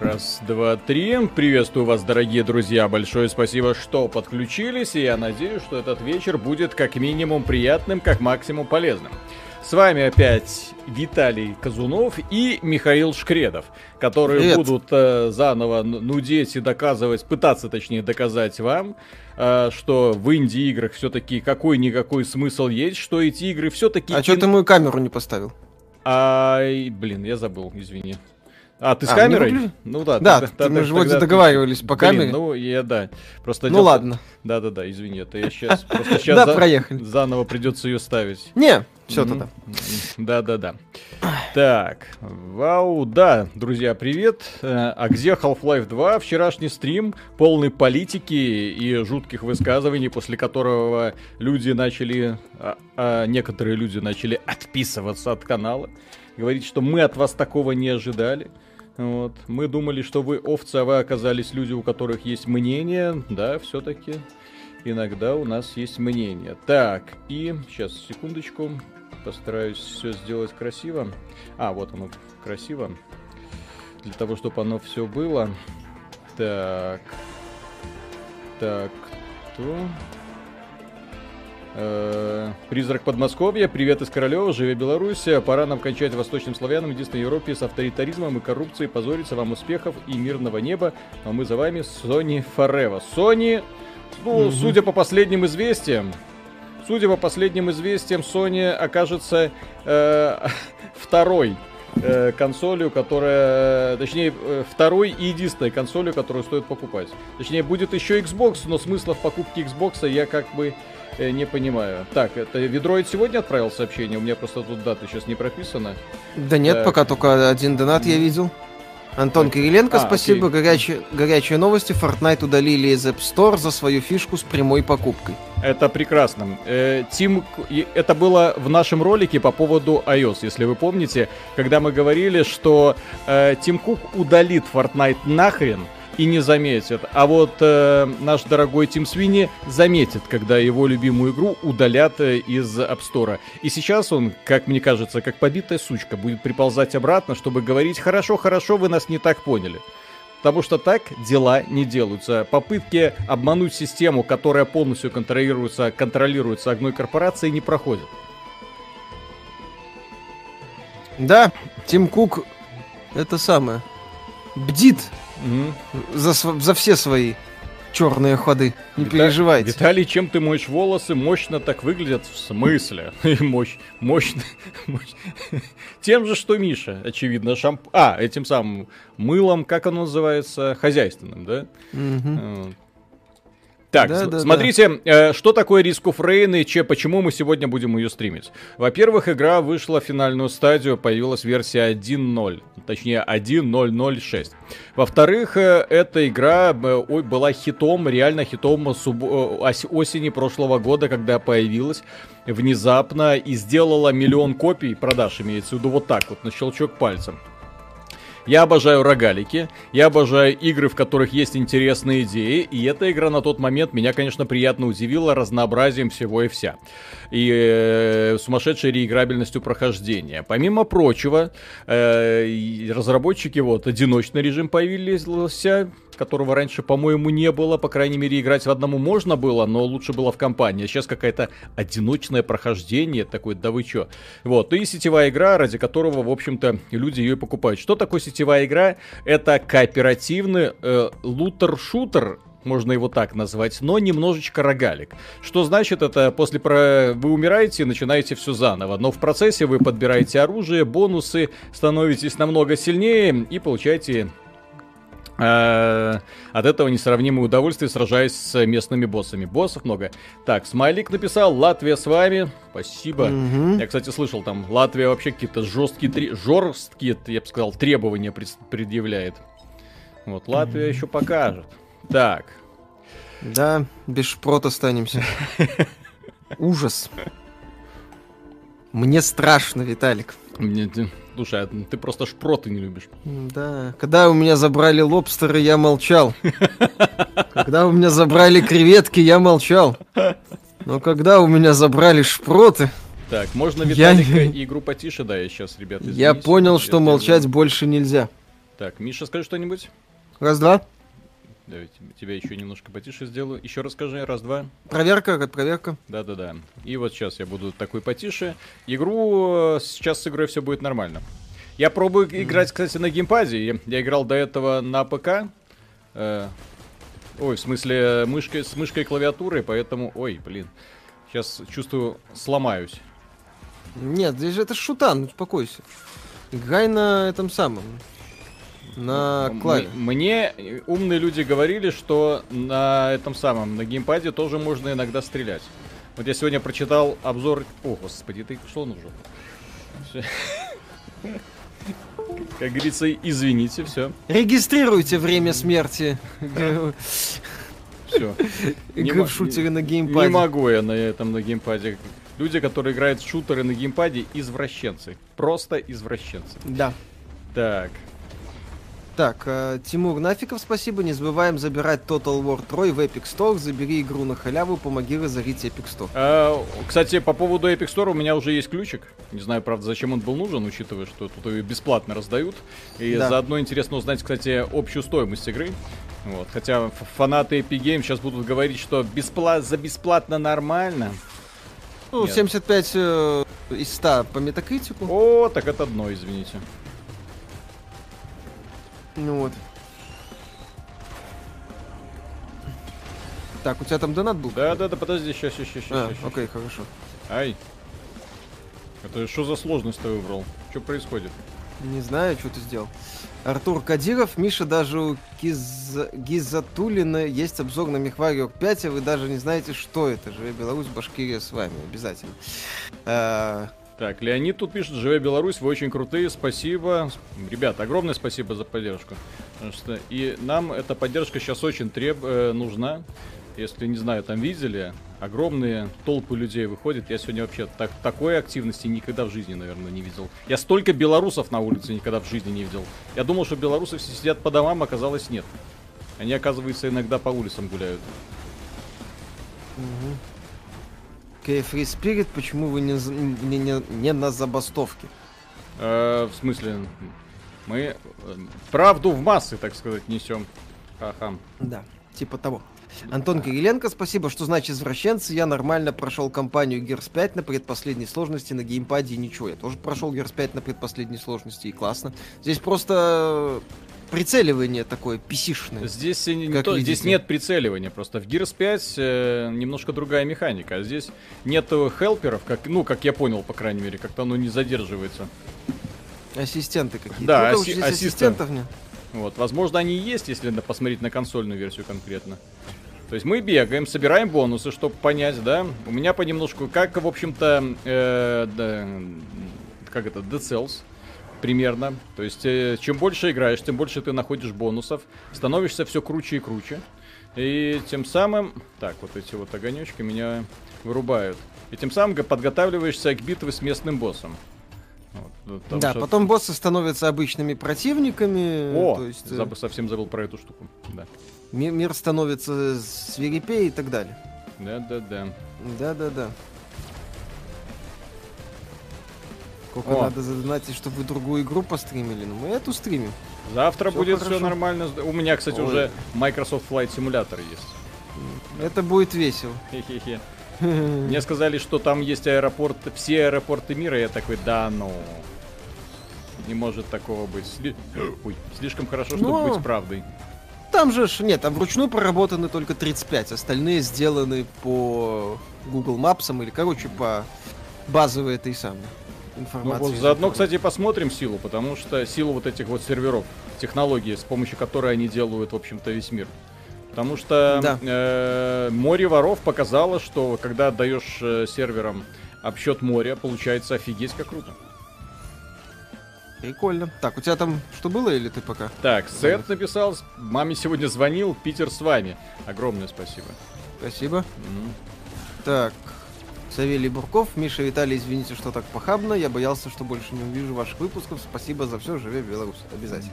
Раз, два, три. Приветствую вас, дорогие друзья. Большое спасибо, что подключились. И я надеюсь, что этот вечер будет как минимум приятным, как максимум полезным. С вами опять Виталий Казунов и Михаил Шкредов, которые Привет. будут э, заново ну- нудеть и доказывать, пытаться точнее доказать вам, э, что в инди-играх все-таки какой-никакой смысл есть, что эти игры все-таки... А что ты мою камеру не поставил? Ай, блин, я забыл, извини. А, ты с А, камерой? выгля- Ну да. Да, тогда- тогда- мы же вроде договаривались по Блин, камере. ну, я, да. Просто Ну ладно. Да-да-да, извини, это я сейчас... Просто сейчас Да, проехали. заново придется ее ставить. Не, все тогда. Да-да-да. Так, вау, да, друзья, привет. Э, А где Half-Life 2? Вчерашний стрим, полный политики и жутких высказываний, после которого люди начали, а, а некоторые люди начали отписываться от канала. Говорить, что мы от вас такого не ожидали. Вот. Мы думали, что вы овцы, а вы оказались люди, у которых есть мнение. Да, все-таки иногда у нас есть мнение. Так, и сейчас, секундочку. Постараюсь все сделать красиво. А, вот оно красиво. Для того, чтобы оно все было. Так. Так, кто? Э, Призрак Подмосковья, привет из Королева, живе Беларусь. Пора нам кончать восточным славянам, единственной Европе с авторитаризмом и коррупцией, позориться вам успехов и мирного неба. А мы за вами Sony Forever. Sony, ну, Мгм. судя по последним известиям, судя по последним известиям, Sony окажется э, второй э, консолью, которая, точнее, э, второй и единственной консолью, которую стоит покупать. Точнее, будет еще Xbox, но смысла в покупке Xbox я как бы э, не понимаю. Так, это Ведроид сегодня отправил сообщение? У меня просто тут дата сейчас не прописана. Да нет, Так. пока только один донат я видел. Антон Кириленко, А, спасибо. окей. Горячие, горячие новости. Fortnite удалили из App Store за свою фишку с прямой покупкой. Это прекрасно. Э, Тим, это было в нашем ролике по поводу iOS, если вы помните, когда мы говорили, что э, Тим Кук удалит Fortnite нахрен и не заметит. А вот э, наш дорогой Тим Свини заметит, когда его любимую игру удалят э, из App Store. И сейчас он, как мне кажется, как побитая сучка, будет приползать обратно, чтобы говорить «Хорошо, хорошо, вы нас не так поняли». Потому что так дела не делаются. Попытки обмануть систему, которая полностью контролируется, контролируется одной корпорацией, не проходят. Да, Тим Кук это самое. Бдит Мгм. за, за все свои черные ходы. Не Вита- переживайте. Виталий, чем ты моешь волосы? Мощно так выглядят. В смысле? И Мощь, мощно. мощь. Тем же, что Миша, очевидно, шамп... А, этим самым мылом, как оно называется? Хозяйственным, да? Мгм. Вот. Так, Да, да, смотрите, э, что такое Risk of Rain и че, почему мы сегодня будем ее стримить. Во-первых, игра вышла в финальную стадию, появилась версия 1.0, точнее 1.006. Во-вторых, э, эта игра э, ой, была хитом, реально хитом суб- э, ос- осени прошлого года, когда появилась внезапно и сделала миллион копий, продаж имеется в виду вот так вот, на щелчок пальцем. Я обожаю рогалики, я обожаю игры, в которых есть интересные идеи, и эта игра на тот момент меня, конечно, приятно удивила разнообразием всего и вся. И э, сумасшедшей реиграбельностью прохождения. Помимо прочего, э, разработчики, вот, одиночный режим появился, которого раньше, по-моему, не было. По крайней мере, играть в одному можно было, но лучше было в компании. А сейчас какое-то одиночное прохождение, такое, да вы чё. Вот, и сетевая игра, ради которого, в общем-то, люди ее и покупают. Что такое сетевая игра? Это кооперативный э, лутер-шутер, можно его так назвать, но немножечко рогалик. Что значит это? После про... вы умираете начинаете все заново, но в процессе вы подбираете оружие, бонусы, становитесь намного сильнее и получаете от этого несравнимое удовольствие, сражаясь с местными боссами. Боссов много. Так, Смайлик написал, Латвия с вами. Спасибо. Мгм. Я, кстати, слышал, там Латвия вообще какие-то жесткие, жесткие, я бы сказал, требования пред- предъявляет. Вот, Латвия еще покажет. Так, Да, без шпрот останемся. Ужас. Мне страшно, Виталик. мне- слушай, а ты просто шпроты не любишь. Да, когда у меня забрали лобстеры, я молчал. Когда у меня забрали креветки, я молчал. Но когда у меня забрали шпроты, Так, можно Я Виталика и игру потише, да, я сейчас, ребята, я извините, понял, что сделаю. молчать больше нельзя. Так, Миша, скажи что-нибудь. Раз-два. Давайте тебя еще немножко потише сделаю. Еще расскажи, раз-два. Проверка, как проверка. Да-да-да. И вот сейчас я буду такой потише. Игру... э, Сейчас с игрой все будет нормально. Я пробую играть, кстати, на геймпаде. Я, я играл до этого на ПК. Э, ой, в смысле, мышкой, с мышкой и клавиатурой, поэтому... Ой, блин. Сейчас чувствую, сломаюсь. Нет, здесь же это шутан, успокойся. Играй на этом самом. На клаве. Мне умные люди говорили, что на этом самом, на геймпаде тоже можно иногда стрелять. Вот я сегодня прочитал обзор... О, господи, ты что нужен? Как говорится, извините, все. Регистрируйте время смерти. Все. Игры в шутеры на Не геймпаде. могу я на этом на геймпаде. Люди, которые играют в шутеры на геймпаде, извращенцы. Просто извращенцы. Да. Так. Так, э, Тимур Нафиков, спасибо. Не забываем забирать Total War 3 в Epic Store. Забери игру на халяву, помоги разорить Epic Store. А, кстати, по поводу Epic Store у меня уже есть ключик. Не знаю, правда, зачем он был нужен, учитывая, что тут ее бесплатно раздают. И Да. заодно интересно узнать, кстати, общую стоимость игры. Вот. Хотя фанаты Epic Games сейчас будут говорить, что бесплат... за бесплатно нормально. Ну, Нет. 75 э, из 100 по метакритику. О, так это одно, извините. Ну вот. Так, у тебя там донат был? Да-да-да, подожди, сейчас, сейчас, сейчас, А, сейчас. окей, хорошо. Ай. Это что за сложность ты выбрал? Что происходит? Не знаю, что ты сделал. Артур Кадиров, Миша, даже у Гиз... Гизатулина есть обзор на Мехвариок 5, а вы даже не знаете, что это. Живе Беларусь, Башкирия с вами, обязательно. А, Так, Леонид тут пишет, живая Беларусь, вы очень крутые, спасибо. Ребята, огромное спасибо за поддержку. Потому что и нам эта поддержка сейчас очень треб... э, нужна. Если, не знаю, там видели, огромные толпы людей выходят. Я сегодня вообще так, такой активности никогда в жизни, наверное, не видел. Я столько белорусов на улице никогда в жизни не видел. Я думал, что белорусы все сидят по домам, оказалось нет. Они, оказывается, иногда по улицам гуляют. угу. Free Spirit, почему вы не, не, не- не на забастовке? Э, в смысле, мы э, правду в массы, так сказать, несем. Ха-ха. Да, типа того. Антон Кириленко, спасибо, что значит извращенцы. Я нормально прошел кампанию Gears 5 на предпоследней сложности на геймпаде и ничего. Я тоже прошел Gears 5 на предпоследней сложности и классно. Здесь просто прицеливание такое писишное. Здесь, не то- видите. здесь нет прицеливания, просто в Gears 5 э, немножко другая механика. А здесь нет хелперов, как, ну, как я понял, по крайней мере, как-то оно не задерживается. Ассистенты какие-то. Да, Ну, асси- ассистентов нет. Вот, возможно, они есть, если посмотреть на консольную версию конкретно. То есть мы бегаем, собираем бонусы, чтобы понять, да. У меня понемножку, как, в общем-то, э, да, как это, Dead Cells, примерно. То есть, э, чем больше играешь, тем больше ты находишь бонусов, становишься все круче и круче. И тем самым... Так, вот эти вот огонечки меня вырубают. И тем самым подготавливаешься к битве с местным боссом. Вот, ну, Да, что- потом боссы становятся обычными противниками. О, то есть э, заб- совсем забыл про эту штуку. Да. ми- мир становится свирепее и так далее. Да-да-да. Да-да-да. Сколько О. надо задонатить, чтобы другую игру постримили? Ну, мы эту стримим. Завтра Всё будет все хорошо. нормально. У меня, кстати, Ой. уже Microsoft Flight Simulator есть. Это будет весело. Хе-хе-хе. Мне сказали, что там есть аэропорт, все аэропорты мира. Я такой, да ну. Не может такого быть. Сли- Ой, слишком хорошо, чтобы Ну. быть правдой. Там же нет, там вручную проработаны только 35, остальные сделаны по Google Maps или, короче, по базовой этой самой Ну, информации. вот заодно, кстати, посмотрим силу, потому что силу вот этих вот серверов, технологии, с помощью которой они делают, в общем-то, весь мир. Потому что Да. э, море воров показало, что когда отдаешь э, серверам обсчет моря, получается офигеть как круто. Прикольно. Так, у тебя там что было или ты пока? Так, Сет написал, маме сегодня звонил, Питер с вами. Огромное спасибо. Спасибо. Мгм. Так, Савелий Бурков, Миша, Виталий, извините, что так похабно. Я боялся, что больше не увижу ваших выпусков. Спасибо за все, живе Беларусь. Обязательно.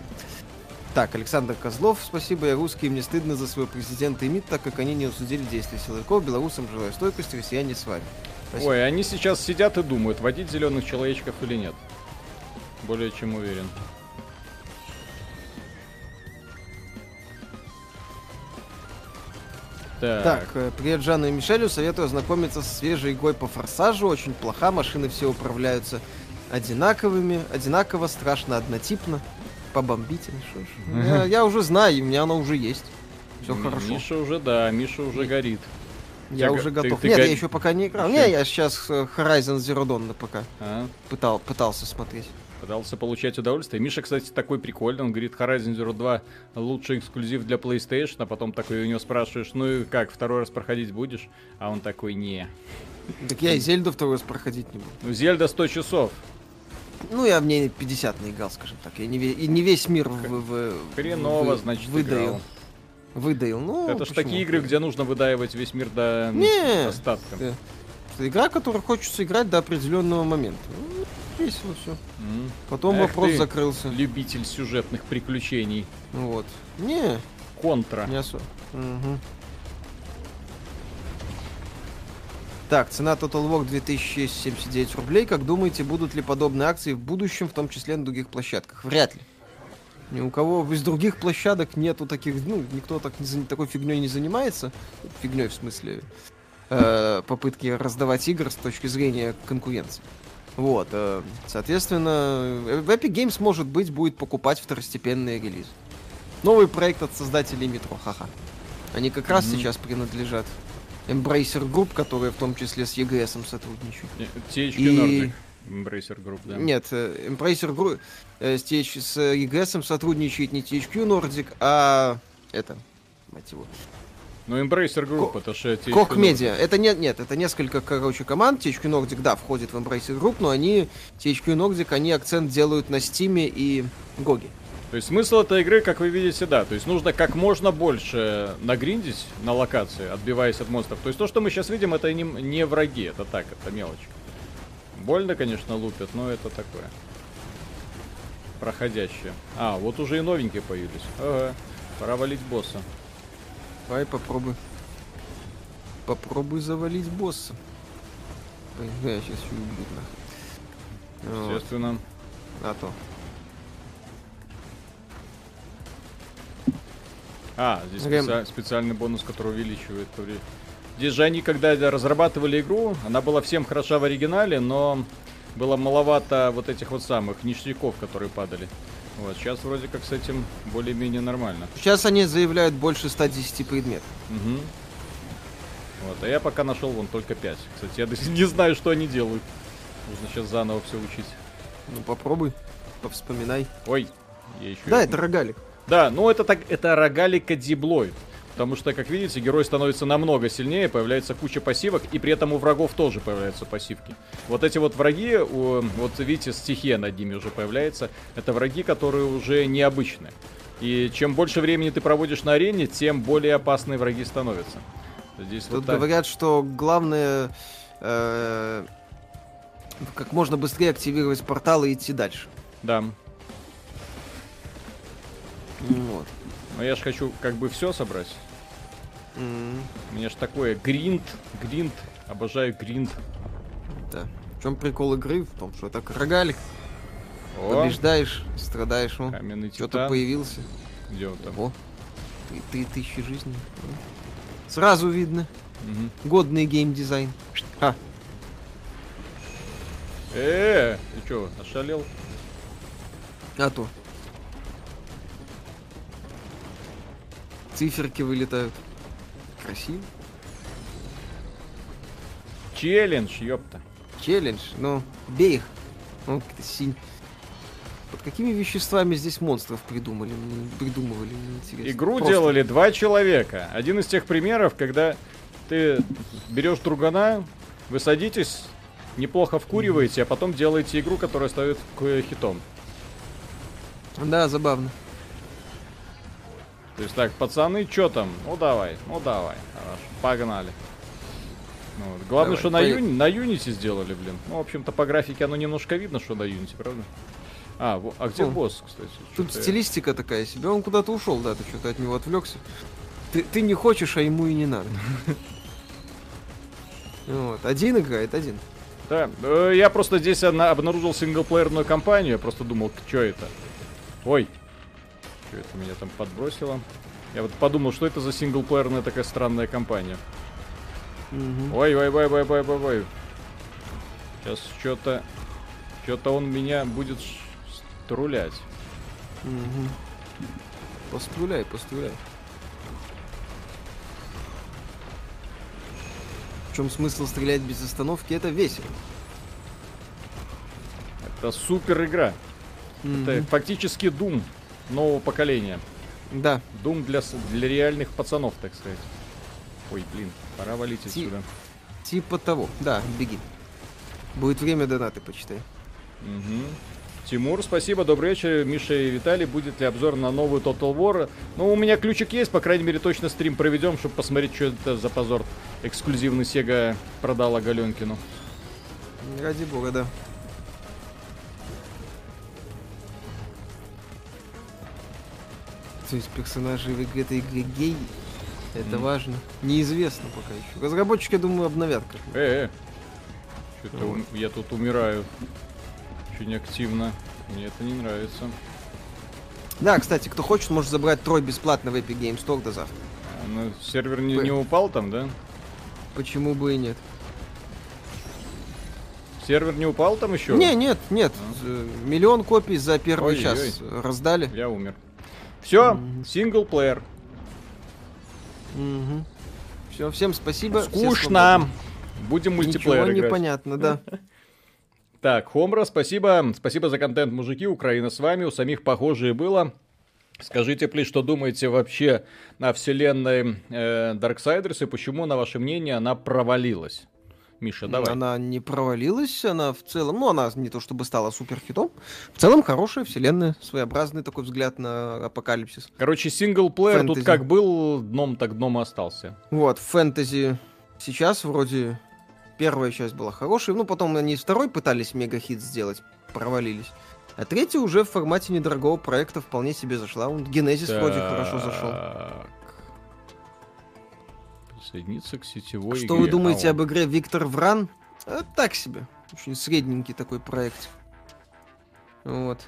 Так, Александр Козлов, спасибо. Я русский, мне стыдно за своего президента и МИД, так как они не осудили действия силовиков. Белорусам желаю стойкости, россияне с вами. Спасибо. Ой, они сейчас сидят и думают, водить зеленых человечков или нет. Более чем уверен. Так. Так, э, привет Жанну и Мишелю. Советую ознакомиться с свежей игрой по форсажу. Очень плоха, машины все управляются одинаковыми. Одинаково, страшно, однотипно. Побомбите. Шо ж. Я, я уже знаю, у меня оно уже есть. Все хорошо. Миша уже, да, Миша уже горит. Я Ты уже го- ты- готов. ты Нет, го- я еще пока не играл. Не, я сейчас Horizon Zero Dawn на ПК А? пытал, пытался смотреть. Пытался получать удовольствие. Миша, кстати, такой прикольный. Он говорит, Horizon Zero 2 лучший эксклюзив для PlayStation, а потом такой у него спрашиваешь, ну и как, второй раз проходить будешь? А он такой, не. Так я и Зельду второй раз проходить не буду. Ну, Зельда 100 часов. Ну, я в ней 50 наиграл, скажем так. Я не, и не весь мир в, в- Хреново, в- значит, выдаил. играл. Выдаил. Ну, Это ж почему? такие игры, где нужно выдаивать весь мир до м, Не, остатка. ты- что игра, которую хочется играть до определенного момента. Ну, весело все. М. Потом Эх вопрос ты. закрылся. Любитель сюжетных приключений. Вот. Не, Контра. не особо. Мгм. Так, цена Total War 2079 рублей. Как думаете, будут ли подобные акции в будущем, в том числе на других площадках? Вряд ли. Ни у кого из других площадок нету таких, ну, никто так не, такой фигней не занимается. Фигней в смысле э, попытки раздавать игр с точки зрения конкуренции. Вот, э, соответственно, э, в Epic Games, может быть, будет покупать второстепенные релизы. Новый проект от создателей Метро, ха-ха. Они как раз Мгм. сейчас принадлежат Embracer Group, которые в том числе с EGS сотрудничают. Не, THQ И- Nordic. Embracer Group, да. Нет, э, Embracer Group э, с, TH с EGS сотрудничает не THQ Nordic, а это, мать его, Ну, Embracer Group, это же THQ Koch. Media. Это нет, нет, это несколько, короче, команд. THQ Nordic, да, входит в Embracer Group, но они, THQ Nordic, они акцент делают на Steam и Гоги. То есть смысл этой игры, как вы видите, да. То есть нужно как можно больше нагриндить на локации, отбиваясь от монстров. То есть то, что мы сейчас видим, это не, не враги, это так, это мелочь. Больно, конечно, лупят, но это такое. Проходящее. А, вот уже и новенькие появились. Ага, пора валить босса. Давай попробуй. Попробуй завалить босса. Ой, Я сейчас еще убью нахуй. Вот, Естественно. А то. А, здесь Рэм. специа- специальный бонус, который увеличивает. вре- Здесь же они, когда разрабатывали игру, она была всем хороша в оригинале, но было маловато вот этих вот самых ништяков, которые падали. Вот, сейчас вроде как с этим более-менее нормально. Сейчас они заявляют больше 110 предметов. Мгм. Вот, а я пока нашел вон только 5. Кстати, я сих- не знаю, что они делают. Нужно сейчас заново все учить. Ну попробуй, повспоминай. Ой, я еще... Да, это рогалик. Да, ну это так, это рогалика диблоид. Потому что, как видите, герой становится намного сильнее, появляется куча пассивок, и при этом у врагов тоже появляются пассивки. Вот эти вот враги, вот видите, стихия над ними уже появляется, это враги, которые уже необычные. И чем больше времени ты проводишь на арене, тем более опасные враги становятся. Здесь Тут вот так. говорят, что главное э, как можно быстрее активировать портал и идти дальше. Да. Вот. Но я же хочу как бы все собрать. М, У меня ж такое гринд, гринд, обожаю гринд. Да. В чем прикол игры? В том, что это рогалик. О, Побеждаешь, страдаешь. О, каменный что-то титан. появился. Где он там? О, три, три тысячи жизней. Сразу видно. Мгм. Годный геймдизайн. А, Э, ты чё, ошалел? а то. Циферки вылетают. Красиво. Челлендж, ёпта. Челлендж, ну, бей их. Ну, синь. Под какими веществами здесь монстров придумали? Мне Придумывали, мне интересно. Игру Просто. делали два человека. Один из тех примеров, когда ты берешь другана, вы садитесь, неплохо вкуриваете, а потом делаете игру, которая ставит хитом. Да, забавно. То есть так, пацаны, чё там? Ну давай, ну давай. Хорошо, погнали. Ну, вот. Главное, Давай, что на. Юни, на Unity сделали, блин. Ну, в общем-то, по графике оно немножко видно, что на Unity, правда? А, во- а где Ну, босс, кстати? Тут я- стилистика такая себе. Он куда-то ушел, да, ты что-то от него отвлекся. Ты, ты не хочешь, а ему и не надо. Вот. Один играет, один. Да, э, я просто здесь обнаружил синглплеерную кампанию, я просто думал, что это? Ой, что это меня там подбросило? Я вот подумал, что это за синглплеерная такая странная компания. Мгм. Ой, ой, ой, ой, ой, ой, ой. Сейчас что-то... Что-то он меня будет струлять. Мгм. Поструляй, поструляй. В чем смысл стрелять без остановки? Это весело. Это супер игра. Это Мгм. фактически Doom нового поколения. Да. Doom для, для реальных пацанов, так сказать. Ой, блин, пора валить Ти- отсюда. Типа того. Да, беги. Будет время донаты, почитай. Мгм. Тимур, спасибо, добрый вечер. Миша и Виталий, будет ли обзор на новую Total War? Ну, у меня ключик есть, по крайней мере, точно стрим проведем, чтобы посмотреть, что это за позор. Эксклюзивный Sega продала Галенкину. Ради бога, да. То есть персонажи в этой игре гей. Это Мгм. важно. Неизвестно пока еще. Разработчики, я думаю, обновят как Э, э. Что-то я тут умираю. Очень активно. Мне это не нравится. Да, кстати, кто хочет, может забрать трой бесплатно в Epic Games Store до завтра. А, ну, сервер не, не упал там, да? Почему бы и нет? Сервер не упал там еще? Не, нет, нет. А. Э, Миллион копий за первый Ой-ой-ой. час раздали. Я умер. Все, синглплеер. Все, всем спасибо. все Скучно. свободны. Будем Ничего мультиплеер не играть. понятно, да. Так, Хомра, спасибо. Спасибо за контент, мужики. Украина с вами. У самих похожее было. Скажите, плиз, что думаете вообще о вселенной э, Darksiders и почему, на ваше мнение, она провалилась? Миша, давай. Она не провалилась, она в целом, ну, она не то чтобы стала супер хитом. В целом хорошая вселенная, своеобразный такой взгляд на апокалипсис. Короче, синглплеер тут Фэнтези. как был дном, так дном и остался. Вот, фэнтези сейчас вроде первая часть была хорошей, ну, потом они второй пытались мега-хит сделать, провалились. А третья уже в формате недорогого проекта вполне себе зашла. Он Генезис вроде хорошо зашел. Так. Присоединиться к сетевой Что игре. вы думаете А, об игре Виктор Вран? А, так себе. Очень средненький такой проект. Вот.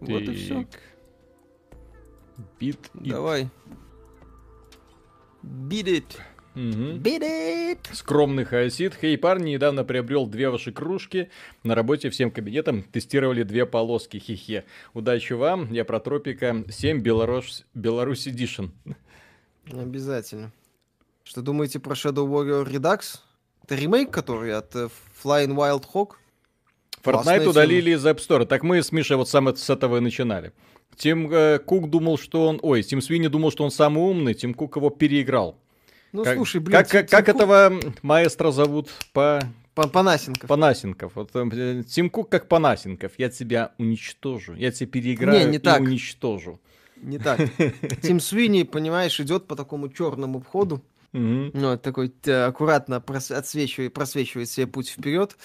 Вот и все. так. Бит Давай. Beat it. Мгм. Beat it. Скромный хаосит. Хей, парни, недавно приобрел две ваши кружки. На работе всем кабинетам тестировали две полоски. Хе-хе. Удачи вам. Я про Тропика 7 Беларусь, Беларусь Edition. Обязательно. Что думаете про Shadow Warrior Redux? Это ремейк, который от э, Flying Wild Hog? Классная Fortnite тема. удалили из App Store. Так мы с Мишей вот сам это- с этого и начинали. Тим э, Кук думал, что он... Ой, Тим Свини думал, что он самый умный. Тим Кук его переиграл. Ну, как, слушай, блин, как, Тим- как, как Кук- этого маэстро зовут по... Па- Панасенков. Панасенков. Вот, э, Тим Кук как Панасенков. Я тебя уничтожу. Я тебя переиграю Не, не и так. уничтожу. Не так. Тим Свини, понимаешь, идет по такому черному входу. Мгм. Ну, такой э, аккуратно прос- отсвечивает, просвечивает себе путь вперед.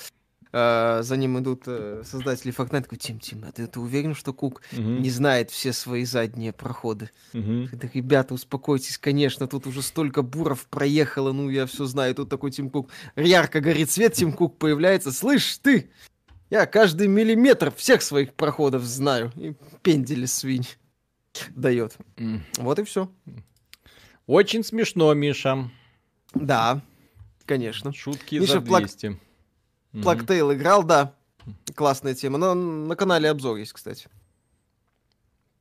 А, за ним идут э, создатели Fortnite. Такой, Тим, Тим, а ты, ты уверен, что Кук не знает все свои задние проходы? Да, ребята, успокойтесь, конечно, тут уже столько буров проехало, ну, я все знаю. Тут такой Тим Кук, ярко горит свет, Тим Кук появляется. Слышь, ты, я каждый миллиметр всех своих проходов знаю. И пендели свинь дает. Вот и все. Очень смешно, Миша. Да, конечно. Шутки Миша за в плак- 200. Мгм. Плактейл играл, да. Классная тема. Но на канале обзор есть, кстати.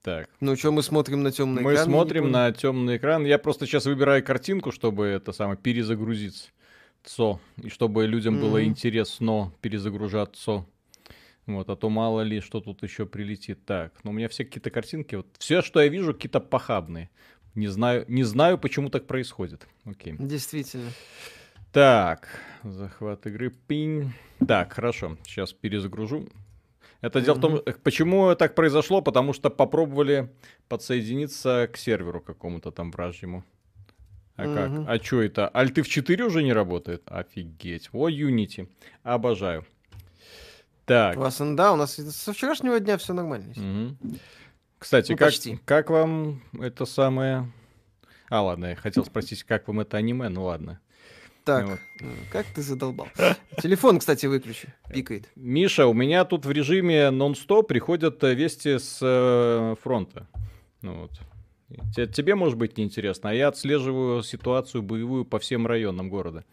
Так. Ну что, мы смотрим на темный Мы экран? не смотрим на темный экран. Я просто сейчас выбираю картинку, чтобы это самое перезагрузиться. ЦО. И чтобы людям было Мгм. интересно перезагружаться. Вот, а то мало ли, что тут еще прилетит. Так, ну у меня все какие-то картинки. Вот, все, что я вижу, какие-то похабные. Не знаю, не знаю, почему так происходит. Окей. Действительно. Так, захват игры, пинь. Так, хорошо, сейчас перезагружу. Это дело в том, почему так произошло, потому что попробовали подсоединиться к серверу какому-то там вражьему. А как? А что это? Альты в 4 уже не работает? Офигеть. О, Unity. Обожаю. Так. Классно, да, у нас со вчерашнего дня все нормально. Мгм. Кстати, Ну, как, почти. как вам это самое... А, ладно, я хотел спросить, как вам это аниме, ну ладно. Так, Вот. как ты задолбал. Телефон, кстати, выключи. Пикает. Миша, у меня тут в режиме нон-стоп приходят э, вести с э, фронта. Ну вот. Те- Тебе, может быть, неинтересно, а я отслеживаю ситуацию боевую по всем районам города.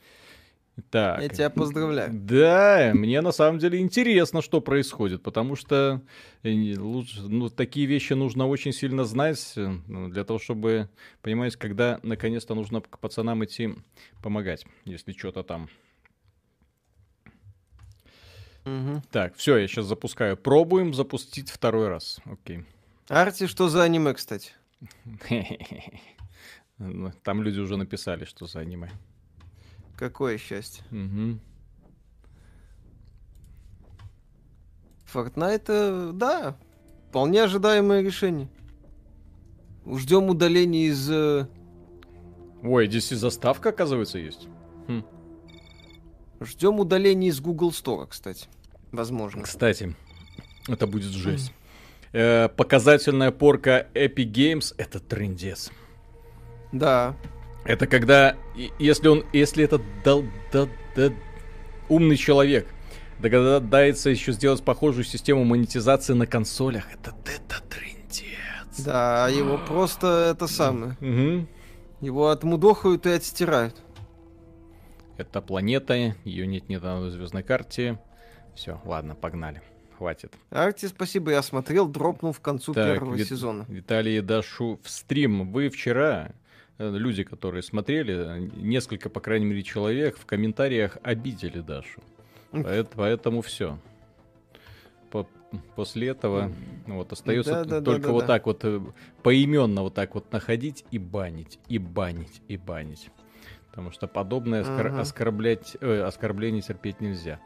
Так. Я тебя поздравляю. Да, мне на самом деле интересно, что происходит, потому что э, лучше, ну, такие вещи нужно очень сильно знать, ну, для того, чтобы понимать, когда наконец-то нужно к пацанам идти помогать, если что-то там. Мгм. Так, все, я сейчас запускаю. Пробуем запустить второй раз. Окей. Арти, что за аниме, кстати? Ну, Там люди уже написали, что за аниме. Какое счастье. Мгм. Fortnite, да, вполне ожидаемое решение. Ждем удаления из... э, Ой, здесь и заставка, оказывается, есть. Хм. Ждем удаления из Google Store, кстати. Возможно. Кстати, это будет жесть. Э, показательная порка Epic Games — это трендец. Да. Это когда, если он, если этот дал- да- да- умный человек догадается еще сделать похожую систему монетизации на консолях, это, это трендец. Да, его просто это самое. Мгм. Его отмудохают и отстирают. Это планета, ее нет ни на звездной карте. Все, ладно, погнали. Хватит. Арти, спасибо, я смотрел, дропнул в концу Так, первого Вит- сезона. Виталий Дашу в стрим. Вы вчера, люди, которые смотрели, э, несколько, по крайней мере, человек в комментариях обидели Дашу. М. Поэт- Поэтому все. После этого вот остается Да, да, да, только да, вот да. так вот э, поименно вот так вот находить и банить, и банить, и банить. Потому что подобное оскор- Ага. оскорблять, э, оскорбление терпеть нельзя.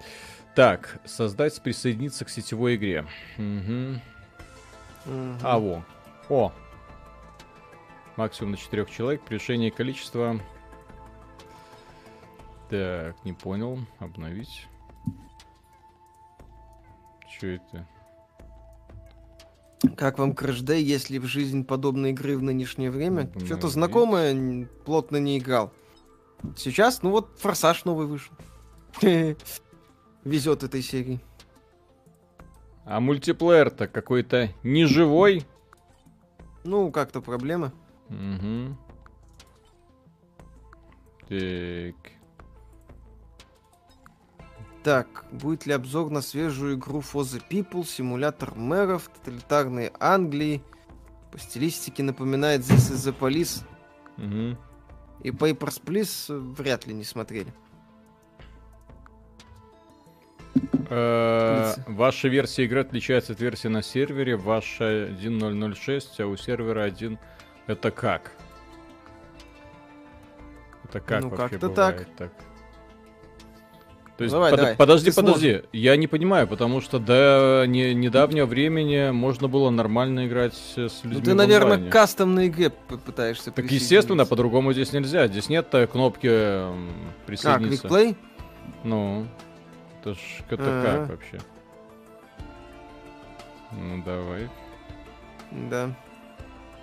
Так, создать, присоединиться к сетевой игре. Мгм. Мгм. А, во. О. Максимум на четырех человек. Превышение количества. Так, не понял. Обновить. Че это? Как вам Crash Day, если в жизнь подобной игры в нынешнее время? Обновить. Что-то знакомое, плотно не играл. Сейчас, ну вот, Форсаж новый вышел. Везет этой серии. А мультиплеер-то какой-то неживой. Ну, как-то проблема. Угу. Так. Так, будет ли обзор на свежую игру For the People, симулятор мэров, тоталитарной Англии? По стилистике напоминает This is the Police Мгм. и Papers, Please э, вряд ли не смотрели. Э. Ваша версия игры отличается от версии на сервере. Ваша 1.006, а у сервера 1. Это как? Это как Ну, вообще как-то бывает так? То есть, Давай, под- давай, подожди, ты сможешь. подожди. Я не понимаю, потому что до не- недавнего времени можно было нормально играть с с людьми Ну ты, наверное, к кастомной игре пытаешься Так естественно, по-другому здесь нельзя. Здесь нет э, кнопки эм, А, присоединиться. квикплей? Ну, это ж это Ага. как вообще? Ну давай Да.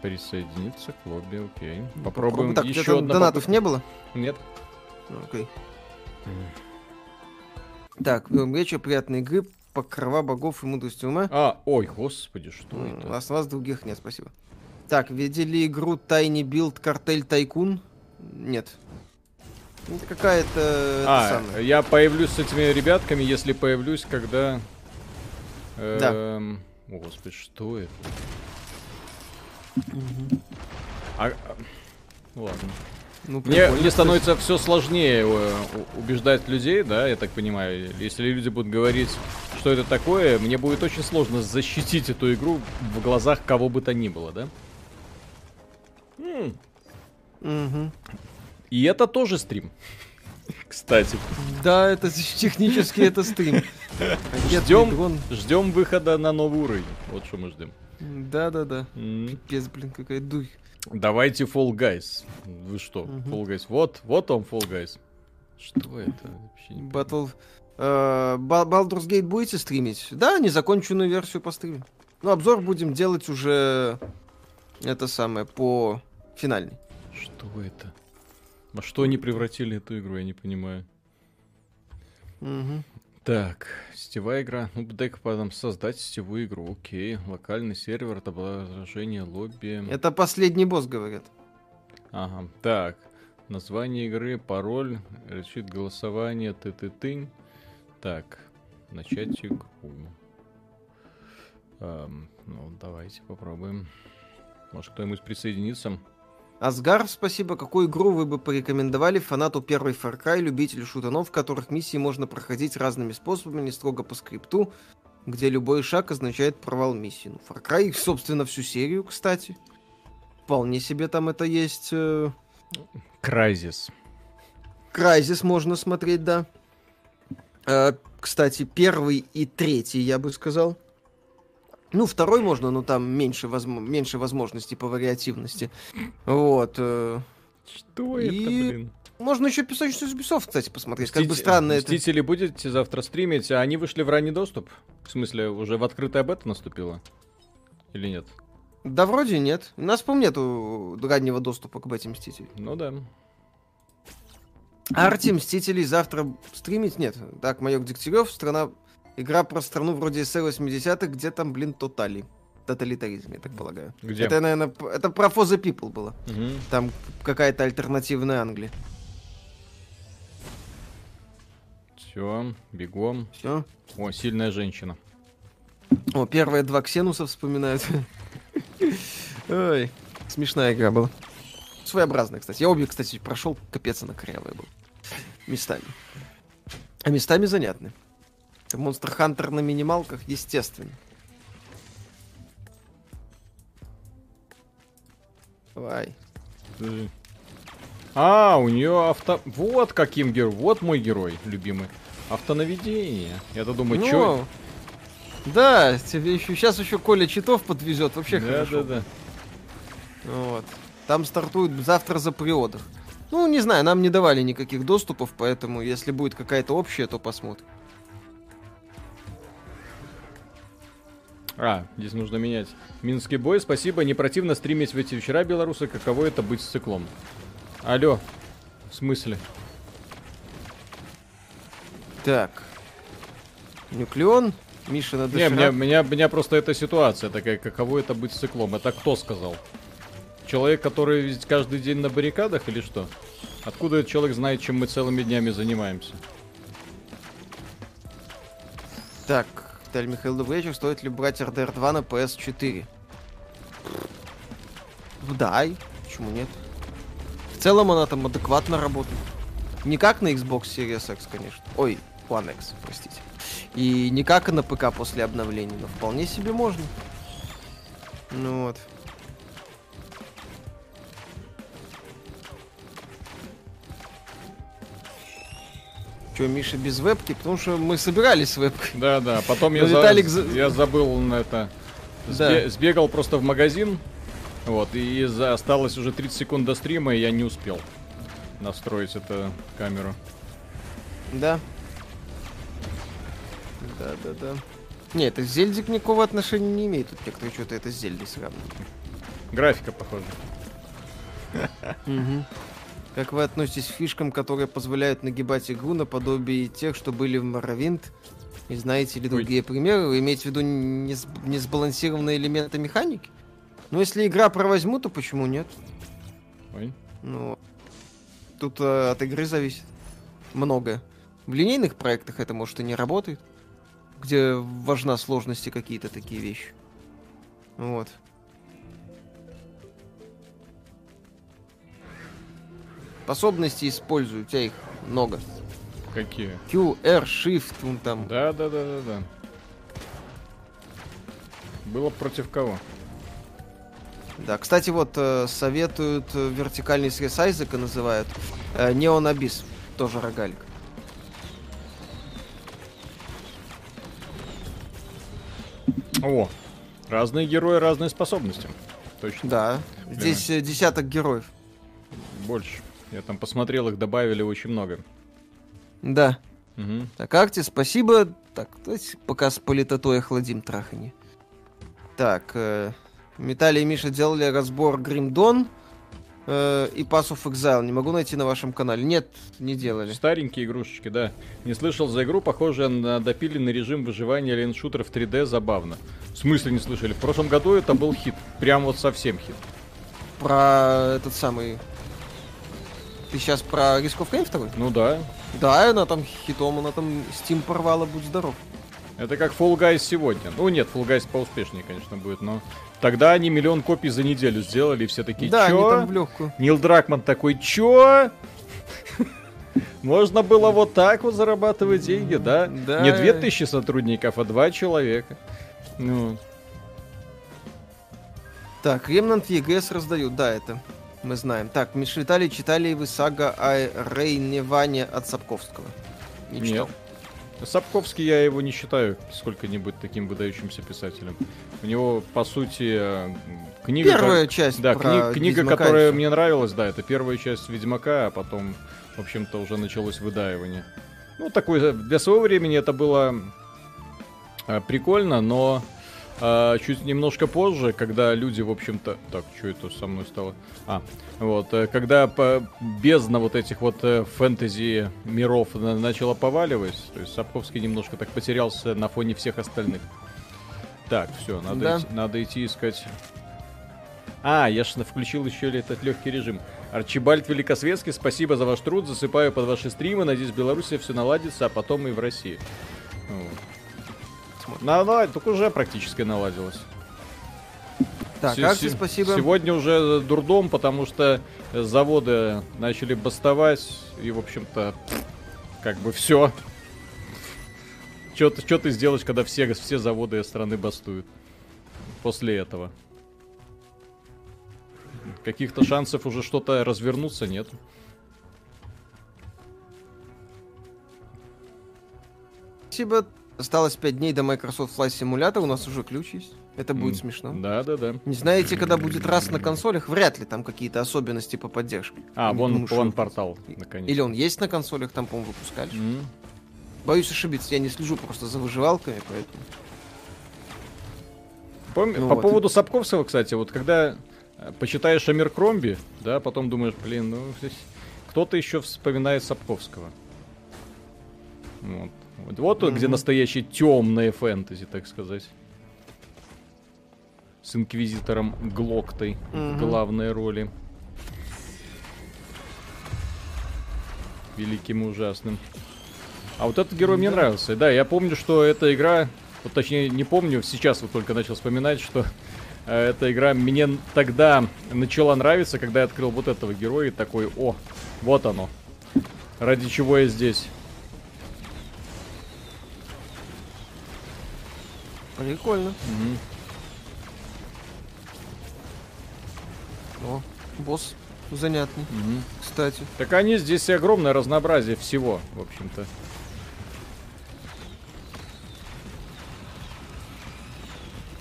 Присоединиться к лобби, окей. Ну, Попробуем Так, еще одна донатов попытка. не было? Нет. Ну, Окей. Так, э, вечер приятной игры, покрова богов и мудрости ума. А, ой, господи, что У это? вас, у вас других нет, спасибо. Так, видели игру Tiny Build Картель Тайкун? Нет. Это какая-то... А, я появлюсь с этими ребятками, если появлюсь, когда... Да. эм, О, господи, что это? А, а, ладно. Ну, Мне, мне становится все сложнее э, убеждать людей, да, я так понимаю. Если люди будут говорить, что это такое, мне будет очень сложно защитить эту игру в глазах кого бы то ни было, да? М, Мгм. И это тоже стрим. Кстати, Да, это технически это стрим. Ждем. ждем выхода на новый уровень. Вот что мы ждем. Да-да-да. М, Пипец, блин, какая дурь. Давайте Fall Guys. Вы что, Мгм. Fall Guys? Вот, вот он Fall Guys. Что это? Вообще не Battle... Ба- Baldur's Gate будете стримить? Да, незаконченную версию постримим. Ну, обзор будем делать уже... Это самое, по финальной. Что это? Во что они превратили эту игру, я не понимаю. Мгм. Так, сетевая игра. Ну, дай-ка потом создать сетевую игру. Окей. Локальный сервер, отображение лобби. Это последний босс, говорят. Ага. Так. Название игры, пароль, решит голосование, ты ты ты Так, начать игру. Эм, ну, давайте попробуем. Может, кто-нибудь присоединится? Асгар, спасибо. Какую игру вы бы порекомендовали фанату первой Far Cry, любителю шутанов, в которых миссии можно проходить разными способами, не строго по скрипту, где любой шаг означает провал миссии? Ну, Far Cry, собственно, всю серию, кстати. Вполне себе там это есть. Э... Крайзис. Крайзис можно смотреть, да. Э, кстати, первый и третий, я бы сказал. Ну, второй можно, но там меньше, возможно, меньше возможностей по вариативности. Вот. Э, Что и... это, блин? Можно еще песочницу Ubisoft, кстати, посмотреть. Мститель... Как бы странно Мстители это... Мстители будете завтра стримить, а они вышли в ранний доступ? В смысле, уже в открытая бета наступила? Или нет? Да вроде нет. У нас, по-моему, нету раннего доступа к бете Мстителей. Ну да. Арти Мстителей завтра стримить нет. Так, майор Дегтярев, страна Игра про страну вроде СССР 80-х, где там, блин, тотали. Тоталитаризм, я так полагаю. Где? Это, наверное, это про For the People было. Угу. Там какая-то альтернативная Англия. Все, бегом. Все. О, сильная женщина. О, первые два Ксенуса вспоминают. Ой, смешная игра была. Своеобразная, кстати. Я обе, кстати, прошел, капец она корявая был. Местами. А местами занятны. Монстр Хантер на минималках, естественно. Давай. А, у нее авто... Вот каким герой. Вот мой герой, любимый. Автонаведение. Я-то думаю, ну, чё... Да, тебе еще сейчас еще Коля Читов подвезет, вообще да, хорошо. Да, да, да. Вот. Там стартует завтра за приодах. Ну, не знаю, нам не давали никаких доступов, поэтому если будет какая-то общая, то посмотрим. А, здесь нужно менять. Минский бой, спасибо. Не противно стримить в эти вечера белорусы. Каково это быть с циклом? Алло. В смысле? Так. Нуклеон. Миша на Не, меня, меня, меня просто эта ситуация такая, каково это быть с циклом. Это кто сказал? Человек, который каждый день на баррикадах или что? Откуда этот человек знает, чем мы целыми днями занимаемся? Так, Виталий Михаил, добрый вечер. Стоит ли брать RDR 2 на PS4? Да, почему нет? В целом она там адекватно работает. Не как на Xbox Series X, конечно. Ой, One X, простите. И не как на ПК после обновления, но вполне себе можно. Ну вот. Че, Миша без вебки? Потому что мы собирались с вебкой. Да, да. Потом я, Виталик... за... я забыл на это. Да. Сбегал просто в магазин. Вот, и за... осталось уже 30 секунд до стрима, и я не успел настроить эту камеру. Да. Да, да, да. Не, это Зельдик никакого отношения не имеет. Тут некоторые что-то это с Зельдой сравнивают. Графика похожа. Как вы относитесь к фишкам, которые позволяют нагибать игру наподобие тех, что были в Morrowind? И знаете ли другие Ой. примеры? Вы имеете в виду несбалансированные элементы механики? Ну, если игра про возьму, то почему нет? Ой. Ну, тут э, от игры зависит многое. В линейных проектах это, может, и не работает, где важна сложности какие-то такие вещи. Вот. Способности использую, у тебя их много. Какие? Q, R, Shift, вон там. Да, да, да, да, да. Было против кого? Да, кстати, вот э, советуют э, вертикальный срез Айзека называют. Э, Неон Абис, тоже рогалик. О, разные герои, разные способности. Точно. Да, здесь э, десяток героев. Больше. Я там посмотрел, их добавили очень много. Да. Угу. Так, Арти, спасибо. Так, давайте пока с политотой охладим трахани. Так, э, Металли и Миша делали разбор Гримдон. Э, и Pass of Exile не могу найти на вашем канале. Нет, не делали. Старенькие игрушечки, да. Не слышал за игру, похоже на допиленный режим выживания лен-шутер в 3D, забавно. В смысле не слышали? В прошлом году это был хит. Прям вот совсем хит. Про этот самый... Ты сейчас про Risk of Rain 2? Ну да. Да, она там хитом, она там Steam порвала, будь здоров. Это как Fall Guys сегодня. Ну нет, Fall Guys поуспешнее, конечно, будет, но... Тогда они миллион копий за неделю сделали, и все такие, Да, они чё? там в легкую. Нил Дракман такой, чё? Можно было вот так вот зарабатывать деньги, да? Да. Не 2000 сотрудников, а два человека. Ну, Так, Remnant EGS раздают, да, это мы знаем. Так, Миша Виталий, читали вы сага о Рейне Ване от Сапковского? Не читал. Нет. Сапковский я его не считаю сколько-нибудь таким выдающимся писателем. У него, по сути, э, книга... Первая ко- часть Да, кни- книга, Ведьмака которая мне нравилась, да, это первая часть Ведьмака, а потом, в общем-то, уже началось выдаивание. Ну, такое, для своего времени это было э, прикольно, но э, чуть немножко позже, когда люди, в общем-то... Так, что это со мной стало? А, вот, э, когда по, бездна вот этих вот э, фэнтези миров на- начала поваливать, то есть Сапковский немножко так потерялся на фоне всех остальных. Так, все, надо, Да. идти, надо идти искать. А, я ж на- включил еще этот легкий режим. Арчибальд Великосветский, спасибо за ваш труд, засыпаю под ваши стримы, надеюсь, в Беларуси все наладится, а потом и в России. Вот. На, так уже практически наладилось. Так, Акси, се- спасибо. Сегодня уже дурдом, потому что заводы начали бастовать, и, в общем-то, как бы все. Что ты, чё ты сделаешь, когда все, все заводы страны бастуют? После этого. Каких-то шансов уже что-то развернуться нет. Спасибо. Осталось 5 дней до Microsoft Flight Simulator, у нас уже ключ есть. Это будет М, смешно. Да, да, да. Не знаете, когда будет раз на консолях? Вряд ли там какие-то особенности по поддержке. А, Не вон, думаю, вон он- портал, наконец. Или он есть на консолях, там, по-моему, выпускали. М. Боюсь ошибиться, я не слежу просто за выживалками, поэтому... Пом- Ну По вот. поводу Сапковского, кстати, вот когда э, почитаешь Амир Кромби, да, потом думаешь, блин, ну, здесь кто-то еще вспоминает Сапковского. Вот, вот, вот он, где настоящее темное фэнтези, так сказать. С инквизитором Глоктой в Мгм. главной роли. Великим и ужасным. А вот этот герой мне Да. нравился. Да, я помню, что эта игра, вот точнее не помню, сейчас вот только начал вспоминать, что э, эта игра мне тогда начала нравиться, когда я открыл вот этого героя и такой, о, вот оно. Ради чего я здесь. Прикольно. Мгм. О, босс занятный, Мгм. кстати. Так они здесь и огромное разнообразие всего, в общем-то.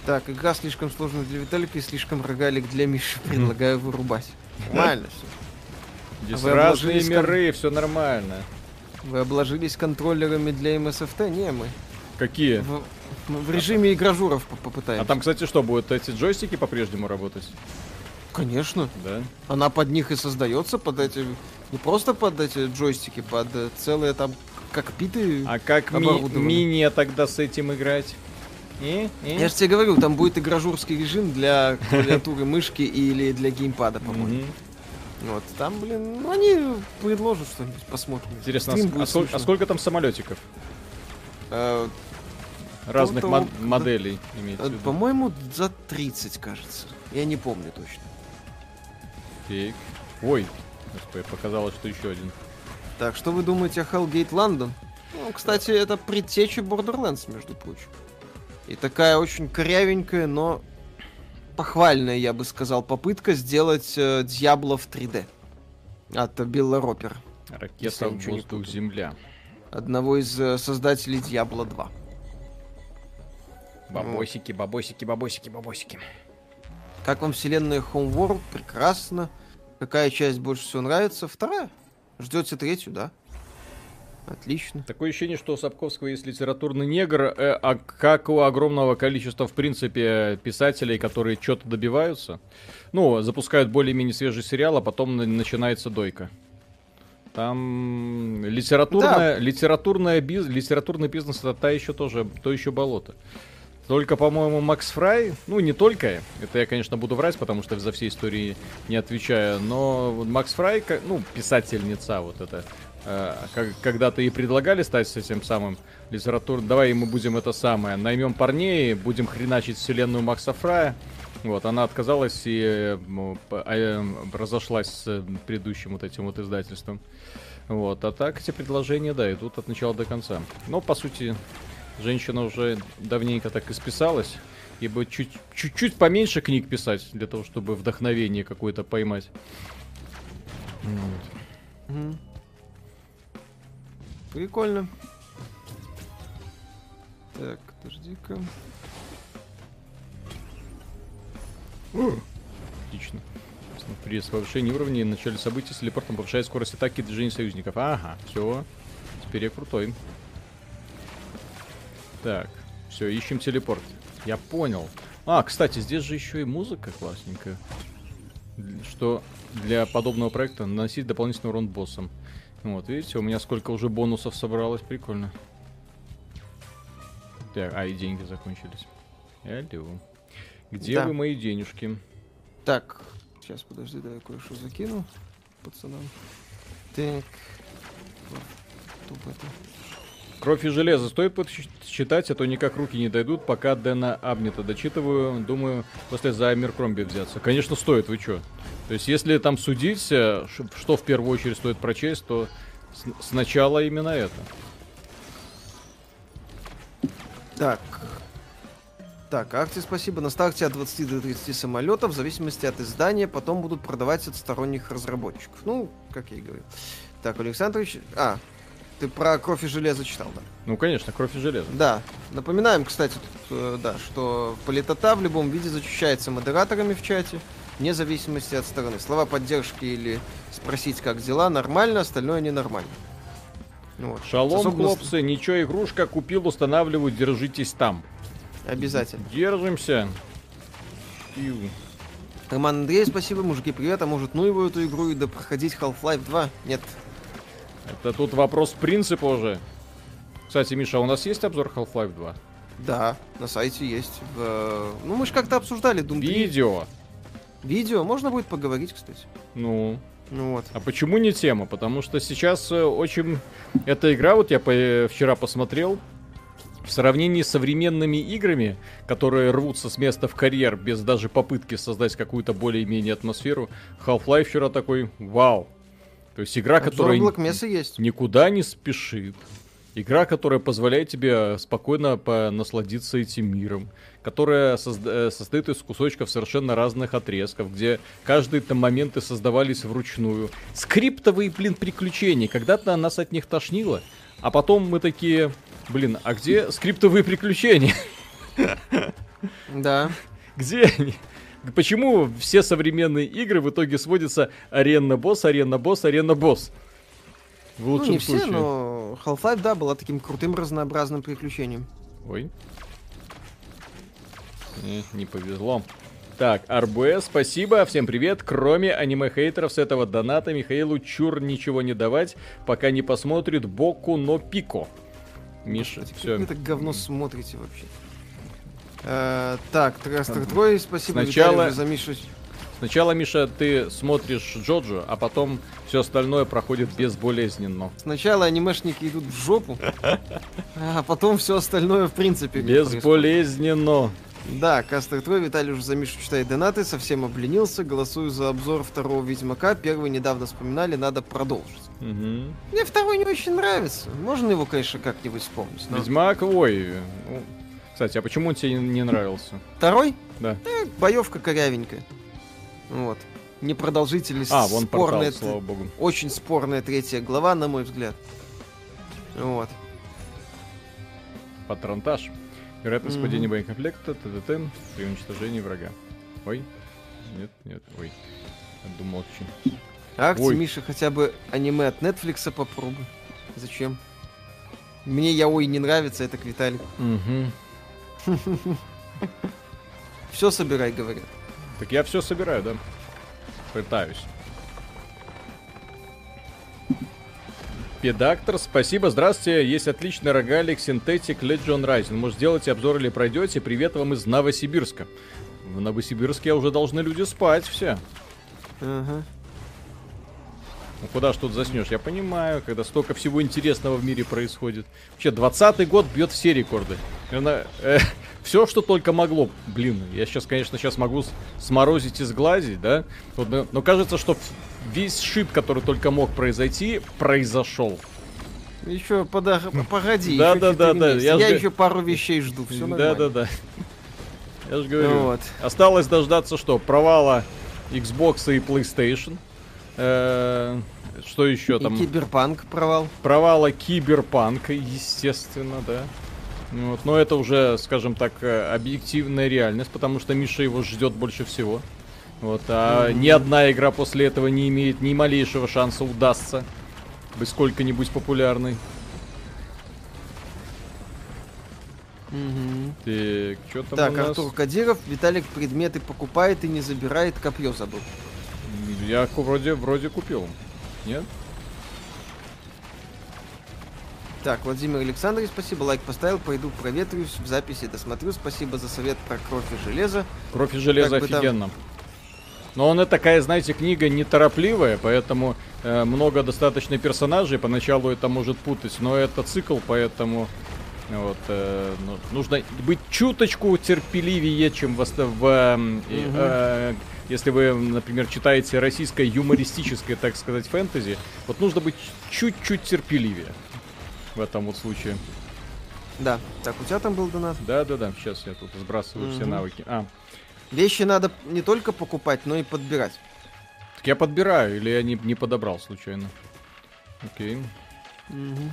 Так, игра слишком сложная для Виталика и слишком рогалик для Миши. Предлагаю вырубать. Нормально все. Здесь вы разные обложились кон- миры, все нормально. Вы обложились контроллерами для MSFT? Не, мы. Какие? В, в режиме игражуров по- попытаемся. А там, кстати, что, будут эти джойстики по-прежнему работать? Конечно. Да? Она под них и создается, под эти... Не просто под эти джойстики, под э, целые там кокпиты. А как ми- мини тогда с этим играть? И? И? Я же тебе говорю, там будет игражурский режим для клавиатуры, мышки или для геймпада, по-моему. Вот, там, блин, ну они предложат что-нибудь, посмотрим. Интересно, а, а сколько, а сколько там самолетиков? Разных мод- да. моделей имеется э. По-моему, за 30, кажется. Я не помню точно. Так. Ой, господи, показалось, что еще один. Так, что вы думаете о Hellgate London? Ну, кстати, это предтеча Borderlands, между прочим. И такая очень корявенькая, но похвальная, я бы сказал, попытка сделать э, Diablo в 3D. От Билла Ропера, Ракета в воздух, земля. одного из э, создателей Diablo 2. Бабосики, бабосики, бабосики, бабосики. Как вам вселенная Homeworld? Прекрасно. Какая часть больше всего нравится? Вторая. Ждете третью, да? Отлично. Такое ощущение, что у Сапковского есть литературный негр, э, а как у огромного количества, в принципе, писателей, которые что-то добиваются. Ну, запускают более-менее свежий сериал, а потом на- начинается дойка. Там литературная, литературная биз, литературный бизнес это та еще тоже, то еще болото. Только, по-моему, Макс Фрай, ну не только, это я, конечно, буду врать, потому что за все истории не отвечаю, но Макс Фрай, ну, писательница вот это, э, когда-то ей предлагали стать этим самым литературным, давай мы будем это самое, наймем парней, будем хреначить вселенную Макса Фрая, вот, она отказалась и а, э, разошлась с предыдущим вот этим вот издательством. Вот, а так эти предложения, да, идут от начала до конца. Но, по сути, женщина уже давненько так исписалась, и бы чуть- чуть-чуть поменьше книг писать, для того, чтобы вдохновение какое-то поймать. Вот. Мгм. Прикольно. Так, подожди-ка. Отлично. При повышении уровня и начале событий с телепортом повышает скорость атаки и движения союзников. Ага, все. Теперь я крутой. Так, все, ищем телепорт. Я понял. А, кстати, здесь же еще и музыка классненькая. Что для подобного проекта наносить дополнительный урон боссам. Вот, видите, у меня сколько уже бонусов собралось, прикольно. Так, а и деньги закончились. Алло. Где Да. вы мои денежки? Так, сейчас, подожди, давай кое-что закину пацанам. Так. Тут это. Кровь и железо стоит читать, а то никак руки не дойдут, пока Дэна Абнета дочитываю. Думаю, после за Амеркромби взяться. Конечно, стоит, вы чё? То есть, если там судить, э, что в первую очередь стоит прочесть, то сначала именно это. Так. Так, акции спасибо. На старте от 20 до 30 самолетов, в зависимости от издания, потом будут продавать от сторонних разработчиков. Ну, как я и говорил. Так, Александрович... А, ты про кровь и железо читал, да? Ну, конечно, кровь и железо. Да. Напоминаем, кстати, тут, э, да, что политота в любом виде защищается модераторами в чате, вне зависимости от стороны. Слова поддержки или спросить, как дела, нормально, остальное ненормально. Ну Вот. Шалом, Особенно с- хлопцы, ничего, игрушка купил, устанавливаю, держитесь там. Обязательно. Держимся. Пиу. Роман Андрей, спасибо, мужики, привет. А может, ну его эту игру и да проходить Half-Life 2? Нет. Это тут вопрос принципа уже. Кстати, Миша, а у нас есть обзор Half-Life 2? Да, на сайте есть. В, э, Ну, мы же как-то обсуждали Doom 3. Видео. Видео, можно будет поговорить, кстати. Ну, Ну вот. А почему не тема? Потому что сейчас э, очень... Эта игра, вот я по- вчера посмотрел, в сравнении с современными играми, которые рвутся с места в карьер без даже попытки создать какую-то более-менее атмосферу, Half-Life вчера такой, вау. То есть игра, Обзор которая Black есть. никуда не спешит. Игра, которая позволяет тебе спокойно по- насладиться этим миром, которая созда- э, состоит из кусочков совершенно разных отрезков, где каждые там моменты создавались вручную. Скриптовые, блин, приключения. Когда-то нас от них тошнило, а потом мы такие, блин, а где скриптовые приключения? Да. Где они? Почему все современные игры в итоге сводятся арена-босс, арена-босс, арена-босс? В Ну, лучшем не все, случае. но Half-Life, да, была таким крутым разнообразным приключением. Ой. Не, не повезло. Так, РБС, спасибо, всем привет. Кроме аниме-хейтеров с этого доната Михаилу чур ничего не давать, пока не посмотрит Боку но Пико. Миша, Господи, все. Как вы это говно смотрите вообще? Э, так, Трой, спасибо Сначала- Виталию за Мишу. Сначала, Миша, ты смотришь Джоджо, а потом все остальное проходит безболезненно. Сначала анимешники идут в жопу, а потом все остальное в принципе. Безболезненно. Да, Кастер Трой, Виталий уже за Мишу читает донаты, совсем обленился, голосую за обзор второго Ведьмака, первый недавно вспоминали, надо продолжить. Мгм. Мне второй не очень нравится, можно его, конечно, как-нибудь вспомнить. но- Ведьмак, ой. Кстати, а почему он тебе не- нравился? Второй? Да. Э, боевка корявенькая. Вот. Непродолжительность А, вон портал, спорная, слава богу. очень спорная третья глава, на мой взгляд. Вот. Патронтаж. Вероятность Мгм. падения боекомплекта ТДТ при уничтожении врага. Ой. Нет, нет, ой. Я думал, чем. Акции, Ой. Миша, хотя бы аниме от Netflix попробуй. Зачем? Мне яой не нравится, это к Виталику. Угу. Все собирай, говорят. Так я все собираю, да? Пытаюсь. Педактор, спасибо, здравствуйте. Есть отличный рогалик Synthetic Legion Rising. Может, сделайте обзор или пройдете? Привет вам из Новосибирска. В Новосибирске уже должны люди спать все. Ага. Ну куда ж тут заснешь? Я понимаю, когда столько всего интересного в мире происходит. Вообще, 20-й год бьет все рекорды. э, все, что только могло. Блин, я сейчас, конечно, сейчас могу сморозить и сглазить, да? Вот, но, но кажется, что весь шип, который только мог произойти, произошел. Еще пода... погоди. Да, да, да, да. Я, я ж... еще пару вещей жду. Все да, да, да. Я же говорю. Вот. Осталось дождаться что? Провала Xbox и PlayStation. Э, что еще там? И Киберпанк провал. Провала Киберпанка, естественно, да. Вот. Но это уже, скажем так, э, объективная реальность, потому что Миша его ждет больше всего. Вот, а mm-hmm. ни одна игра после этого не имеет ни малейшего шанса удастся быть сколько-нибудь популярной. Угу. Так, что там Так, у нас? Артур Кадиров, Виталик предметы покупает и не забирает, копье забыл. Я вроде, вроде купил. Нет? Так, Владимир Александрович, спасибо, лайк поставил, пойду проветрюсь, в записи досмотрю, спасибо за совет про кровь и железо. Кровь и железо как офигенно. Там... Но она такая, знаете, книга неторопливая, поэтому э, много достаточно персонажей, поначалу это может путать, но это цикл, поэтому вот, э, ну, нужно быть чуточку терпеливее, чем в, в э, э, если вы, например, читаете российское юмористическое, так сказать, фэнтези, вот нужно быть чуть-чуть терпеливее в этом вот случае. Да. Так, у тебя там был донат? Да, да, да. Сейчас я тут сбрасываю угу. все навыки. А. Вещи надо не только покупать, но и подбирать. Так я подбираю, или я не, не подобрал случайно. Окей. Угу.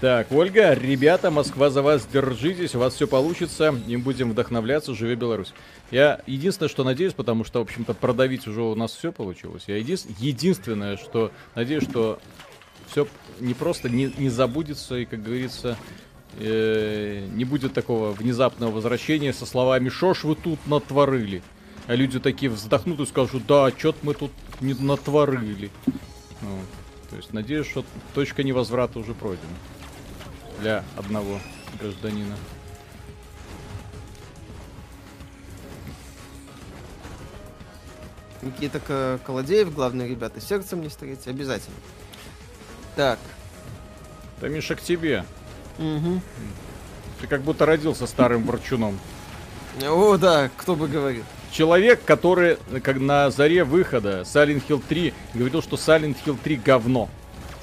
Так, Ольга, ребята, Москва за вас, держитесь, у вас все получится, им будем вдохновляться, живи Беларусь. Я единственное, что надеюсь, потому что, в общем-то, продавить уже у нас все получилось. Я един... единственное, что надеюсь, что все не просто не, не забудется и, как говорится, э, не будет такого внезапного возвращения со словами «Шо ж вы тут натворили?» А люди такие вздохнут и скажут «Да, чё-то мы тут не натворили». Вот. То есть надеюсь, что точка невозврата уже пройдена для одного гражданина. Никита Колодеев, главные ребята, сердцем не стареть, обязательно. Так. Да, Миша, к тебе. Угу. Ты как будто родился старым ворчуном. О, да, кто бы говорил. Человек, который как на заре выхода Silent Hill 3 говорил, что Silent Hill 3 говно.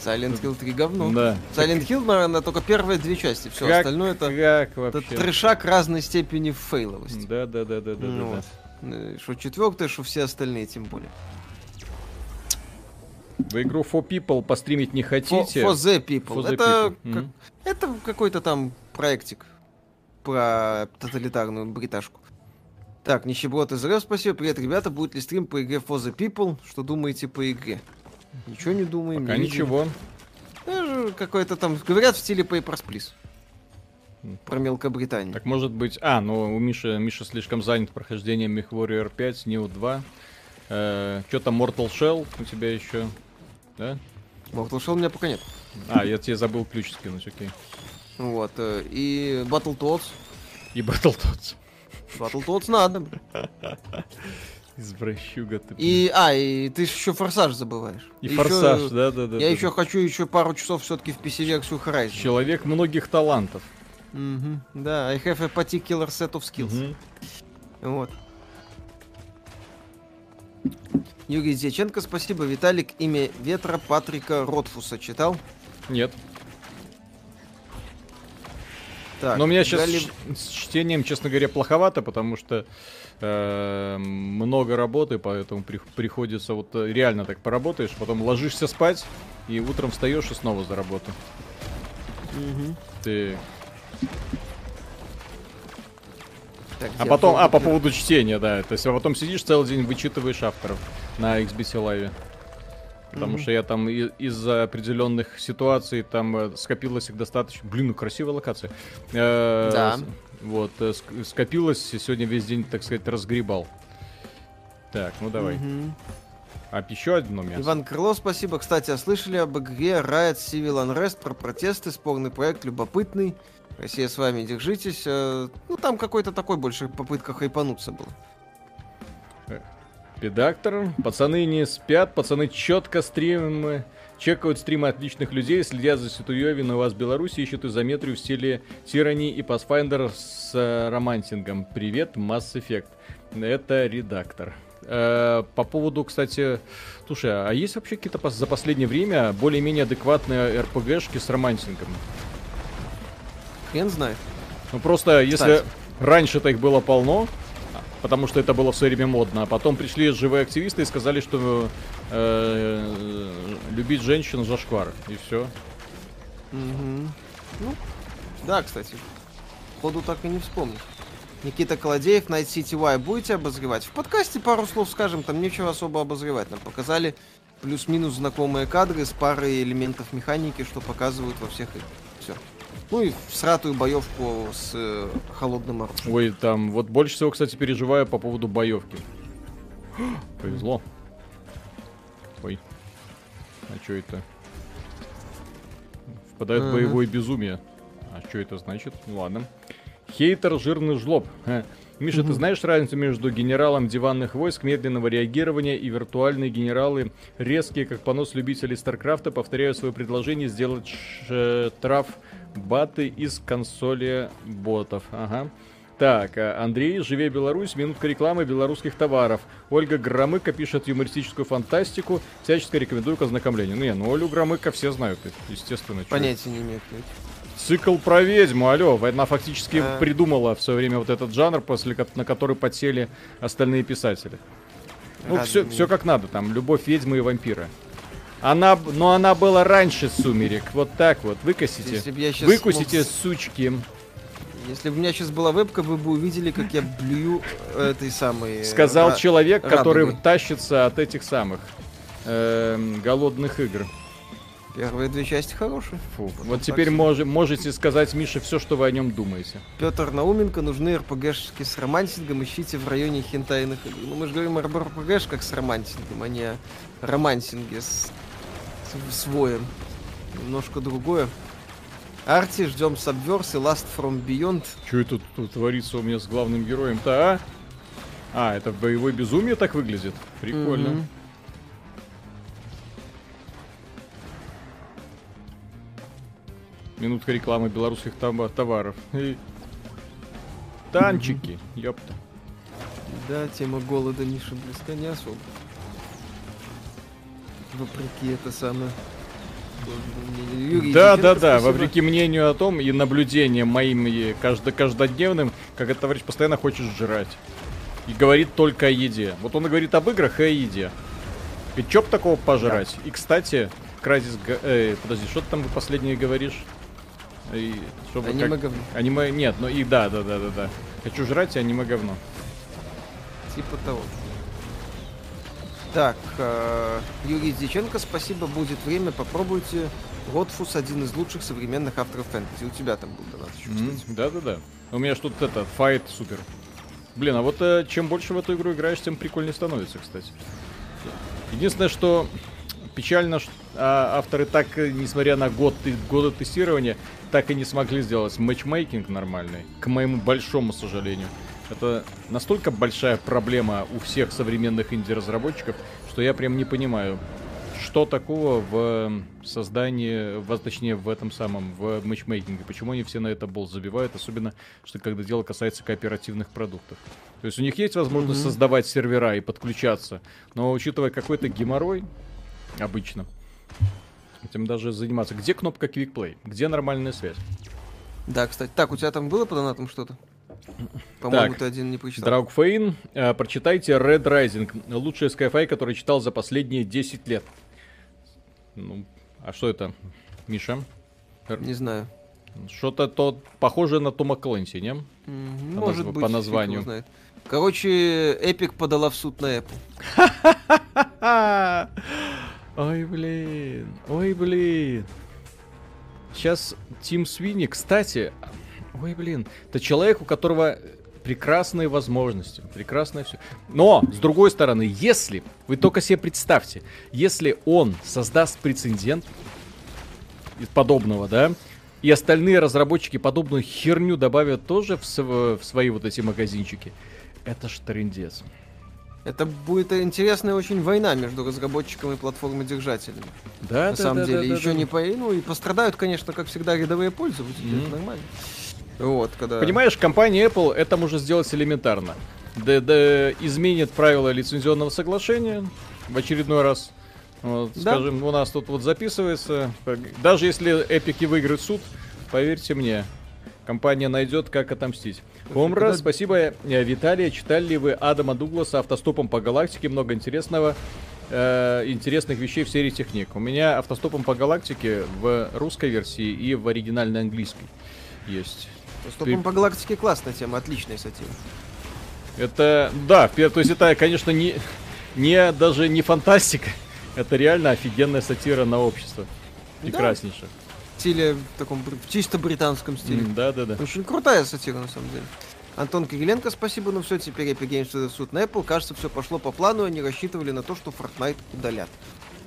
Silent Hill 3 говно. Да. Silent Hill, наверное, только первые две части. Все как, остальное это, как вообще? это трешак разной степени фейловости. Да, да, да, да, да, ну, да, да. Э, что четвертое, что все остальные, тем более. Вы игру For People постримить не хотите? For, for the People. For the это, people. Как, mm-hmm. это какой-то там проектик про тоталитарную бриташку. Так, нищеброд из РФ, спасибо. Привет, ребята. Будет ли стрим по игре For the People? Что думаете по игре? Ничего не думаем. Пока не ничего. Какой-то там, говорят, в стиле Papers, Please. Про Мелкобританию. Так может быть... А, ну у Миши, Миша слишком занят прохождением MechWarrior 5, Neo 2. Э, что там Mortal Shell у тебя еще? Да? Mortal Shell у меня пока нет. А, я тебе забыл ключ скинуть, окей. Вот. Э, и Battletoads. И Battletoads. Battletoads надо. Извращуга ты. И, а, и ты еще форсаж забываешь. И еще, форсаж, да, да, да. Я да, еще да. хочу еще пару часов все-таки в PC-версию Horizon. Человек многих талантов. Угу, да, I have a particular set of skills. Угу. Вот. Юрий Дьяченко, спасибо. Виталик, имя ветра Патрика Ротфуса читал? Нет. Так, Но у меня сейчас Гали... с чтением, честно говоря, плоховато, потому что э, много работы, поэтому при, приходится вот э, реально так поработаешь, потом ложишься спать и утром встаешь и снова за работу. Угу. Ты. Так, а потом, а по поводу чтения, да, то есть а потом сидишь целый день, вычитываешь авторов на XBT Live. потому Мгм. что я там и- из-за определенных ситуаций там э, скопилось их достаточно. Блин, ну красивая локация. Э, Да. Вот, э, ск- скопилось, и сегодня весь день, так сказать, разгребал. Так, ну давай. Мгм. А еще одно мясо. Иван Крыло, спасибо. Кстати, а слышали об игре Riot Civil Unrest про протесты, спорный проект, любопытный. Россия с вами, держитесь. Э, Ну, там какой-то такой больше попытка хайпануться была. Педактор. Пацаны не спят, пацаны четко стримы, чекают стримы отличных людей, следят за ситуевиной у вас в Беларуси, ищут изометрию в стиле Tyranny и Pathfinder с э, романтингом. Привет, Mass Effect. Это редактор. Э, по поводу, кстати, слушай, а есть вообще какие-то за последнее время более-менее адекватные РПГшки с романтингом? Хрен знает. Ну просто, если Кстати. раньше-то их было полно, потому что это было в свое время модно, а потом пришли живые активисты и сказали, что э, любить женщин зашквар, и все. Мгм. Ну, да, кстати. Ходу так и не вспомнишь. Никита Колодеев, Night City Y будете обозревать? В подкасте пару слов скажем, там нечего особо обозревать. Нам показали плюс-минус знакомые кадры с парой элементов механики, что показывают во всех играх. Все. Ну и сратую боевку с э, холодным оружием. Ой, там, вот больше всего, кстати, переживаю по поводу боевки. Повезло. А что это? Впадает в боевое безумие. А что это значит? Ну ладно. Хейтер жирный жлоб. Миша, ты Мгм. знаешь разницу между генералом диванных войск медленного реагирования и виртуальные генералы, резкие, как понос любителей Старкрафта, повторяю свое предложение сделать штраф баты из консоли ботов. Ага. Так, а, Андрей, живе Беларусь, минутка рекламы белорусских товаров. Ольга Громыко пишет юмористическую фантастику, всячески рекомендую к ознакомлению. Ну, не, ну Олю Громыко все знают, естественно. Понятия не это. Цикл про ведьму, алло, она фактически А. придумала в свое время вот этот жанр, после на который подсели остальные писатели. Ну, Рад все, все как надо, там, любовь ведьмы и вампира. Она, но она была раньше сумерек, вот так вот, выкосите. Выкусите, мог- сучки. Если бы у меня сейчас была вебка, вы бы увидели, как я блюю этой самой... э, Сказал ра- человек, который радугой. тащится от этих самых эм, голодных игр. Первые две части хорошие. Фу. Вот теперь мож- можете сказать Мише все, что вы о нем думаете. Петр Науменко, нужны РПГшки с романтингом, ищите в районе хентайных игр. Ну, мы же говорим об РПГшках с романтингом, а не о романтинге с, с, с воем. Немножко другое. Арти, ждем Subverse и Last From Beyond. Что это тут творится у меня с главным героем-то, а? А, это боевое безумие так выглядит? Прикольно. Мгм. Минутка рекламы белорусских таба- товаров. И Танчики, ёпта. Да, тема голода Миша близка не особо. Вопреки это самое. Юрий Да, да, да, спасибо. вопреки мнению о том и наблюдениям моим и каждо- каждодневным, как этот товарищ постоянно хочет жрать. И говорит только о еде. Вот он и говорит об играх и о еде. И чё б такого пожрать? И, кстати, Кразис... э, подожди, что ты там последнее говоришь? И, чтобы Аниме как- говно. Аниме... Нет, ну и да, да, да, да, да. Хочу жрать, и аниме говно. Типа того. Так, э, Юрий Диченко, спасибо, будет время, попробуйте. Ротфус один из лучших современных авторов фэнтези. У тебя там был донат еще, кстати. Да-да-да. У меня тут это, файт супер. Блин, а вот э, чем больше в эту игру играешь, тем прикольнее становится, кстати. Единственное, что печально, что а, авторы так, э, несмотря на год, годы тестирования, так и не смогли сделать матчмейкинг нормальный, к моему большому сожалению. Это настолько большая проблема у всех современных инди-разработчиков, что я прям не понимаю, что такого в создании, в, точнее в этом самом, в матчмейкинге, почему они все на это бол забивают, особенно, что когда дело касается кооперативных продуктов. То есть у них есть возможность Мгм. создавать сервера и подключаться, но учитывая какой-то геморрой, обычно, этим даже заниматься. Где кнопка Quick Play? Где нормальная связь? Да, кстати. Так, у тебя там было по донатам что-то? По-моему, Так, ты один не прочитал. Драугфейн, э, прочитайте Red Rising, лучший Skyfi, который читал за последние 10 лет. Ну, а что это, Миша? Не знаю. Что-то то похоже на Тома Клэнси, не? По Может быть, по названию. знает. Короче, Эпик подала в суд на Apple. Ой, блин. Ой, блин. Сейчас Тим Свини, кстати, ой, блин, это человек, у которого прекрасные возможности, прекрасное все. Но, с другой стороны, если, вы только себе представьте, если он создаст прецедент из подобного, да, и остальные разработчики подобную херню добавят тоже в, в свои вот эти магазинчики, это ж трендец. Это будет интересная очень война между разработчиками и платформодержателями. Да, На да, самом да, деле, да, еще да. не по... Ну, и пострадают, конечно, как всегда, рядовые пользователи. Мгм. Это нормально. Вот, когда... Понимаешь, компания Apple это может сделать элементарно. Да, да, изменит правила лицензионного соглашения в очередной раз. Вот, Да. Скажем, у нас тут вот записывается. Даже если Эпики выиграют суд, поверьте мне, компания найдет, как отомстить. Омра, когда- спасибо, э, Виталия. Читали ли вы Адама Дугласа автостопом по галактике? Много интересного. э, интересных вещей в серии техник. У меня автостопом по галактике в русской версии и в оригинальной английской есть. Стопом по галактике классная тема, отличная сатира. Это, да, то есть это, конечно, не, не даже не фантастика, это реально офигенная сатира на общество. Да. Прекраснейшая. В стиле, в таком в чисто британском стиле. М, Да, да, да. Очень крутая сатира, на самом деле. Антон Кириленко, спасибо, ну все, теперь Epic Games суд на Apple. Кажется, все пошло по плану, они рассчитывали на то, что Fortnite удалят.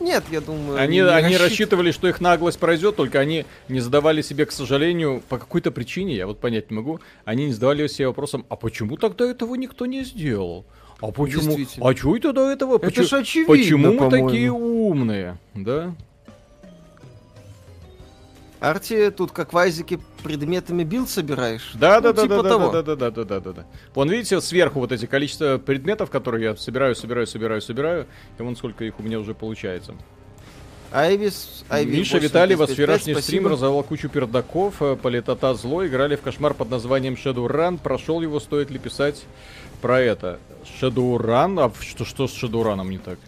Нет, я думаю... Они, они рассчит- рассчитывали, что их наглость пройдет, только они не задавали себе, к сожалению, по какой-то причине, я вот понять не могу, они не задавали себе вопросом, а почему тогда этого никто не сделал? А почему? А чего это до этого? Это Почему- ж очевидно, Почему мы такие умные? Да? Арти, тут как в Айзеке предметами build собираешь? Да, да, Ну, да, типа да, да, того. да, да, да, да, да, да, да. Вон видите сверху вот эти количество предметов, которые я собираю, собираю, собираю, собираю, и вон сколько их у меня уже получается. Айвис, Айви Миша 8, Виталий, ваш 35, вчерашний стрим разорвал кучу пердаков, э, политота зло, играли в кошмар под названием Shadowrun, прошел его, стоит ли писать про это? Shadowrun? А что, что с Shadowrun не так?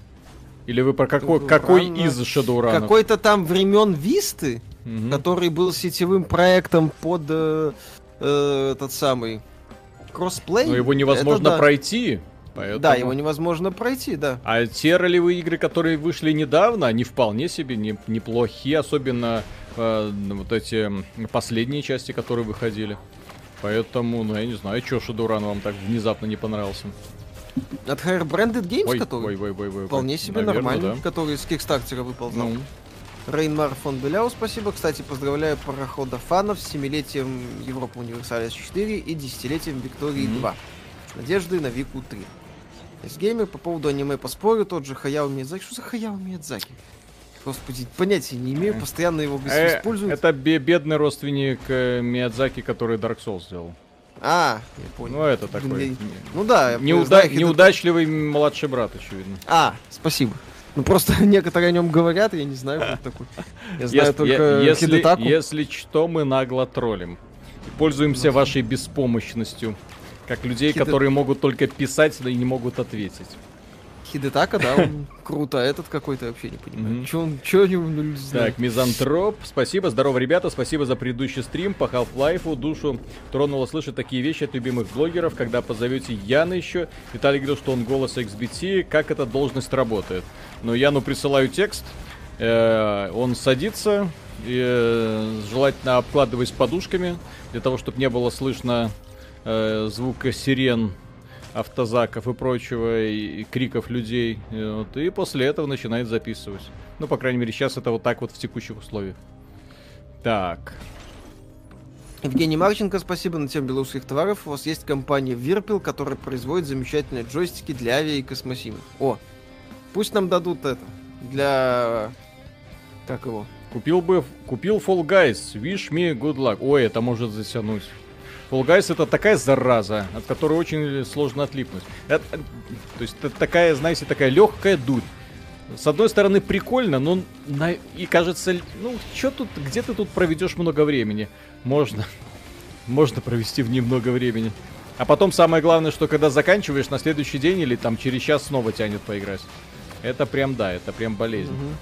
Или вы про какой, какой из Shadowrun? Какой-то там времен Висты, который был сетевым проектом под э, э, этот самый кроссплей. Но его невозможно Это да. пройти, поэтому... Да, его невозможно пройти, да. А те ролевые игры, которые вышли недавно, они вполне себе не, неплохие, особенно э, вот эти последние части, которые выходили. Поэтому, ну я не знаю, что Шадуран вам так внезапно не понравился. От Higher Branded Games, Ой, который ой, ой, ой, ой, вполне себе Наверно, нормальный, да. который с Кикстартера выползал. Ну, Рейнмар фон Беляу, спасибо. Кстати, поздравляю парохода фанов с 7-летием Европа Универсалис 4 и десятилетием Виктории Мгм. 2. С надеждой на Вику 3. Есть геймер по поводу аниме поспорю, тот же Хаяо Миядзаки. Что за Хаяо Миядзаки? Господи, понятия не имею, постоянно его э, используют. это бе- бедный родственник э, Миядзаки, который Dark Souls сделал. А, я понял. Ну, это Блин, такой... я- Ну да, я неуда- знаю, Неудачливый младший брат, очевидно. А, спасибо. Ну просто некоторые о нем говорят, я не знаю, кто это такой. Я знаю только если, Хидетаку. если что, мы нагло троллим. И пользуемся вашей беспомощностью. Как людей, которые могут только писать, да и не могут ответить. Хидетака, да, он круто, а этот какой-то вообще не понимаю. Че он, че они не знаю. Так, Мизантроп, спасибо, здорово, ребята, спасибо за предыдущий стрим по Half-Life, душу тронуло слышать такие вещи от любимых блогеров, когда позовете Яна еще. Виталий говорил, что он голос XBT, как эта должность работает. Но Яну присылаю текст, э, он садится, и, э, желательно обкладываясь подушками, для того, чтобы не было слышно э, звука сирен, автозаков и прочего, и, и криков людей. И, вот, и после этого начинает записывать. Ну, по крайней мере, сейчас это вот так вот в текущих условиях. Так. Евгений Марченко, спасибо на тему белорусских товаров. У вас есть компания Virpil, которая производит замечательные джойстики для авиа и космосимов. О, пусть нам дадут это. Для... Как его? Купил бы, купил Fall Guys, wish me good luck. Ой, это может затянуть. Fall Guys это такая зараза, от которой очень сложно отлипнуть. Это- э, то есть это такая, знаете, такая легкая дурь. С одной стороны прикольно, но на- и кажется, ну что тут, где ты тут проведешь много времени? Можно, можно провести в ней много времени. А потом самое главное, что когда заканчиваешь на следующий день или там через час снова тянет поиграть. Это прям да, это прям болезнь. Мгм.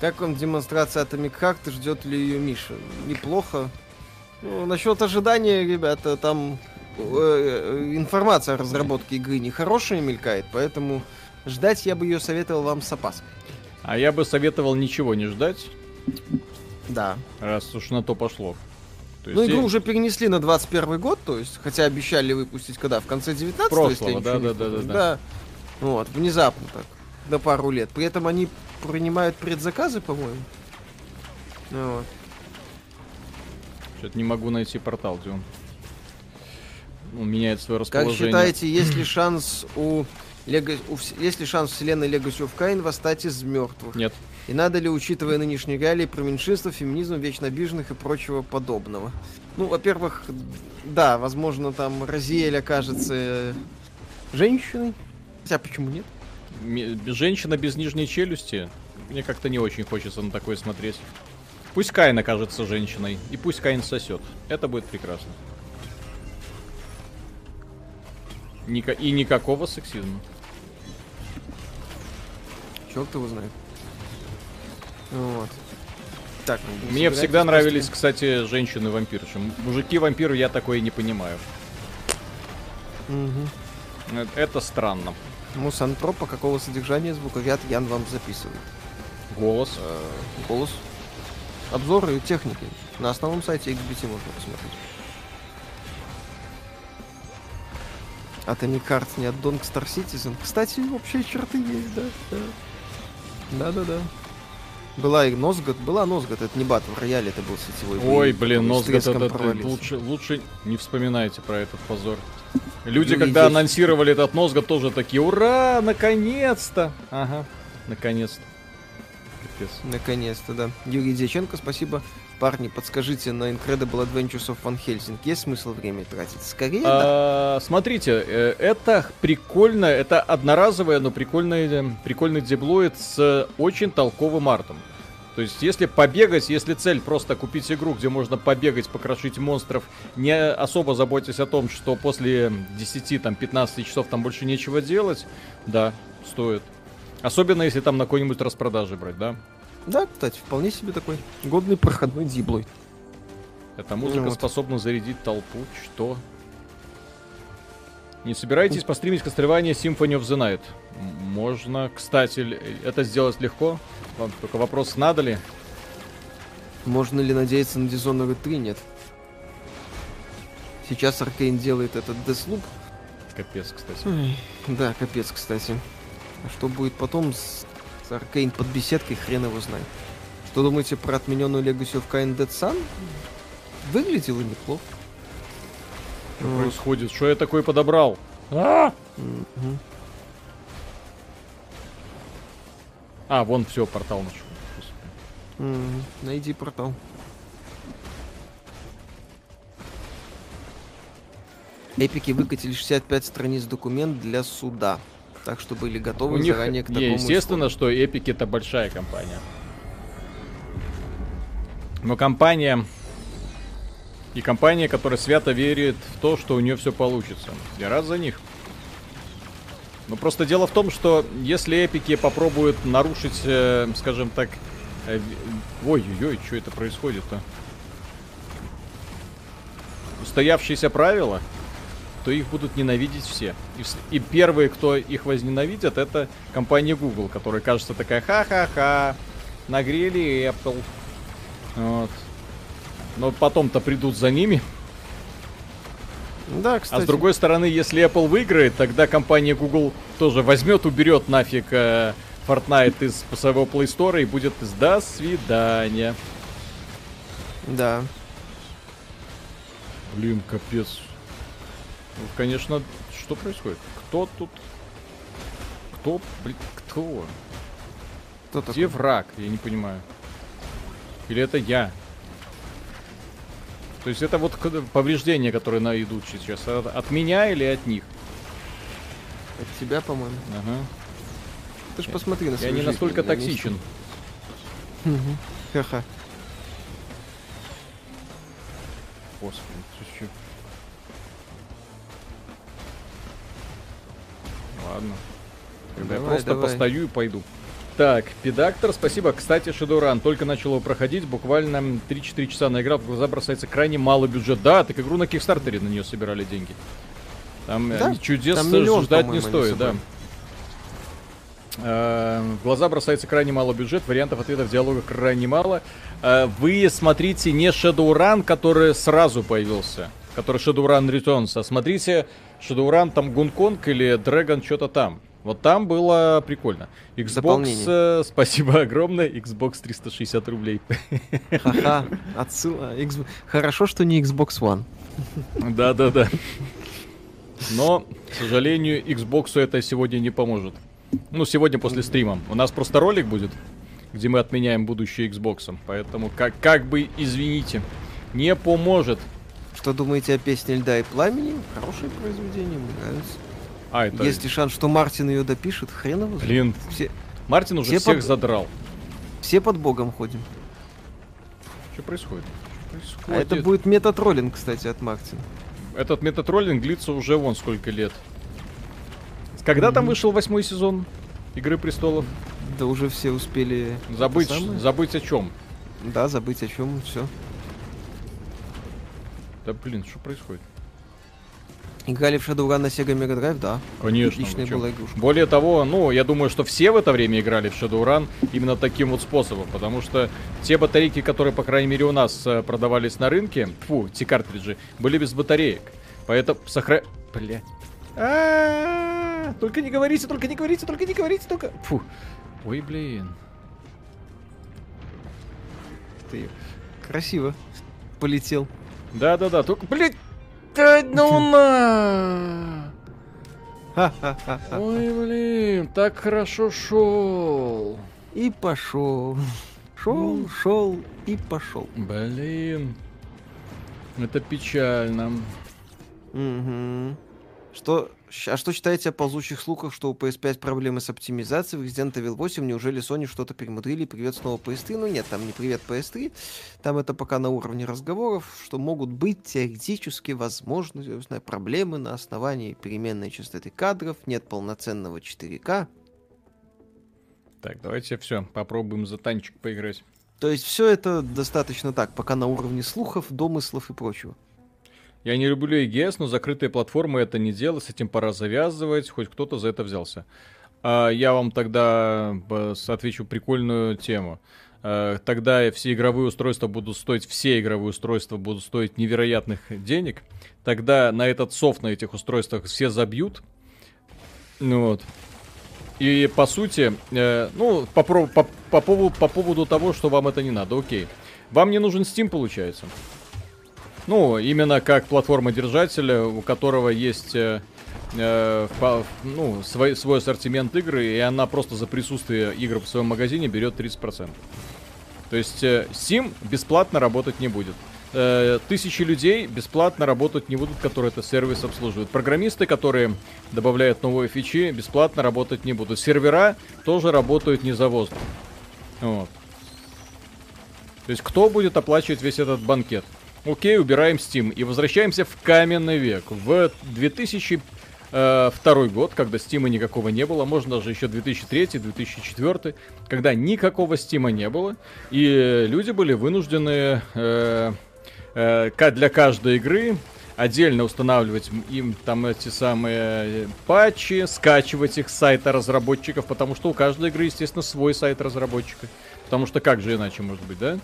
Как вам демонстрация Atomic Heart ждет ли ее Миша? Неплохо. Ну, насчет ожидания, ребята, там э, э, информация о разработке игры нехорошая мелькает, поэтому ждать я бы ее советовал вам с опаской. А я бы советовал ничего не ждать, Да. раз уж на то пошло. То Ну, есть игру и- уже перенесли на 21 год, то есть, хотя обещали выпустить когда? В конце 19 Прошлого, да, не да, да, да, да. Вот, внезапно так, на пару лет. При этом они принимают предзаказы, по-моему. Ну Вот. Что-то не могу найти портал, где он. Он меняет свое Как расположение. считаете, есть ли шанс у, Лего... у есть ли шанс вселенной Legacy of Kain восстать из мертвых? Нет. И надо ли, учитывая нынешние реалии, про меньшинство, феминизм, вечно обиженных и прочего подобного? Ну, во-первых, да, возможно, там Розиэль окажется э, женщиной. Хотя почему нет? Женщина без нижней челюсти. Мне как-то не очень хочется на такое смотреть. Пусть Кайн окажется женщиной, и пусть Кайн сосет. Это будет прекрасно. Ника- И никакого сексизма. Черт его знает. Вот. Так, ну, Мне всегда после- нравились, кстати, женщины-вампирши. Мужики-вампиры я такое не понимаю. Э, Это странно. Мусантропа какого содержания звуковят Ян вам записывает? Голос. Э, голос. Обзоры и техники. На основном сайте XBT можно посмотреть. От не карт, не от Донг Star Citizen. Кстати, общие черты есть, да. да. Да-да-да. Была и Носгот, была Носгот, это не бат в рояле, это был сетевой. Ой, боевик, блин, который с нос треском этот, провалился. лучше, лучше не вспоминайте про этот позор. Люди, Ну, когда идите. анонсировали этот Нозга, тоже такие, ура, наконец-то! Ага, наконец-то. Капец. Наконец-то, да. Юрий Дьяченко, спасибо. Парни, подскажите, на Incredible Adventures of Van Helsing есть смысл время тратить? Скорее, да. А, смотрите, э, это прикольно, это одноразовое, но прикольный, э, прикольный деблоид с очень толковым артом. То есть, если побегать, если цель просто купить игру, где можно побегать, покрошить монстров, не особо заботясь о том, что после 10-15 часов там больше нечего делать, да, стоит. Особенно, если там на какой-нибудь распродаже брать, да? Да, кстати, вполне себе такой годный проходной диблой. Эта музыка Вот. способна зарядить толпу. Что? Не собираетесь постримить костревание Symphony of the Night? Можно. Кстати, это сделать легко. Вам только вопрос, надо ли? Можно ли надеяться на Dishonored 3? Нет. Сейчас Аркейн делает этот Deathloop. Капец, кстати. Ой, Да, капец, кстати. А что будет потом с, с Аркейн под беседкой, хрен его знает. Что думаете про отмененную Legacy of Kain Dead Sun? Выглядело неплохо. Что Вот. происходит? Что я такой подобрал? А, Мгм. А, вон все, портал нашел. Мгм. Найди портал. Эпики выкатили 65 страниц документ для суда. Так что были готовы У них, заранее к такому естественно, исходу. что Epic это большая компания. Но компания... И компания, которая свято верит в то, что у нее все получится. Я рад за них. Но просто дело в том, что если эпики попробуют нарушить, э, скажем так... э, Ой-ой-ой, что это происходит-то? Устоявшиеся правила, то их будут ненавидеть все. И, и первые, кто их возненавидят, это компания Google, которая кажется такая ха-ха-ха, нагрели Apple. Вот. Но потом-то придут за ними. Да, кстати. А с другой стороны, если Apple выиграет, тогда компания Google тоже возьмет, уберет нафиг э, Fortnite из своего Play Store и будет «До свидания». Да. Блин, капец. Конечно, что происходит? Кто тут? Кто, блин, кто? Кто Где такой? враг? Я не понимаю. Или это я? То есть это вот повреждения, которые на идут сейчас. От, меня или от них? От тебя, по-моему. Ага. Ты ж посмотри на Я свою не жизнь, настолько на токсичен. Ха-ха. Господи, Ладно. Тогда я Давай, просто давай. постою и пойду. Так, Педактор, спасибо. Кстати, Shadowrun только начал его проходить, буквально 3-4 часа наиграл, в глаза бросается крайне малый бюджет. Да, так игру на Кикстартере на нее собирали деньги. Там э, Да, чудес там миллион, ждать не стоит, да. Э, в глаза бросается крайне мало бюджет, вариантов ответов диалога крайне мало. Э, вы смотрите не Shadowrun, который сразу появился, который Shadowrun Returns, а смотрите Shadowrun там Гунконг или Dragon что-то там. Вот там было прикольно. Xbox, э, спасибо огромное, Xbox 360 рублей. Ха-ха, отсылка. X... Хорошо, что не Xbox One. Да-да-да. Но, к сожалению, Xbox это сегодня не поможет. Ну, сегодня после стрима. У нас просто ролик будет, где мы отменяем будущее Xbox. Поэтому, как, как бы, извините, не поможет. Что думаете о песне «Льда и пламени»? Хорошее произведение, мне нравится. А, это... Есть ли шанс, что Мартин ее допишет? Хрен его. Блин, все... Мартин уже все всех под... задрал. Все под богом ходим. Что происходит? Что происходит? А это будет метатроллинг, кстати, от Мартина. Этот метатроллинг длится уже вон сколько лет. Когда mm-hmm. там вышел восьмой сезон Игры престолов? Да уже все успели. Забыть, забыть о чем? Да, забыть о чем, все. Да блин, что происходит? Играли в Shadowrun на Sega Mega Drive, да. Конечно. Отличная была игрушка. Более того, ну, я думаю, что все в это время играли в Shadowrun именно таким вот способом, потому что те батарейки, которые, по крайней мере, у нас э, продавались на рынке, фу, те картриджи, были без батареек. Поэтому сохра... Блять. Только не говорите, только не говорите, только не говорите, только... Фу. Ой, блин. Ты красиво полетел. Да-да-да, только, блин, да ну на! Ой, блин, так хорошо шел. И пошел. Шел, шел и пошел. Блин. Это печально. Угу. Что а что считаете о ползущих слухах, что у PS5 проблемы с оптимизацией? В Resident Evil 8 неужели Sony что-то перемудрили? Привет снова PS3? Ну нет, там не привет PS3. Там это пока на уровне разговоров, что могут быть теоретически возможны знаю, проблемы на основании переменной частоты кадров, нет полноценного 4К. Так, давайте все, попробуем за танчик поиграть. То есть все это достаточно так, пока на уровне слухов, домыслов и прочего. Я не люблю EGS, но закрытые платформы это не дело, с этим пора завязывать, хоть кто-то за это взялся. А, я вам тогда отвечу прикольную тему. А, тогда все игровые устройства будут стоить, все игровые устройства будут стоить невероятных денег. Тогда на этот софт на этих устройствах все забьют. Ну вот. И по сути, э, ну, по, по, по, поводу, по поводу того, что вам это не надо, окей. Вам не нужен Steam, получается. Ну, именно как платформа держателя, у которого есть э, э, ну, свой, свой ассортимент игры, и она просто за присутствие игр в своем магазине берет 30%. То есть э, бесплатно работать не будет. Э, тысячи людей бесплатно работать не будут, которые этот сервис обслуживают. Программисты, которые добавляют новые фичи, бесплатно работать не будут. Сервера тоже работают не за воздух. Вот. То есть кто будет оплачивать весь этот банкет? Окей, убираем Steam и возвращаемся в каменный век. В 2002 э, год, когда Стима никакого не было, можно даже еще 2003-2004, когда никакого Стима не было, и люди были вынуждены э, э, для каждой игры отдельно устанавливать им там эти самые патчи, скачивать их с сайта разработчиков, потому что у каждой игры, естественно, свой сайт разработчика. Потому что как же иначе может быть, да?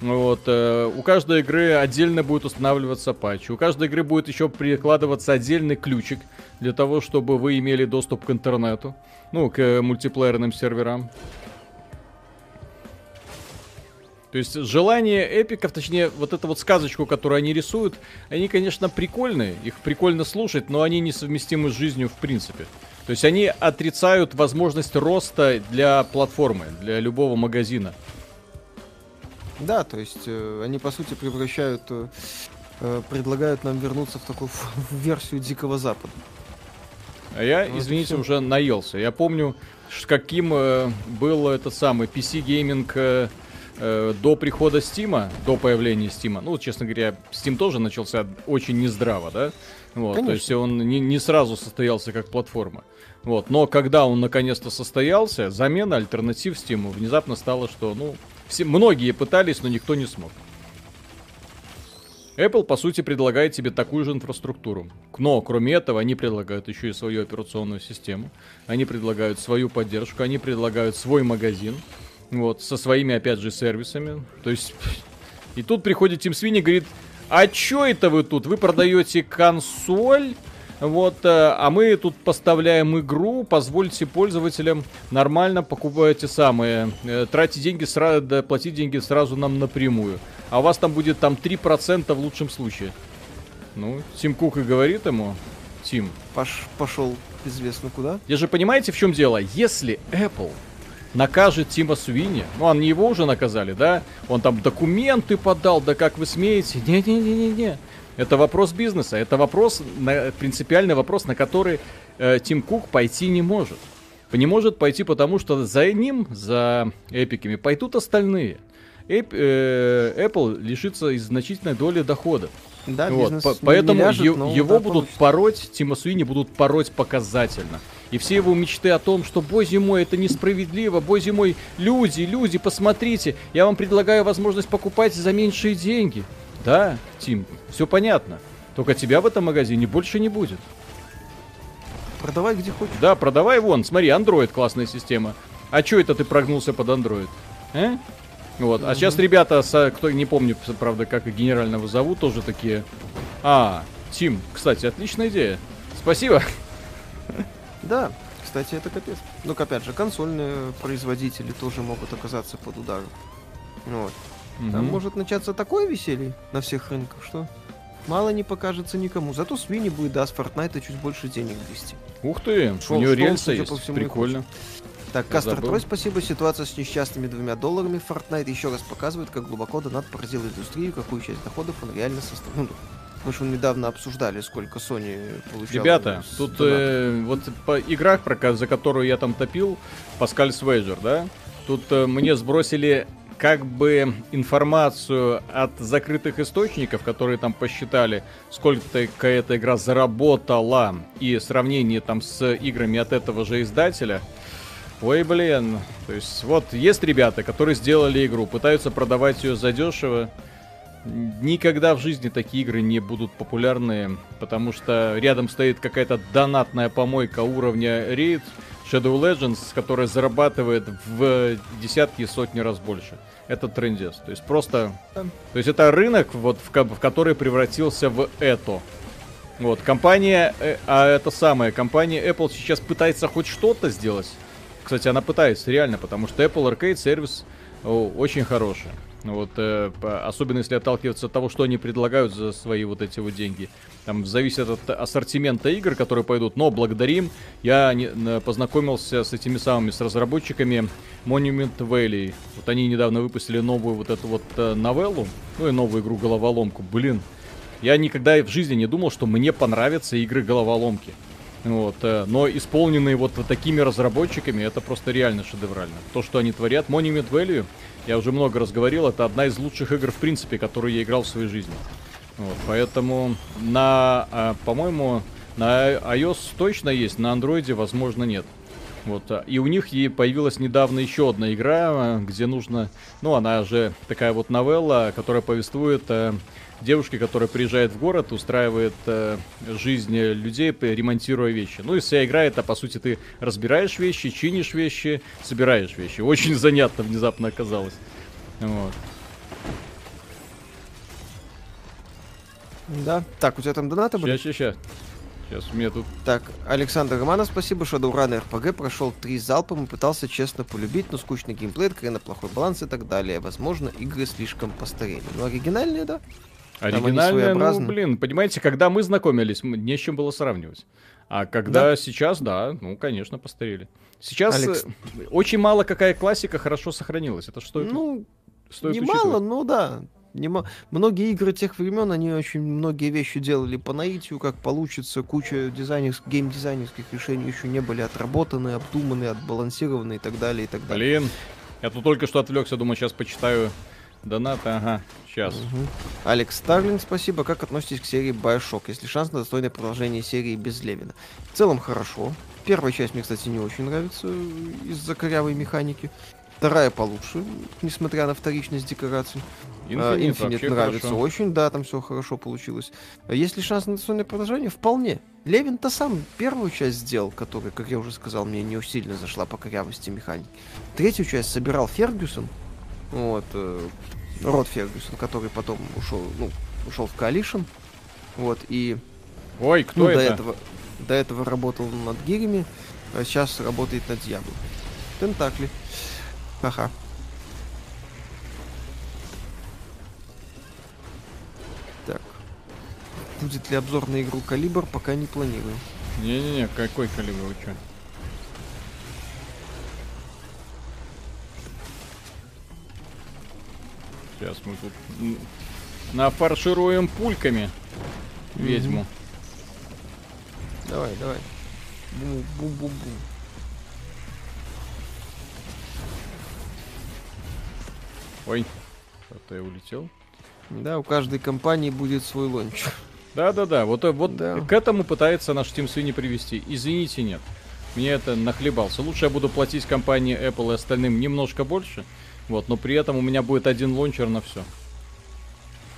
Вот, э, у каждой игры отдельно будет устанавливаться патч. У каждой игры будет еще прикладываться отдельный ключик для того, чтобы вы имели доступ к интернету. Ну, к э, мультиплеерным серверам. То есть желание эпиков, точнее, вот эту вот сказочку, которую они рисуют, они, конечно, прикольные, их прикольно слушать, но они несовместимы с жизнью в принципе. То есть они отрицают возможность роста для платформы, для любого магазина. Да, то есть э, они по сути превращают, э, э предлагают нам вернуться в такую в версию Дикого Запада. А я, ну, извините, уже наелся. Я помню, каким э, был этот самый PC-гейминг э, э, до прихода Стима, до появления Стима. Ну, честно говоря, Steam тоже начался очень нездраво, да? Вот, Конечно. то есть он не, не сразу состоялся как платформа. Вот, но когда он наконец-то состоялся, замена альтернатив Steam внезапно стала, что, ну, все, многие пытались, но никто не смог. Apple, по сути, предлагает тебе такую же инфраструктуру. Но, кроме этого, они предлагают еще и свою операционную систему. Они предлагают свою поддержку, они предлагают свой магазин. Вот, со своими, опять же, сервисами. То есть, и тут приходит Тим Свини и говорит, а чё это вы тут? Вы продаете консоль? Вот, э, а мы тут поставляем игру, позвольте пользователям нормально покупать эти самые, э, тратить деньги сразу, да, платить деньги сразу нам напрямую. А у вас там будет там 3% в лучшем случае. Ну, Тим Кук и говорит ему, Тим. Пош, пошел известно куда. Я же понимаете, в чем дело? Если Apple накажет Тима Свини, ну, они его уже наказали, да? Он там документы подал, да как вы смеете? Не-не-не-не-не. Это вопрос бизнеса, это вопрос, принципиальный вопрос, на который э, Тим Кук пойти не может. Не может пойти, потому что за ним, за эпиками, пойдут остальные. Эп, э, Apple лишится из значительной доли дохода. Да, вот, по, поэтому ляжет, е- его да, будут получится. пороть, Тима Суини будут пороть показательно. И все его мечты о том, что, боже мой, это несправедливо, боже мой, люди, люди, посмотрите, я вам предлагаю возможность покупать за меньшие деньги. Да, Тим, все понятно. Только тебя в этом магазине больше не будет. Продавай где хочешь. Да, продавай вон. Смотри, Android классная система. А чё это ты прогнулся под Android? Э? Вот. А сейчас ребята, кто не помню, правда, как генерального зовут, тоже такие. А, Тим, кстати, отличная идея. Спасибо. Да, кстати, это капец. Ну, опять же, консольные производители тоже могут оказаться под ударом. Вот. Угу. Там может начаться такое веселье на всех рынках, что мало не покажется никому. Зато Свини будет, да, с Fortnite чуть больше денег вести. Ух ты, шел, у него рельсы есть, прикольно. Так, Кастер Трой, спасибо. Ситуация с несчастными двумя долларами в Fortnite еще раз показывает, как глубоко донат поразил индустрию, какую часть доходов он реально составил. Ну, мы же недавно обсуждали, сколько Sony получала. Ребята, тут э, вот по играх, за которую я там топил, Паскаль Свейджер, да? Тут э, мне сбросили как бы информацию от закрытых источников, которые там посчитали, сколько эта игра заработала, и сравнение там с играми от этого же издателя. Ой, блин. То есть, вот есть ребята, которые сделали игру, пытаются продавать ее задешево. Никогда в жизни такие игры не будут популярны, потому что рядом стоит какая-то донатная помойка уровня Raid, Shadow Legends, которая зарабатывает в десятки и сотни раз больше. Это трендец. То есть просто... То есть это рынок, вот, в, в который превратился в это. Вот, компания, э, а это самое, компания Apple сейчас пытается хоть что-то сделать. Кстати, она пытается, реально, потому что Apple Arcade сервис очень хороший. Вот, э, особенно если отталкиваться от того, что они предлагают за свои вот эти вот деньги. Там зависит от ассортимента игр, которые пойдут. Но благодарим, я не, познакомился с этими самыми, с разработчиками Monument Valley. Вот они недавно выпустили новую вот эту вот э, новеллу, ну и новую игру головоломку. Блин, я никогда в жизни не думал, что мне понравятся игры головоломки. Вот, э, но исполненные вот такими разработчиками, это просто реально шедеврально. То, что они творят. Monument Valley, я уже много раз говорил, это одна из лучших игр, в принципе, которую я играл в своей жизни. Вот, поэтому на, а, по-моему, на iOS точно есть, на Android, возможно, нет. Вот, а, и у них и появилась недавно еще одна игра, а, где нужно, ну, она же такая вот новелла, которая повествует э, девушке, которая приезжает в город, устраивает э, жизнь людей, ремонтируя вещи. Ну и вся игра это, по сути, ты разбираешь вещи, чинишь вещи, собираешь вещи. Очень занятно внезапно оказалось. Вот. Да. Так, у тебя там донаты были? Сейчас, сейчас, сейчас. у меня тут... Так, Александр Романов, спасибо. Shadowrun RPG прошел три залпом и пытался честно полюбить, но скучный геймплей, откровенно плохой баланс и так далее. Возможно, игры слишком постарели. Ну, оригинальные, да? Оригинальные, ну, блин, понимаете, когда мы знакомились, не с чем было сравнивать. А когда да. сейчас, да, ну, конечно, постарели. Сейчас Алекс... Э, очень мало какая классика хорошо сохранилась. Это что? Ну, стоит немало, ну да. Нема... Многие игры тех времен, они очень многие вещи делали по наитию, как получится. Куча дизайнерских, геймдизайнерских решений еще не были отработаны, обдуманы, отбалансированы и так далее, и так далее. Блин, я тут только что отвлекся, думаю, сейчас почитаю донаты, ага, сейчас. Угу. Алекс Старлинг, спасибо. Как относитесь к серии Bioshock? Если шанс на достойное продолжение серии без Левина? В целом хорошо. Первая часть мне, кстати, не очень нравится из-за корявой механики. Вторая получше, несмотря на вторичность декораций. Infinite, Infinite вообще нравится хорошо. очень, да, там все хорошо получилось. А Есть ли шанс на национальное продолжение? Вполне. Левин-то сам первую часть сделал, которая, как я уже сказал, мне не сильно зашла по корявости механики. Третью часть собирал Фергюсон, вот, э, Род Фергюсон, который потом ушел, ну, ушел в Коалишн, вот, и Ой, кто ну, это? до этого до этого работал над гирями, а сейчас работает над Дьяблом. Тентакли. Ха-ха. Так. Будет ли обзор на игру Калибр, пока не планирую. Не-не-не, какой калибр, вы чё? Сейчас мы тут нафаршируем пульками ведьму. Давай, давай. Бум-бум-бум-бум. Ой, кто-то я улетел. Да, у каждой компании будет свой лончер. Да-да-да, вот, э, вот Да. к этому пытается наш Team Sweeney привести. Извините, нет. Мне это нахлебался. Лучше я буду платить компании Apple и остальным немножко больше. Вот, но при этом у меня будет один лончер на все.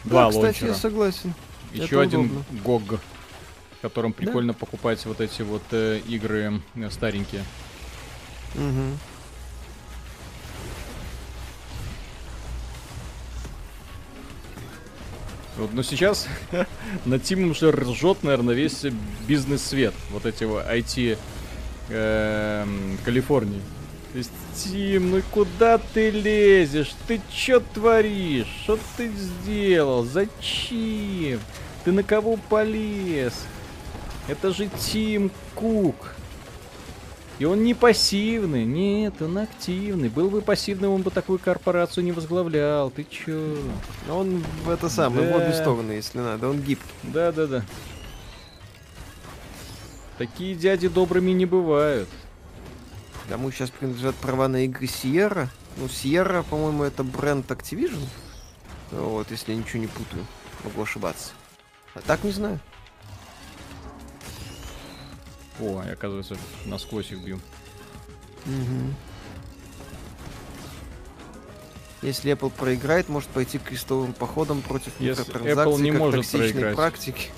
Два да, кстати, лончера. я согласен. Еще это один удобно. GOG, котором прикольно покупать вот эти вот э, игры э, старенькие. Мгм. Вот, но сейчас над Тимом уже ржет, наверное, весь бизнес-свет. Вот эти вот IT эм, Калифорнии. То есть, Тим, ну куда ты лезешь? Ты чё творишь? Что ты сделал? Зачем? Ты на кого полез? Это же Тим Кук. И он не пассивный, нет, он активный. Был бы пассивным, он бы такую корпорацию не возглавлял. Ты чё? Он в это самое, в обе Да. стороны, если надо. Он гибкий. Да, да, да. Такие дяди добрыми не бывают. Кому сейчас принадлежат права на игры Sierra. Ну, Sierra, по-моему, это бренд Activision. Вот, если я ничего не путаю. Могу ошибаться. А так не знаю. О, я, оказывается, насквозь их бью. Если Apple проиграет, может пойти крестовым походом против Если микротранзакций Apple не как может токсичной проиграть. практики.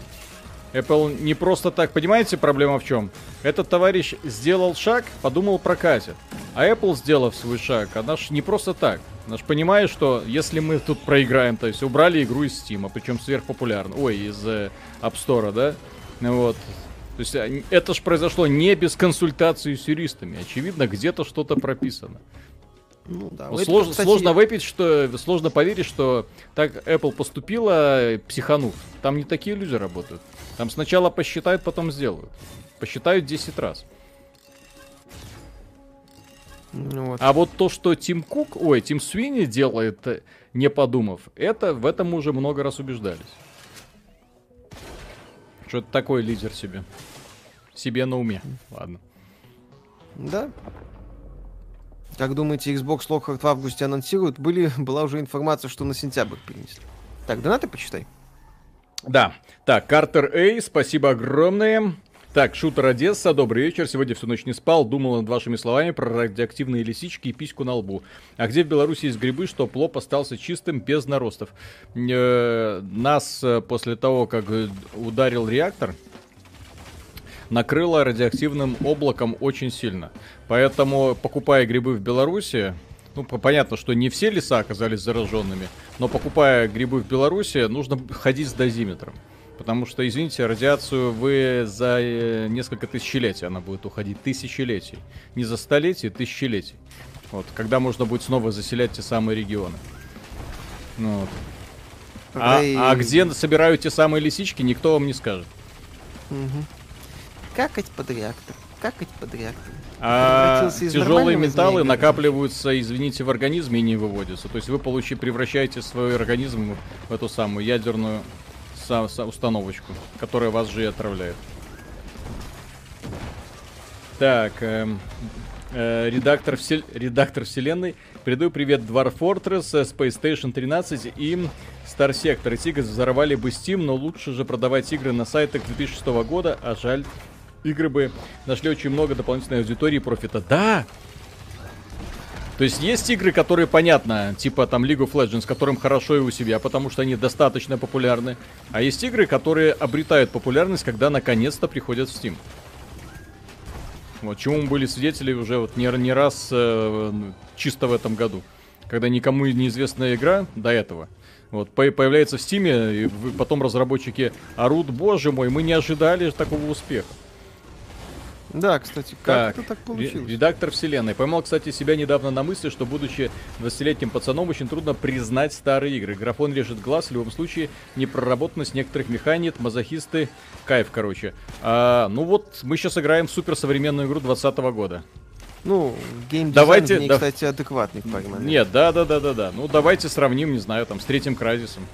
Apple не просто так, понимаете, проблема в чем? Этот товарищ сделал шаг, подумал прокатит. А Apple, сделав свой шаг, она ж не просто так. Она ж понимает, что если мы тут проиграем, то есть убрали игру из Steam, причем сверхпопулярно, ой, из э, App Store, да? Ну Вот. То есть они- это ж произошло не без консультации с юристами. Очевидно, где-то что-то прописано. Ну да. Вот Это, слож- кстати, Сложно выпить, что сложно поверить, что так Apple поступила, э, психанув. Там не такие люди работают. Там сначала посчитают, потом сделают. Посчитают 10 раз. ну вот. А вот то, что Тим Кук, ой, Тим Свини делает, э, не подумав, это в этом мы уже много раз убеждались. Что это такой лидер себе. Себе на уме. Ладно. Да. Как думаете, Xbox Lockhart в августе анонсируют? Были, была уже информация, что на сентябрь перенесли. Так, донаты почитай. Да. Так, Картер Эй, спасибо огромное. Так, Шутер Одесса, добрый вечер. Сегодня всю ночь не спал, думал над вашими словами про радиоактивные лисички и письку на лбу. А где в Беларуси есть грибы, что плоп остался чистым, без наростов? Э, нас э, после того, как э, ударил реактор, накрыло радиоактивным облаком очень сильно. Поэтому, покупая грибы в Беларуси, ну, по- понятно, что не все леса оказались зараженными, но покупая грибы в Беларуси, нужно ходить с дозиметром. Потому что, извините, радиацию вы за э, несколько тысячелетий она будет уходить. Тысячелетий. Не за столетий, тысячелетий. Вот, когда можно будет снова заселять те самые регионы. Ну, вот. А, а где собирают те самые лисички, никто вам не скажет. Мгм. Какать под реактор. Какать под реактор. А тяжелые металлы накапливаются, извините, в организме и не выводятся. То есть вы получи, превращаете свой организм в эту самую ядерную са- са- установочку, которая вас же и отравляет. Так, эм, э, редактор, всел- редактор вселенной. Передаю привет Dwarf Fortress, э, Space Station 13 и Star Sector. Эти игры взорвали бы Steam, но лучше же продавать игры на сайтах 2006 года, а жаль, игры бы нашли очень много дополнительной аудитории и профита. Да! То есть есть игры, которые понятно, типа там League of Legends, которым хорошо и у себя, потому что они достаточно популярны. А есть игры, которые обретают популярность, когда наконец-то приходят в Steam. Вот чему мы были свидетели уже вот не, не раз э, чисто в этом году. Когда никому неизвестная игра до этого вот, появляется в Стиме, и потом разработчики орут, боже мой, мы не ожидали такого успеха. Да, кстати, как так, это так получилось? Редактор вселенной. Поймал, кстати, себя недавно на мысли, что, будучи 20-летним пацаном, очень трудно признать старые игры. Графон режет глаз, в любом случае, непроработанность некоторых механик, мазохисты, кайф, короче. А, ну вот, мы сейчас играем в суперсовременную игру 20 года. Ну, геймдизайн давайте, в ней, да... кстати, адекватный в Нет, да, да, да, да, да. Ну, давайте сравним, не знаю, там, с третьим Кразисом.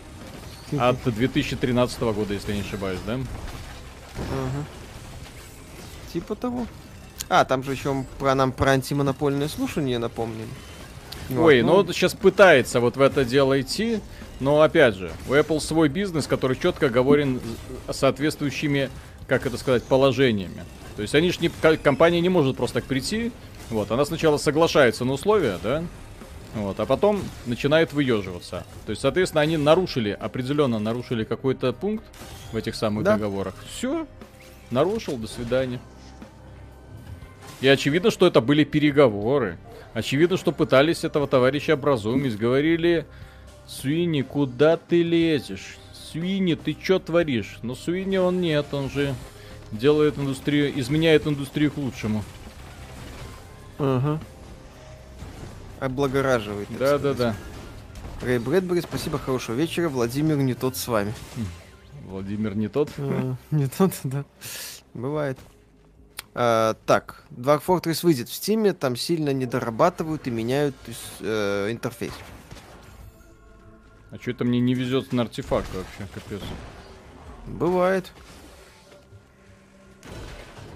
От 2013 года, если не ошибаюсь, да? Ага. Типа того. А, там же еще про нам про антимонопольное слушание напомнили. Ой, вот, ну, ну сейчас пытается вот в это дело идти, но опять же, у Apple свой бизнес, который четко говорен соответствующими, как это сказать, положениями. То есть они ж не, компания не может просто так прийти, вот, она сначала соглашается на условия, да, вот, а потом начинает выеживаться. То есть, соответственно, они нарушили, определенно нарушили какой-то пункт в этих самых да. договорах. Все, нарушил, до свидания. И очевидно, что это были переговоры. Очевидно, что пытались этого товарища образумить. Говорили, Суини, куда ты лезешь? Суини, ты что творишь? Но Суини он нет, он же делает индустрию, изменяет индустрию к лучшему. Ага. Облагораживает. Да, да, да. Рэй Брэдбери, спасибо, хорошего вечера. Владимир не тот с вами. Владимир не тот? А, не тот, да. Бывает. А, так, Dwarf Fortress выйдет в Steam, там сильно не дорабатывают и меняют э, интерфейс. А что это мне не везет на артефакт вообще, капец? Бывает.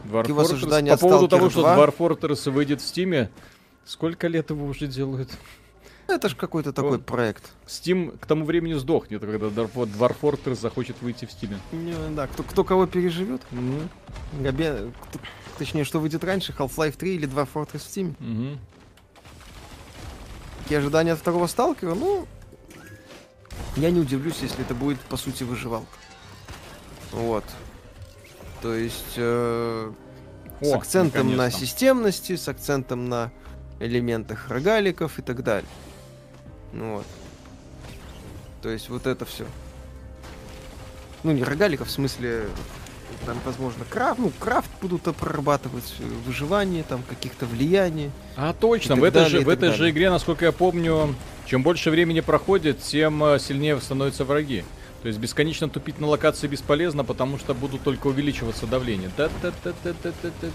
Dwarf Fortress, по поводу того, 2? что Dwarf Fortress выйдет в Steam, сколько лет его уже делают? Это же какой-то такой Он, проект. Steam к тому времени сдохнет, когда Dwarf Fortress захочет выйти в Steam. Не, да, кто, кто кого переживет. Mm-hmm. Габе, Точнее, что выйдет раньше, Half-Life 3 или 2 Fortress в Steam. Угу. Какие ожидания от второго сталкера? Ну, я не удивлюсь, если это будет, по сути, выживалка. Вот. То есть, э, О, с акцентом на системности, с акцентом на элементах рогаликов и так далее. Ну вот. То есть, вот это все. Ну, не рогаликов, в смысле там, возможно, крафт, ну, крафт будут прорабатывать, э, выживание, там, каких-то влияний. А точно, в этой, далее, же, в этой же игре, насколько я помню, чем больше времени проходит, тем э, сильнее становятся враги. То есть бесконечно тупить на локации бесполезно, потому что будут только увеличиваться давление. да да да да да да да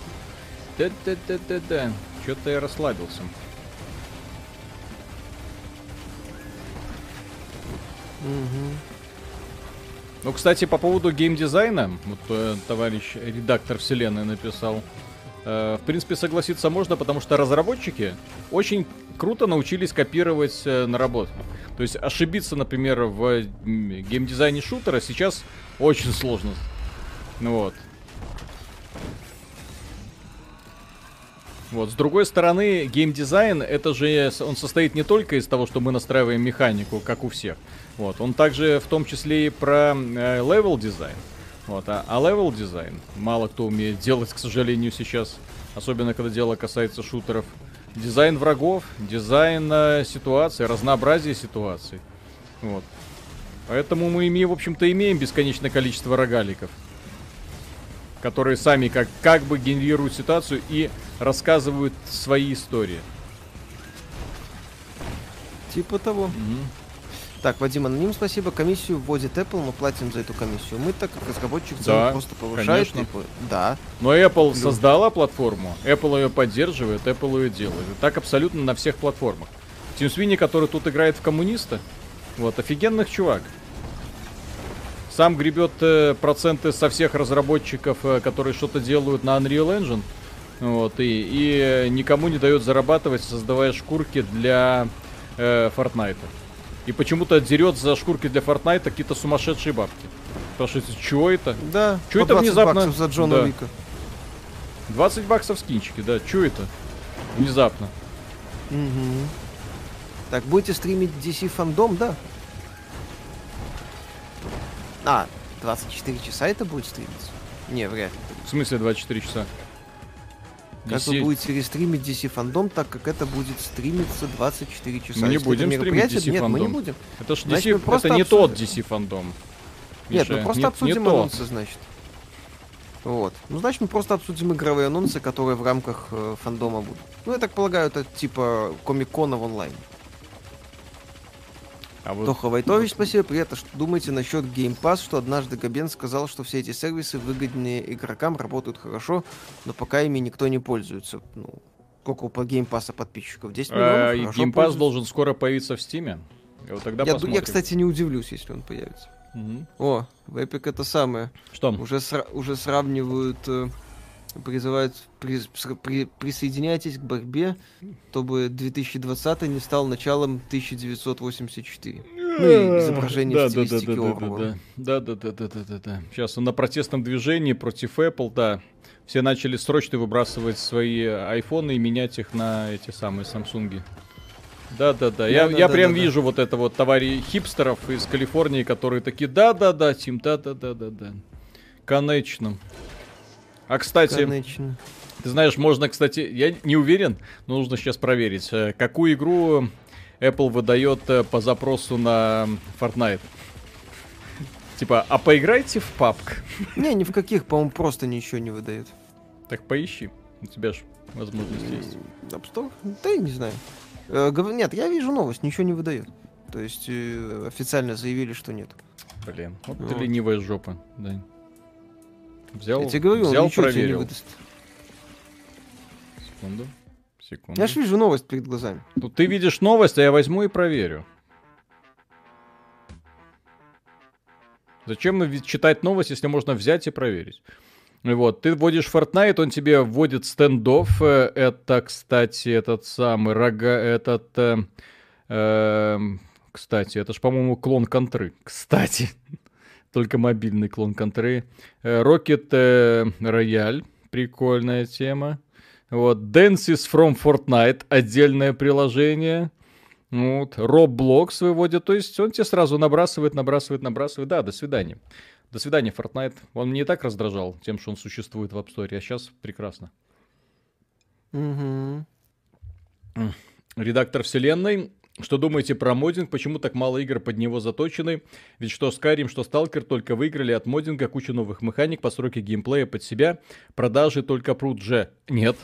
да да да да да Что-то я расслабился. Угу. Ну, кстати, по поводу геймдизайна, вот э, товарищ редактор вселенной написал. Э, в принципе, согласиться можно, потому что разработчики очень круто научились копировать э, наработки. То есть ошибиться, например, в геймдизайне шутера сейчас очень сложно. Ну вот. Вот, с другой стороны, геймдизайн, это же он состоит не только из того, что мы настраиваем механику, как у всех. Вот, он также в том числе и про level design. Вот, а, а level design мало кто умеет делать, к сожалению, сейчас. Особенно, когда дело касается шутеров. Дизайн врагов, дизайн э, ситуации, разнообразие ситуаций. Вот. Поэтому мы имеем, в общем-то, имеем бесконечное количество рогаликов. Которые сами как, как бы генерируют ситуацию и рассказывают свои истории. Типа того. Угу. Так, Вадим Аноним, спасибо. Комиссию вводит Apple, мы платим за эту комиссию. Мы так как разработчик да, просто повышает. Конечно. Да. Но Apple Люд. создала платформу, Apple ее поддерживает, Apple ее делает. И так абсолютно на всех платформах. Тим Свини, который тут играет в коммуниста, вот, офигенных чувак. Сам гребет э, проценты со всех разработчиков, э, которые что-то делают на Unreal Engine. Вот, и, и никому не дает зарабатывать, создавая шкурки для э, Fortnite. И почему-то дерет за шкурки для Fortnite какие-то сумасшедшие бабки. Спрашивается, что это? Да, что это внезапно? за Джона да. Вика. 20 баксов скинчики, да, что это? Внезапно. Угу. Так, будете стримить DC фандом, да? А, 24 часа это будет стримиться? Не, вряд ли. В смысле 24 часа? Как вы будете рестримить DC фандом, так как это будет стримиться 24 часа. Мы не Если будем стримить DC Нет, фандом. мы не будем. Это ж DC, это не тот DC фандом. Нет, мы просто обсудим анонсы, значит. Вот. Ну, значит, мы просто обсудим игровые анонсы, которые в рамках э, фандома будут. Ну, я так полагаю, это типа комик-кона в онлайн. А вот... Тоха Вайтович, спасибо. Привет. А что думаете насчет Game Pass, что однажды Габен сказал, что все эти сервисы выгоднее игрокам, работают хорошо, но пока ими никто не пользуется. Ну, сколько по Game Pass подписчиков? 10 миллионов? А, и Game Pass должен скоро появиться в Steam. Вот тогда я, я, кстати, не удивлюсь, если он появится. Угу. О, в Epic это самое. Что? Уже, сра- уже сравнивают э, призывают при, при, присоединяйтесь к борьбе, чтобы 2020 не стал началом 1984. Ну и изображение да, в стилистике да, да, да, да, да, да, да, да, да, да. Сейчас на протестном движении против Apple, да, все начали срочно выбрасывать свои айфоны и менять их на эти самые Самсунги. Да, да, да. Я, да, я да, прям да, вижу да. вот это вот товари хипстеров из Калифорнии, которые такие, да, да, да, Тим, да, да, да, да, да. Конечно. А кстати, Конечно. ты знаешь, можно, кстати, я не уверен, но нужно сейчас проверить, э, какую игру Apple выдает э, по запросу на Fortnite. Типа, а поиграйте в PUBG? Не, ни в каких, по-моему, просто ничего не выдает. Так поищи. У тебя же возможность есть. App Store? Да я не знаю. Э, нет, я вижу новость, ничего не выдает. То есть официально заявили, что нет. Блин, вот, вот. ты ленивая жопа, да. Взял, Я тебе говорю, взял, ничего проверил. тебе не выдаст. Секунду. Секунду. Я ж вижу новость перед глазами. Ну, ты видишь новость, а я возьму и проверю. Зачем читать новость, если можно взять и проверить? Вот, ты вводишь Fortnite, он тебе вводит стендов. Э, это, кстати, этот самый рога, этот, э, э, кстати, это ж, по-моему, клон контры. Кстати только мобильный клон контры. Э, Rocket э, Royale, прикольная тема. Вот, Dances from Fortnite, отдельное приложение. Вот, Roblox выводит, то есть он тебе сразу набрасывает, набрасывает, набрасывает. Да, до свидания. До свидания, Fortnite. Он мне и так раздражал тем, что он существует в App Store, а сейчас прекрасно. Угу. Редактор вселенной что думаете про моддинг? Почему так мало игр под него заточены? Ведь что Skyrim, что Stalker только выиграли от моддинга кучу новых механик, постройки геймплея под себя. Продажи только прут же. Нет.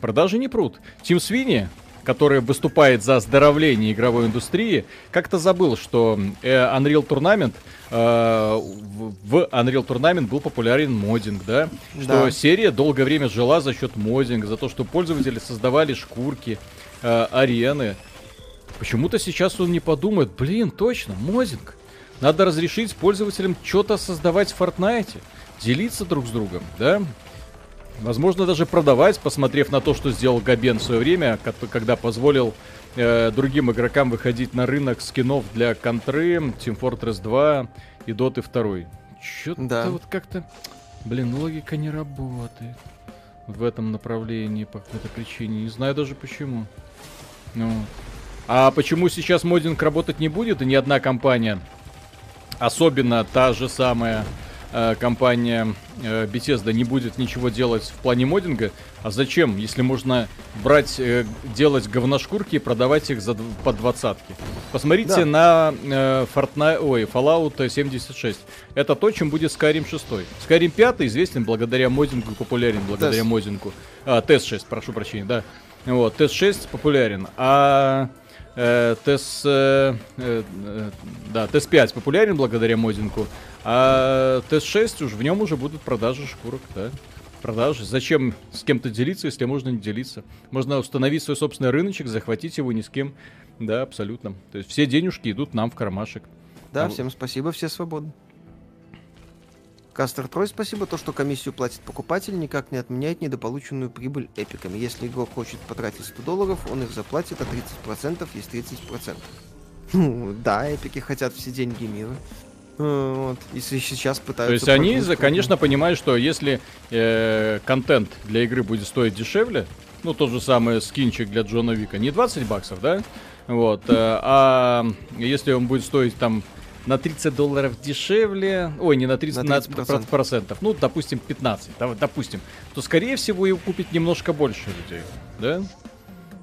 Продажи не прут. Тим Свини, который выступает за оздоровление игровой индустрии, как-то забыл, что э, Unreal Tournament э, в Unreal Tournament был популярен моддинг, да? да? Что серия долгое время жила за счет моддинга, за то, что пользователи создавали шкурки, э, арены. Почему-то сейчас он не подумает, блин, точно, мозинг. Надо разрешить пользователям что-то создавать в Fortnite, делиться друг с другом, да? Возможно, даже продавать, посмотрев на то, что сделал Габен в свое время, когда позволил э, другим игрокам выходить на рынок скинов для Контры, Team Fortress 2 и Dota 2. Что-то да. вот как-то... Блин, логика не работает в этом направлении по какой-то причине. Не знаю даже почему. Ну, а почему сейчас моддинг работать не будет, и ни одна компания, особенно та же самая э, компания э, Bethesda, не будет ничего делать в плане моддинга? А зачем, если можно брать, э, делать говношкурки и продавать их за, по двадцатки? Посмотрите да. на э, Fortnite, ой, Fallout 76. Это то, чем будет Skyrim 6. Skyrim 5 известен благодаря моддингу, популярен благодаря Тест. моддингу. А, Тест 6, прошу прощения, да. Вот, Тест 6 популярен. А э, ТС, э, э, да, ТС-5 популярен благодаря моддингу, а ТС-6 уж в нем уже будут продажи шкурок, да. Продажи. Зачем с кем-то делиться, если можно не делиться? Можно установить свой собственный рыночек, захватить его ни с кем. Да, абсолютно. То есть все денежки идут нам в кармашек. Да, а... всем спасибо, все свободны. Кастер Трой, спасибо. То, что комиссию платит покупатель, никак не отменяет недополученную прибыль эпиками. Если игрок хочет потратить 100 долларов, он их заплатит, а 30% есть 30%. Ну, да, эпики хотят все деньги мира. Э, вот. Если сейчас пытаются... То есть они, конечно, понимают, что если э, контент для игры будет стоить дешевле, ну, тот же самый скинчик для Джона Вика, не 20 баксов, да? Вот, э, а если он будет стоить там на 30 долларов дешевле, ой, не на 30, на 30 процентов. процентов, ну, допустим, 15, допустим, то, скорее всего, его купит немножко больше людей, да?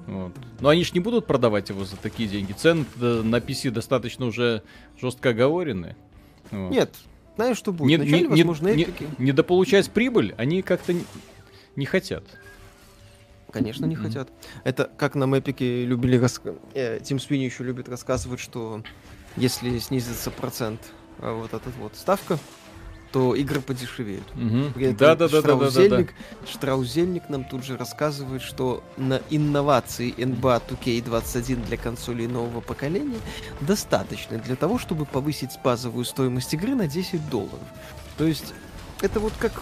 Вот. Но они ж не будут продавать его за такие деньги. Цены на PC достаточно уже жестко оговорены. Вот. Нет, знаешь, что будет? Не, Вначале, не, возможно, не, эпики... не, недополучать прибыль они как-то не, не хотят. Конечно, не mm-hmm. хотят. Это как нам эпики любили рассказывать. Э, Тим Свини еще любит рассказывать, что если снизится процент а вот этот вот ставка, то игры подешевеют. Угу. Да, да, да, да, да, да, да. Штраузельник нам тут же рассказывает, что на инновации NBA 2K21 для консолей нового поколения достаточно для того, чтобы повысить базовую стоимость игры на 10 долларов. То есть это вот как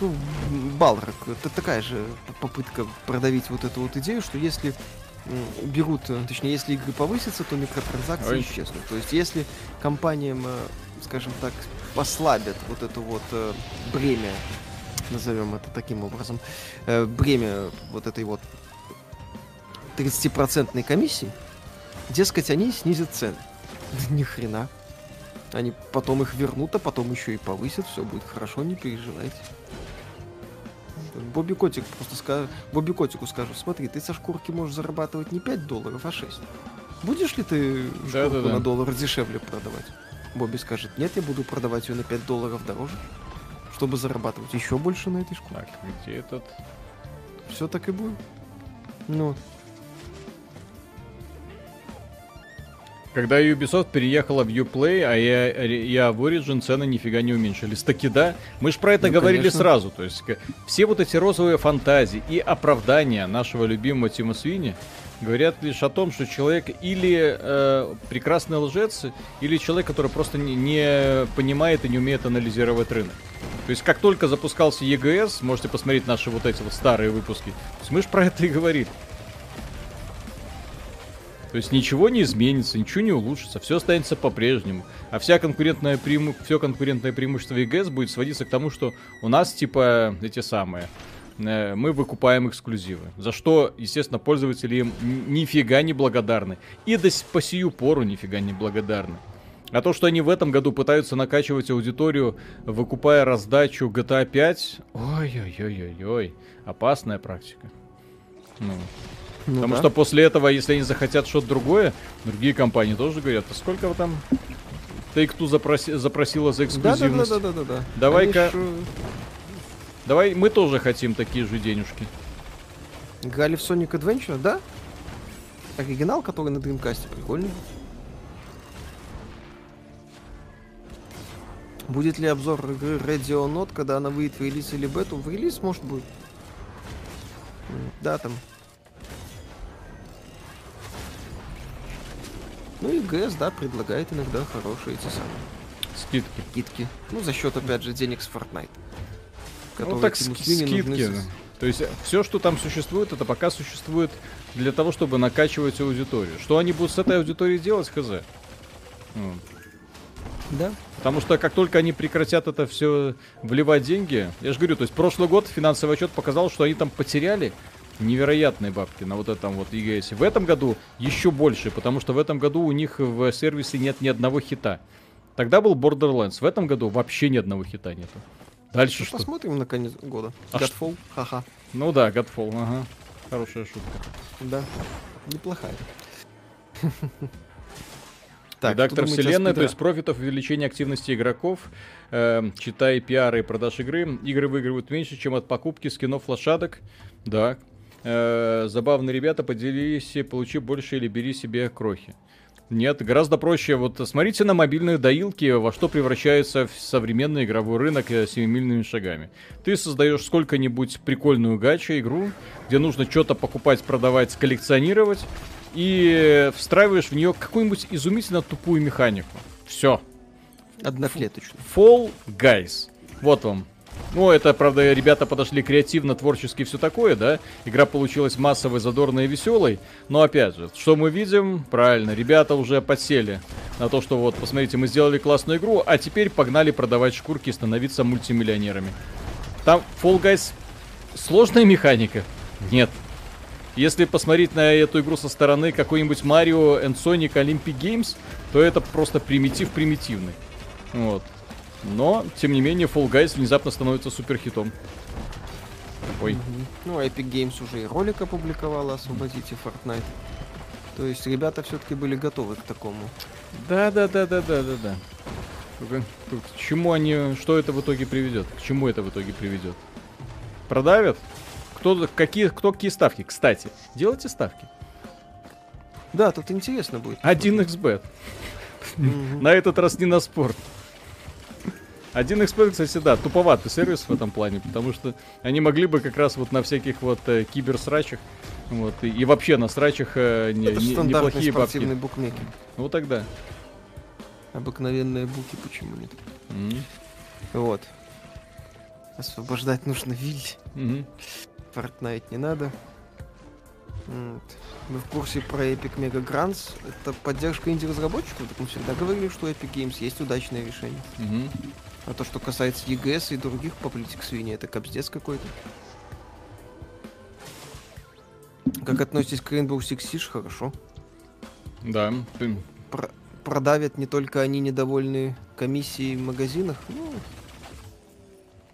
Балрак, это такая же попытка продавить вот эту вот идею, что если берут, точнее, если игры повысятся, то микротранзакции Ой. исчезнут. То есть если компаниям, э, скажем так, послабят вот это вот э, бремя, назовем это таким образом, э, бремя вот этой вот 30% комиссии, дескать, они снизят цены. Ни хрена. Они потом их вернут, а потом еще и повысят, все будет хорошо, не переживайте. Бобби Котик просто скажет, Бобби Котику скажу, смотри, ты со шкурки можешь зарабатывать не 5 долларов, а 6. Будешь ли ты шкурку да, да, да. на доллар дешевле продавать? Бобби скажет, нет, я буду продавать ее на 5 долларов дороже, чтобы зарабатывать еще больше на этой шкуре. Так, где этот? Все так и будет. Ну, Когда Ubisoft переехала в Uplay, а я, я в Origin, цены нифига не уменьшились. Таки да, мы же про это ну, говорили конечно. сразу. То есть все вот эти розовые фантазии и оправдания нашего любимого Тима Свини говорят лишь о том, что человек или э, прекрасный лжец, или человек, который просто не, не понимает и не умеет анализировать рынок. То есть как только запускался EGS, можете посмотреть наши вот эти вот старые выпуски, мы же про это и говорили. То есть ничего не изменится, ничего не улучшится, все останется по-прежнему. А вся конкурентная преиму... все конкурентное преимущество EGS будет сводиться к тому, что у нас типа эти самые э, мы выкупаем эксклюзивы. За что, естественно, пользователи им нифига не благодарны. И до по сию пору нифига не благодарны. А то, что они в этом году пытаются накачивать аудиторию, выкупая раздачу GTA 5, ой-ой-ой-ой-ой, опасная практика. Ну, ну, Потому да. что после этого, если они захотят что-то другое, другие компании тоже говорят, а сколько вы там Take-Two запроси, запросила за эксклюзивность? Да, да, да, да, да. Давай-ка... Давай, мы тоже хотим такие же денежки. Играли в Sonic Adventure, да? Оригинал, который на Dreamcast, прикольный. Будет ли обзор игры Radio Note, когда она выйдет в релиз или бету? В релиз, может, будет. Да, там Ну и ГС, да, предлагает иногда хорошие эти самые скидки. Скидки. Ну, за счет, опять же, денег с Fortnite. Ну, так скидки. Нужны... То есть все, что там существует, это пока существует для того, чтобы накачивать аудиторию. Что они будут с этой аудиторией делать, хз. Ну. Да. Потому что как только они прекратят это все вливать деньги, я же говорю, то есть прошлый год финансовый отчет показал, что они там потеряли невероятные бабки на вот этом вот EGS. В этом году еще больше, потому что в этом году у них в сервисе нет ни одного хита. Тогда был Borderlands, в этом году вообще ни одного хита нету. Дальше ну, что? Посмотрим на конец года. А Godfall, ха-ха. Ну да, Godfall, ага. Хорошая шутка. Да, неплохая. Так, Редактор вселенной, то есть профитов увеличения активности игроков, э, читай пиары и продаж игры. Игры выигрывают меньше, чем от покупки скинов лошадок. Да, э, забавные ребята, поделись, получи больше или бери себе крохи. Нет, гораздо проще. Вот смотрите на мобильные доилки, во что превращается современный игровой рынок э, семимильными шагами. Ты создаешь сколько-нибудь прикольную гачу игру, где нужно что-то покупать, продавать, коллекционировать, и встраиваешь в нее какую-нибудь изумительно тупую механику. Все. Одноклеточную. Fall Guys. Вот вам ну, это, правда, ребята подошли креативно, творчески, все такое, да? Игра получилась массовой, задорной и веселой. Но, опять же, что мы видим? Правильно, ребята уже подсели на то, что вот, посмотрите, мы сделали классную игру, а теперь погнали продавать шкурки и становиться мультимиллионерами. Там Fall Guys сложная механика? Нет. Если посмотреть на эту игру со стороны какой-нибудь Mario and Sonic Olympic Games, то это просто примитив примитивный. Вот. Но, тем не менее, Fall Guys внезапно становится суперхитом. Ой. Мгм. Ну, Epic Games уже и ролик опубликовала «Освободите Fortnite». То есть ребята все-таки были готовы к такому. Да, да, да, да, да, да, да. Только, только к чему они, что это в итоге приведет? К чему это в итоге приведет? Продавят? Кто, какие, кто какие ставки? Кстати, делайте ставки. Да, тут интересно будет. 1xbet. Мгм. На этот раз не на спорт. 1xbet, кстати, да, туповатый сервис в этом плане, потому что они могли бы как раз вот на всяких вот э, киберсрачах, вот, и, и вообще на срачах э, не- Это не- неплохие бабки. букмекер. Вот тогда. Обыкновенные буки, почему нет? М, Вот. Освобождать нужно Вилли. мгм. Fortnite не надо. Вот. Вы в курсе про Epic Mega Grants? Это поддержка инди-разработчиков? Так мы всегда говорили, что Epic Games есть удачное решение. Мгм. А то, что касается EGS и других по политик свиньи, это капздец какой-то. Как относитесь к Rainbow Six Siege? Хорошо. Да. ты- Про- продавят не только они недовольны комиссией в магазинах. Ну,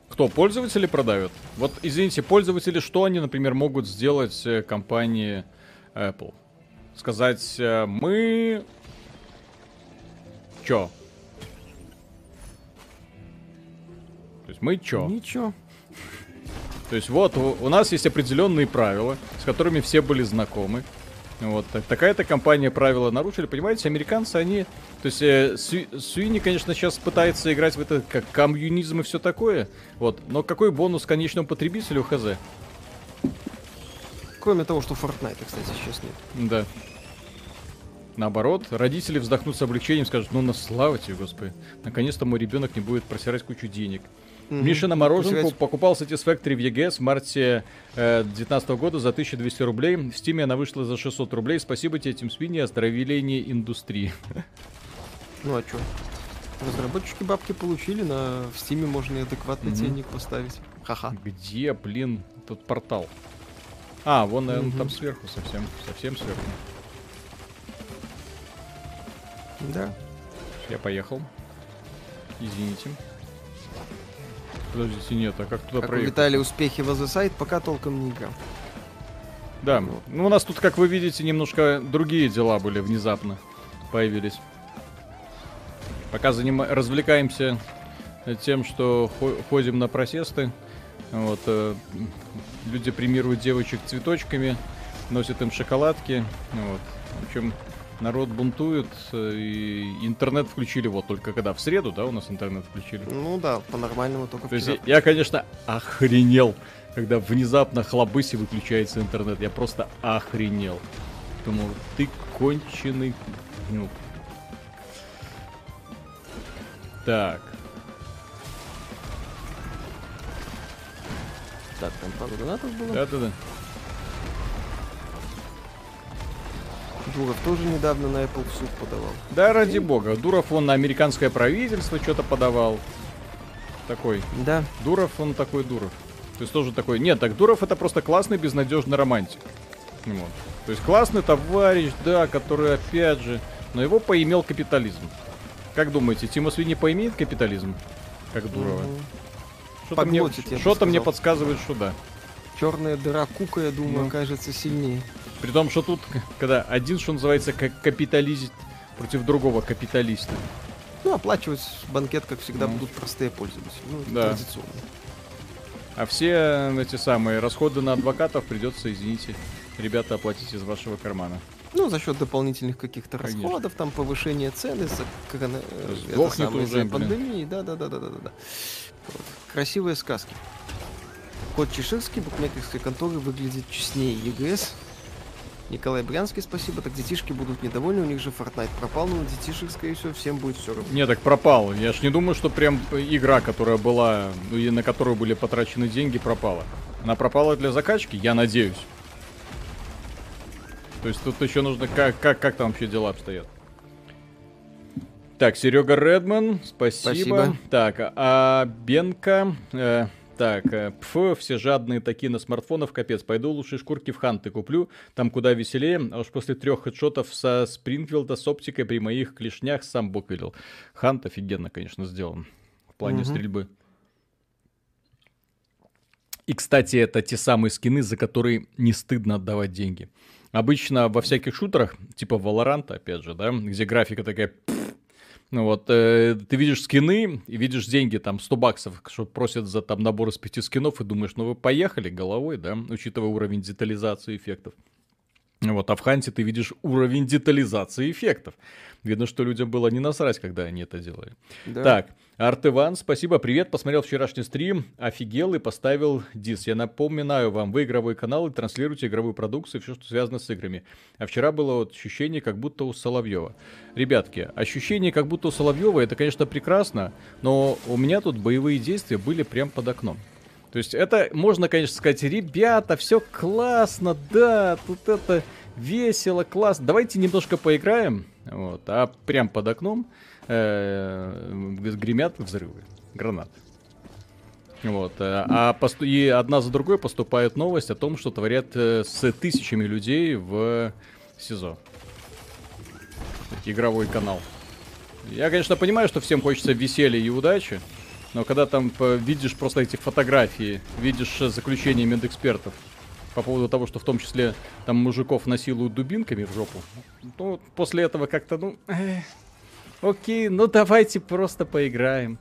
Кто, пользователи продавят? Вот, извините, пользователи, что они, например, могут сделать э, компании Apple? Сказать, э, мы... Чё? Есть мы чё? ничего. То есть вот у, у нас есть определенные правила, с которыми все были знакомы. Вот так- такая-то компания правила нарушили, понимаете, американцы они, то есть э, Су- Суини, конечно, сейчас пытается играть в это как коммунизм и все такое, вот, но какой бонус конечному потребителю хз? Кроме того, что Fortnite, кстати, сейчас нет. Да. Наоборот, родители вздохнут с облегчением, скажут, ну на слава тебе, господи, наконец-то мой ребенок не будет просирать кучу денег. Мгм. Миша на мороженку покупал Satisfactory в EGS в марте 2019 года за 1200 рублей. В Steam она вышла за 600 рублей. Спасибо тебе, Тим Свиньи, оздоровление индустрии. Ну а чё? Разработчики бабки получили, на в Стиме можно и адекватный Мгм. ценник поставить. Ха-ха. Где, блин, тут портал? А, вон, наверное, Мгм. там сверху совсем, совсем сверху. Да. Я поехал. Извините. Подождите, нет, а как туда Как проехать? Виталия успехи в The Side, пока толком не играл. Да, ну у нас тут, как вы видите, немножко другие дела были внезапно появились. Пока занима- развлекаемся тем, что хо- ходим на протесты. Вот, э, люди премируют девочек цветочками, носят им шоколадки. Вот. В общем, народ бунтует, э, и интернет включили вот только когда? В среду, да, у нас интернет включили? Ну да, по-нормальному только То есть я, я, конечно, охренел, когда внезапно хлобыси выключается интернет. Я просто охренел. Думал, ты конченый. Ну. Так. Так, там пару донатов было. Да-да-да. Дуров тоже недавно на Apple в суд подавал. Да, ради бога. Дуров он на американское правительство что-то подавал. Такой. Да. Дуров он такой Дуров. То есть тоже такой. Нет, так Дуров это просто классный безнадежный романтик. Вот. То есть классный товарищ, да, который опять же. Но его поимел капитализм. Как думаете, Тима Свини поимеет капитализм? Как Дурова? Мгм. Что-то мне, что-то мне подсказывает, что да. Черная дыра Кука, я думаю, Ну. окажется сильнее. При том, что тут, когда один, что называется, как капиталист против другого капиталиста. Ну, оплачивать банкет, как всегда, Ну. будут простые пользователи. Ну, Да. традиционно. А все эти самые расходы на адвокатов придется, извините, ребята, оплатить из вашего кармана. Ну, за счет дополнительных каких-то расходов, там повышение цены из-за корона- э, это самое, уже, блин. пандемии. Да, да, да, да, да, да, да. Вот. Красивые сказки. Кот Чеширский, букмекерской конторы, выглядит честнее ЕГС. Николай Брянский, спасибо. Так детишки будут недовольны, у них же Fortnite пропал, но на детишек, скорее всего, всем будет все равно. Не, так пропал. Я ж не думаю, что прям игра, которая была, ну, и на которую были потрачены деньги, пропала. Она пропала для закачки, я надеюсь. То есть тут еще нужно, как, как, как там вообще дела обстоят. Так, Серега Редман, спасибо. Спасибо. Так, а Бенка, э, Так, э, пф, все жадные такие на смартфонов, капец. Пойду лучше шкурки в ханты куплю, там куда веселее. А уж после трех хедшотов со Спрингфилда с оптикой при моих клешнях сам бог велел. Хант офигенно, конечно, сделан в плане Мгм. стрельбы. И, кстати, это те самые скины, за которые не стыдно отдавать деньги. Обычно во всяких шутерах, типа Valorant, опять же, да, где графика такая... вот, э, ты видишь скины и видишь деньги, там, 100 баксов, что просят за там набор из пяти скинов, и думаешь, ну вы поехали головой, да, учитывая уровень детализации эффектов. Вот, а в Ханте ты видишь уровень детализации эффектов. Видно, что людям было не насрать, когда они это делали. Да. Так, Арт Иван, спасибо, привет, посмотрел вчерашний стрим, офигел и поставил дис. Я напоминаю вам, вы игровой канал и транслируете игровую продукцию все, что связано с играми. А вчера было вот ощущение, как будто у Соловьева. Ребятки, ощущение, как будто у Соловьева, это, конечно, прекрасно, но у меня тут боевые действия были прям под окном. То есть это можно, конечно, сказать, ребята, все классно, да, тут это весело, классно. Давайте немножко поиграем. Вот, а прям под окном гремят взрывы, гранат. Вот, э, а и одна за другой поступает новость о том, что творят э, с тысячами людей в СИЗО. Игровой канал. Я, конечно, понимаю, что всем хочется веселья и удачи, но когда там э, видишь просто эти фотографии, видишь э, заключение медэкспертов по поводу того, что в том числе там мужиков насилуют дубинками в жопу, ну, после этого как-то, ну, э, окей, ну давайте просто поиграем.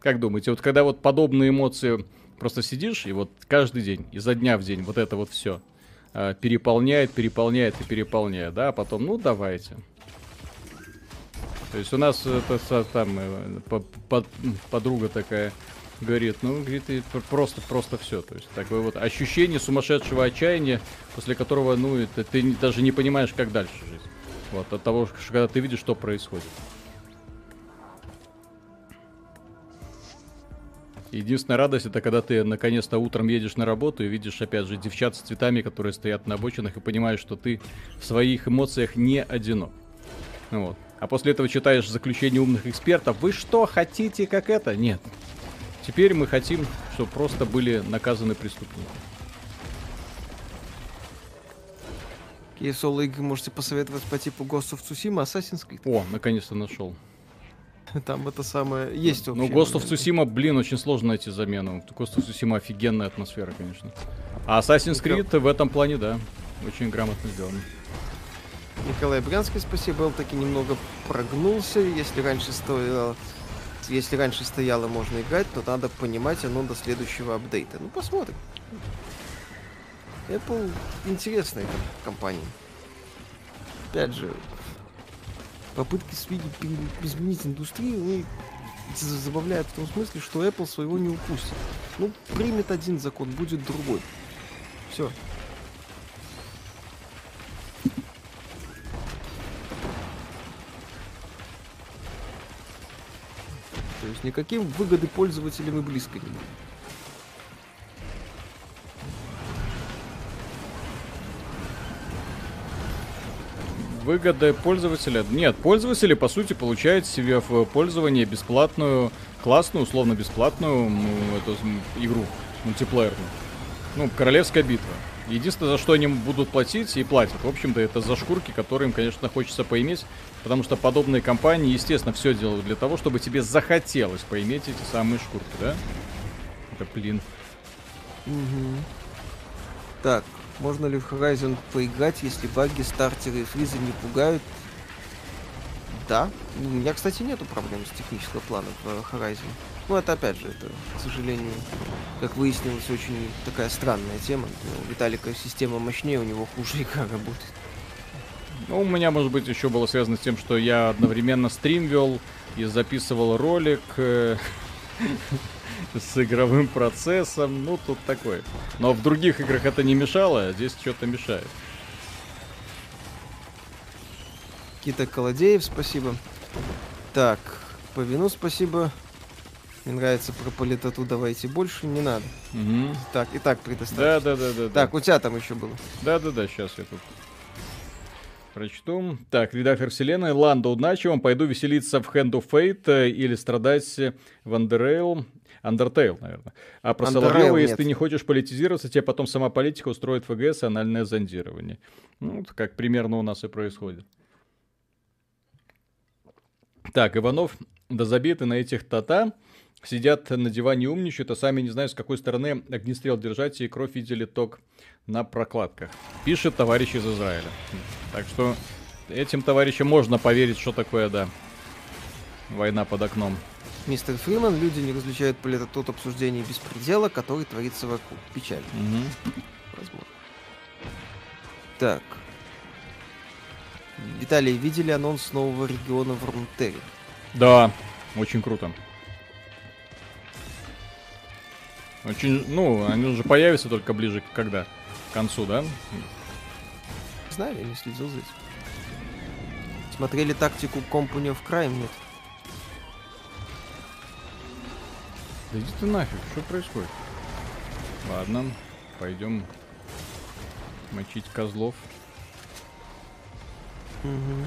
Как думаете, вот когда вот подобные эмоции просто сидишь и вот каждый день, изо дня в день вот это вот все переполняет, переполняет и переполняет, да, а потом, ну давайте. То есть у нас это там э, по- по- подруга такая говорит, ну, говорит, и пр- просто, просто все. То есть такое вот ощущение сумасшедшего отчаяния, после которого, ну, это ты даже не понимаешь, как дальше жить. Вот, от того, что когда ты видишь, что происходит. Единственная радость это когда ты наконец-то утром едешь на работу и видишь опять же девчат с цветами, которые стоят на обочинах и понимаешь, что ты в своих эмоциях не одинок. Вот. А после этого читаешь заключение умных экспертов. Вы что, хотите как это? Нет. Теперь мы хотим, чтобы просто были наказаны преступники. Какие соло-игры можете посоветовать по типу Ghost of Tsushima, Assassin's Creed? О, наконец-то нашел. Там это самое... Есть Ну, общие Ghost of. Tsushima, блин, очень сложно найти замену. Ghost of Tsushima офигенная атмосфера, конечно. А Assassin's Creed в этом плане, да, очень грамотно сделано. Николай Брянский, спасибо, он таки немного прогнулся. Если раньше стояло... Если раньше стояло можно играть, то надо понимать оно до следующего апдейта. Ну, посмотрим. Apple интересная ком- компания. Опять же, попытки изменить индустрию, ну, за- забавляют в том смысле, что Apple своего не упустит. Ну, примет один закон, будет другой. Все. То есть никаким выгоды пользователям и близко не будет. Выгода пользователя? Нет, пользователи, по сути, получают себе в пользование бесплатную, классную, условно бесплатную м, эту игру мультиплеерную. Ну, Королевская битва. Единственное, за что они будут платить и платят, в общем-то, это за шкурки, которые им, конечно, хочется поиметь, потому что подобные компании, естественно, все делают для того, чтобы тебе захотелось поиметь эти самые шкурки, да? Это, блин. Так, можно ли в Horizon поиграть, если баги, стартеры и фризы не пугают? Да. У меня, кстати, нету проблем с технического плана в э, Horizon. Ну, это опять же, это, к сожалению, как выяснилось, очень такая странная тема. У Виталика система мощнее, у него хуже игра работает. Ну, у меня, может быть, еще было связано с тем, что я одновременно стрим вел и записывал ролик э, с игровым процессом. Ну, тут такое. Но в других играх это не мешало, а здесь что-то мешает. Кита Колодеев, спасибо. Так, по вину спасибо. Мне нравится про политоту, давайте больше, не надо. Мгм. Так, и так предоставьте. Да, да, да, да. Так, у тебя там еще было. Да, да, да, сейчас я тут. Прочту. Так, редактор вселенной. Ланда, удачи вам. Пойду веселиться в Hand of Fate э, или страдать в Underrail. Undertale, наверное. А про Underrail Соловьева, если нет. ты не хочешь политизироваться, тебе потом сама политика устроит ФГС и анальное зондирование. Ну, вот как примерно у нас и происходит. Так, Иванов, да забиты на этих тата. Сидят на диване умничают, а сами не знают, с какой стороны огнестрел держать, и кровь видели ток на прокладках. Пишет товарищ из Израиля. Так что этим товарищам можно поверить, что такое, да, война под окном. Мистер Фриман, люди не различают политоту от обсуждения беспредела, который творится вокруг. Печально, Мгм. возможно. Так. Виталий, видели анонс нового региона в Рунтере? Да, очень круто. Очень, ну, они уже появятся только ближе к когда? К концу, да? Не знаю, я не следил за этим. Смотрели тактику Company of Crime? Нет. Да иди ты нафиг, что происходит? Ладно, пойдем мочить козлов. Мгм.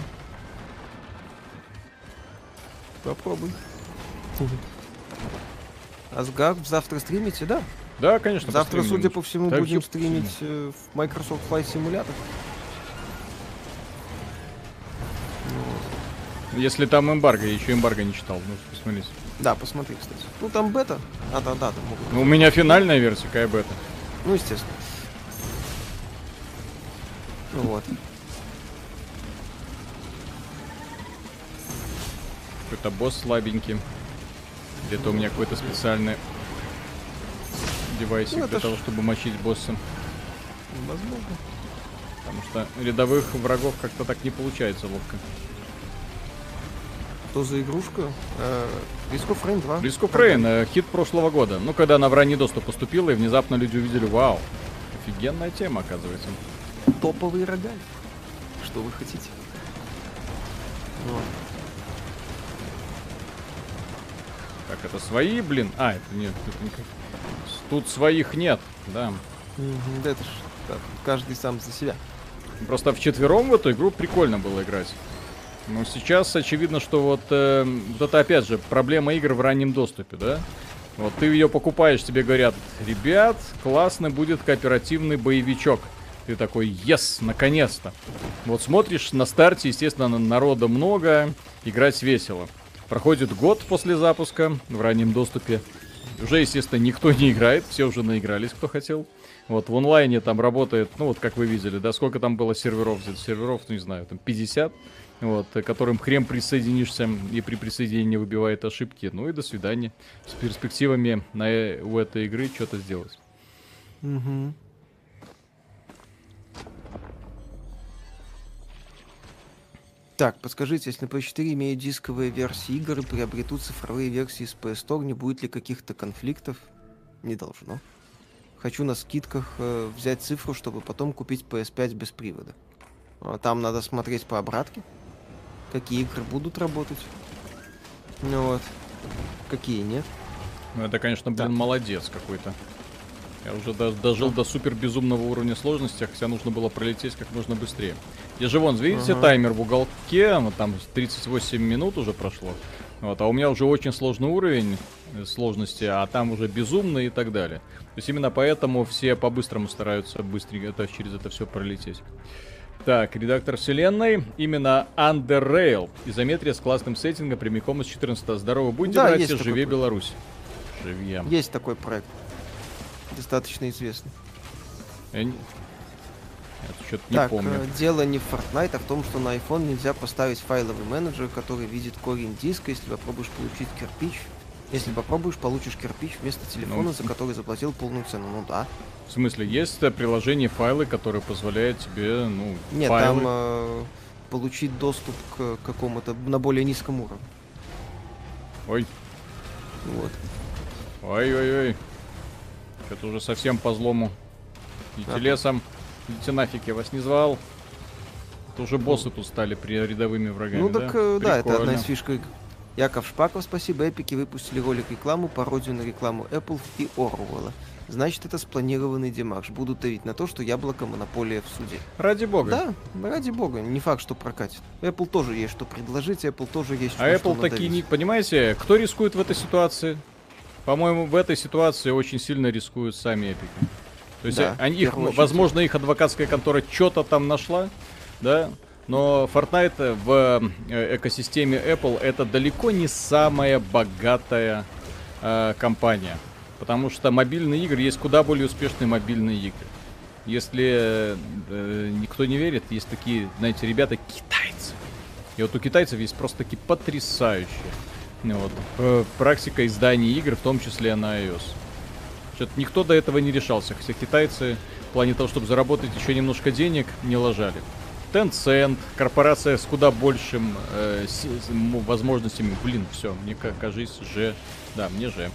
Попробуй. Асгар завтра стримите, да? Да, конечно. Завтра, судя по всему, Да, будем стримить э, в Microsoft Flight Simulator. Если там эмбарго, я еще эмбарго не читал, ну посмотрите. Да, посмотри, кстати. Ну там бета. А, да, да, там могут. Ну, у меня финальная версия, какая бета. Ну, естественно. Ну Вот. Какой-то босс слабенький. Где-то у меня какой-то специальный девайсик Ну, для ж- того, чтобы мочить босса. Возможно. Потому что рядовых врагов как-то так не получается ловко. Что за игрушка? Risk of Rain 2. Близко Фрейн, э, хит прошлого года. Ну, когда она в ранний доступ поступила, и внезапно люди увидели, вау, офигенная тема, оказывается. Топовый рогаль. Что вы хотите? Вот. Так, это свои, блин? А, это нет, это не как- Тут своих нет, да. Да это ж так, каждый сам за себя. Просто вчетвером в эту игру прикольно было играть. Но сейчас очевидно, что вот, э, вот это опять же проблема игр в раннем доступе, да? Вот ты ее покупаешь, тебе говорят, ребят, классно будет кооперативный боевичок. Ты такой, yes, наконец-то. Вот смотришь на старте, естественно, на- народа много, играть весело. Проходит год после запуска в раннем доступе. Уже, естественно, никто не играет, все уже наигрались, кто хотел. Вот в онлайне там работает, ну вот как вы видели, да, сколько там было серверов, серверов, ну не знаю, там 50, вот, которым хрен присоединишься и при присоединении выбивает ошибки. Ну и до свидания. С перспективами на, э- у этой игры что-то сделать. Мгм. Так, подскажите, если на PS4 имеют дисковые версии игр и приобретут цифровые версии с PS Store, не будет ли каких-то конфликтов? Не должно. Хочу на скидках э, взять цифру, чтобы потом купить PS5 без привода. А Там надо смотреть по обратке, какие игры будут работать. Ну вот. Какие нет. Ну это, конечно, блин, Да. молодец какой-то. Я уже до- дожил до супер безумного уровня сложности, хотя нужно было пролететь как можно быстрее. Я же вон, видите, Ага. таймер в уголке, вот там 38 минут уже прошло. Вот, а у меня уже очень сложный уровень э, сложности, а там уже безумный и так далее. То есть именно поэтому все по-быстрому стараются быстренько это, через это все пролететь. Так, редактор вселенной, именно Underrail. Изометрия с классным сеттингом прямиком из 14 Здорово, будьте, Да, братья, такой проект. Беларусь. Живьем. Есть такой проект. Достаточно известный. Я, не... что-то не так, помню. э, дело не в Fortnite, а в том, что на iPhone нельзя поставить файловый менеджер, который видит корень диска, если попробуешь получить кирпич. Если попробуешь, получишь кирпич вместо телефона, Ну, за который заплатил полную цену. Ну да. В смысле, есть э, приложение файлы, которое позволяет тебе, ну, Нет, файлы... там э, получить доступ к какому-то на более низком уровне. Ой, Вот. ой-ой-ой. Что-то уже совсем по злому. Ага. лесом. Идите нафиг, я вас не звал. Это уже боссы тут стали при рядовыми врагами, ну да? так, э, да, это одна из фишек. Яков Шпаков, спасибо. Эпики выпустили ролик рекламу, пародию на рекламу Apple и Орвелла. Значит, это спланированный демарш. Будут давить на то, что яблоко монополия в суде. Ради бога. Да, ради бога. Не факт, что прокатит. Apple тоже есть что предложить, Apple тоже есть а что Apple такие не... Понимаете, кто рискует в этой ситуации? По-моему, в этой ситуации очень сильно рискуют сами эпики. То есть да, они, их, возможно, их адвокатская контора что-то там нашла, да, но Fortnite в э, экосистеме Apple это далеко не самая богатая э, компания. Потому что мобильные игры есть куда более успешные мобильные игры. Если э, никто не верит, есть такие, знаете, ребята китайцы. И вот у китайцев есть просто такие потрясающие вот, э, практика издания игр, в том числе на iOS. Что-то никто до этого не решался. Все китайцы в плане того, чтобы заработать еще немножко денег, не ложали. Tencent, корпорация с куда большим э, с, возможностями. Блин, все, мне кажется, же. Да, мне же.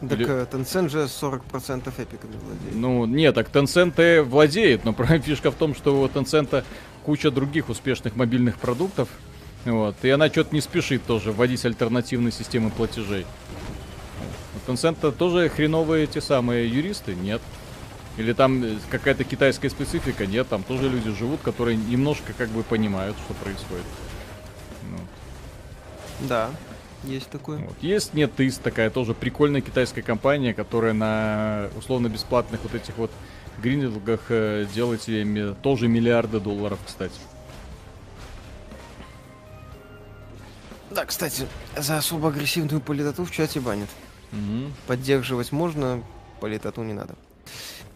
Так Или... Э, Tencent же 40% эпиками владеет. Ну, нет, так Tencent владеет, но фишка в том, что у Tencent куча других успешных мобильных продуктов. Вот, и она что-то не спешит тоже вводить альтернативные системы платежей. Tencent тоже хреновые те самые юристы? Нет. Или там э, какая-то китайская специфика? Нет, там тоже люди живут, которые немножко как бы понимают, что происходит. Ну. Да, есть такое. Вот. Есть NetEase, такая тоже прикольная китайская компания, которая на условно-бесплатных вот этих вот гринделгах э, делает себе тоже миллиарды долларов, кстати. Да, кстати, за особо агрессивную политоту в чате банят. Угу. Поддерживать можно, политоту не надо.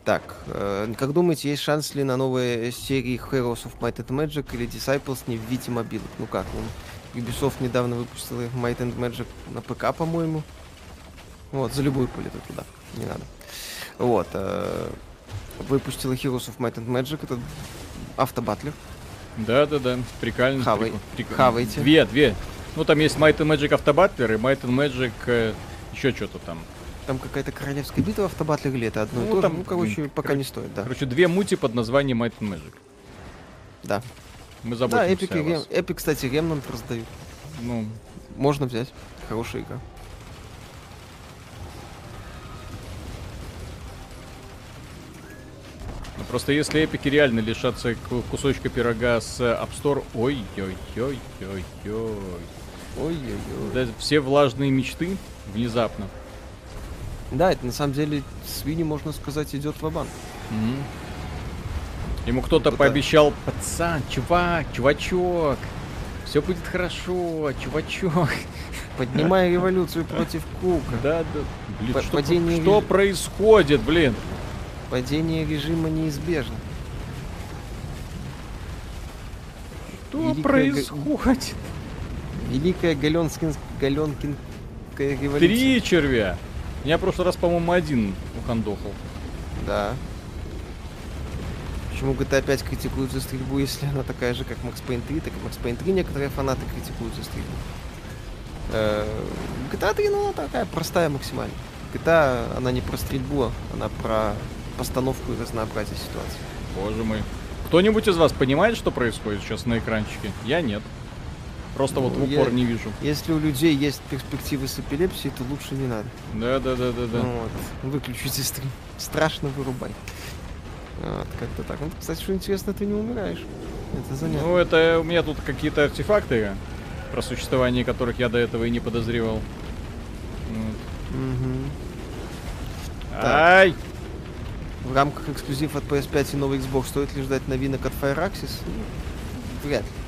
Так, э, как думаете, есть шанс ли на новые серии Heroes of Might and Magic или Disciples не в виде мобилок? Ну как, ну, Ubisoft недавно выпустила Might and Magic на ПК, по-моему. Вот, за любую политоту, да, не надо. Вот, э, выпустила Heroes of Might and Magic, это автобатлер. Да-да-да, прикольно. Хавай. Прик... Хавайте. Две, две. Ну, там есть Might and Magic автобатлер и Might and Magic э, еще что-то там. Там какая-то королевская битва автобатлер или это одно ну, и то там, же? Ну, короче, пока кор... не стоит, да. Короче, две мути под названием Might and Magic. Да. Мы заботимся Да, Epic, Рем... Epic, кстати, Remnant раздают. Ну. Можно взять. Хорошая игра. Ну, просто если эпики реально лишатся кусочка пирога с App Store, ой-ой-ой-ой-ой. Ой-ой-ой. Да, все влажные мечты внезапно. Да, это на самом деле свиньи, можно сказать, идет в банк mm-hmm. Ему кто-то пообещал, пацан, чувак, чувачок, все будет хорошо, чувачок. Поднимай революцию против Кука. Да, да. Блин, что, падение что реж... происходит, блин? Падение режима неизбежно. Что Великая происходит? Великая Галенкин... Революция. Три червя. Я в прошлый раз, по-моему, один ухандохал. Да. Почему GTA 5 критикуют за стрельбу, если она такая же, как Max Payne 3, так и Max Payne 3 некоторые фанаты критикуют за стрельбу. Э, GTA 3, ну, такая простая максимально. GTA, она не про стрельбу, она про постановку и разнообразие ситуации. Боже мой. Кто-нибудь из вас понимает, что происходит сейчас на экранчике? Я нет. Просто ну, вот в упор я, не вижу. Если у людей есть перспективы с эпилепсией, то лучше не надо. Да, да, да, да, да. Ну, вот. Выключите стрим. Страшно вырубай. Вот, как-то так. Ну, кстати, что интересно, ты не умираешь. Это занятно. Ну, это у меня тут какие-то артефакты, про существование которых я до этого и не подозревал. Вот. Угу. Ай! В рамках эксклюзив от PS5 и новый Xbox стоит ли ждать новинок от Fireaxis? Ну, вряд ли.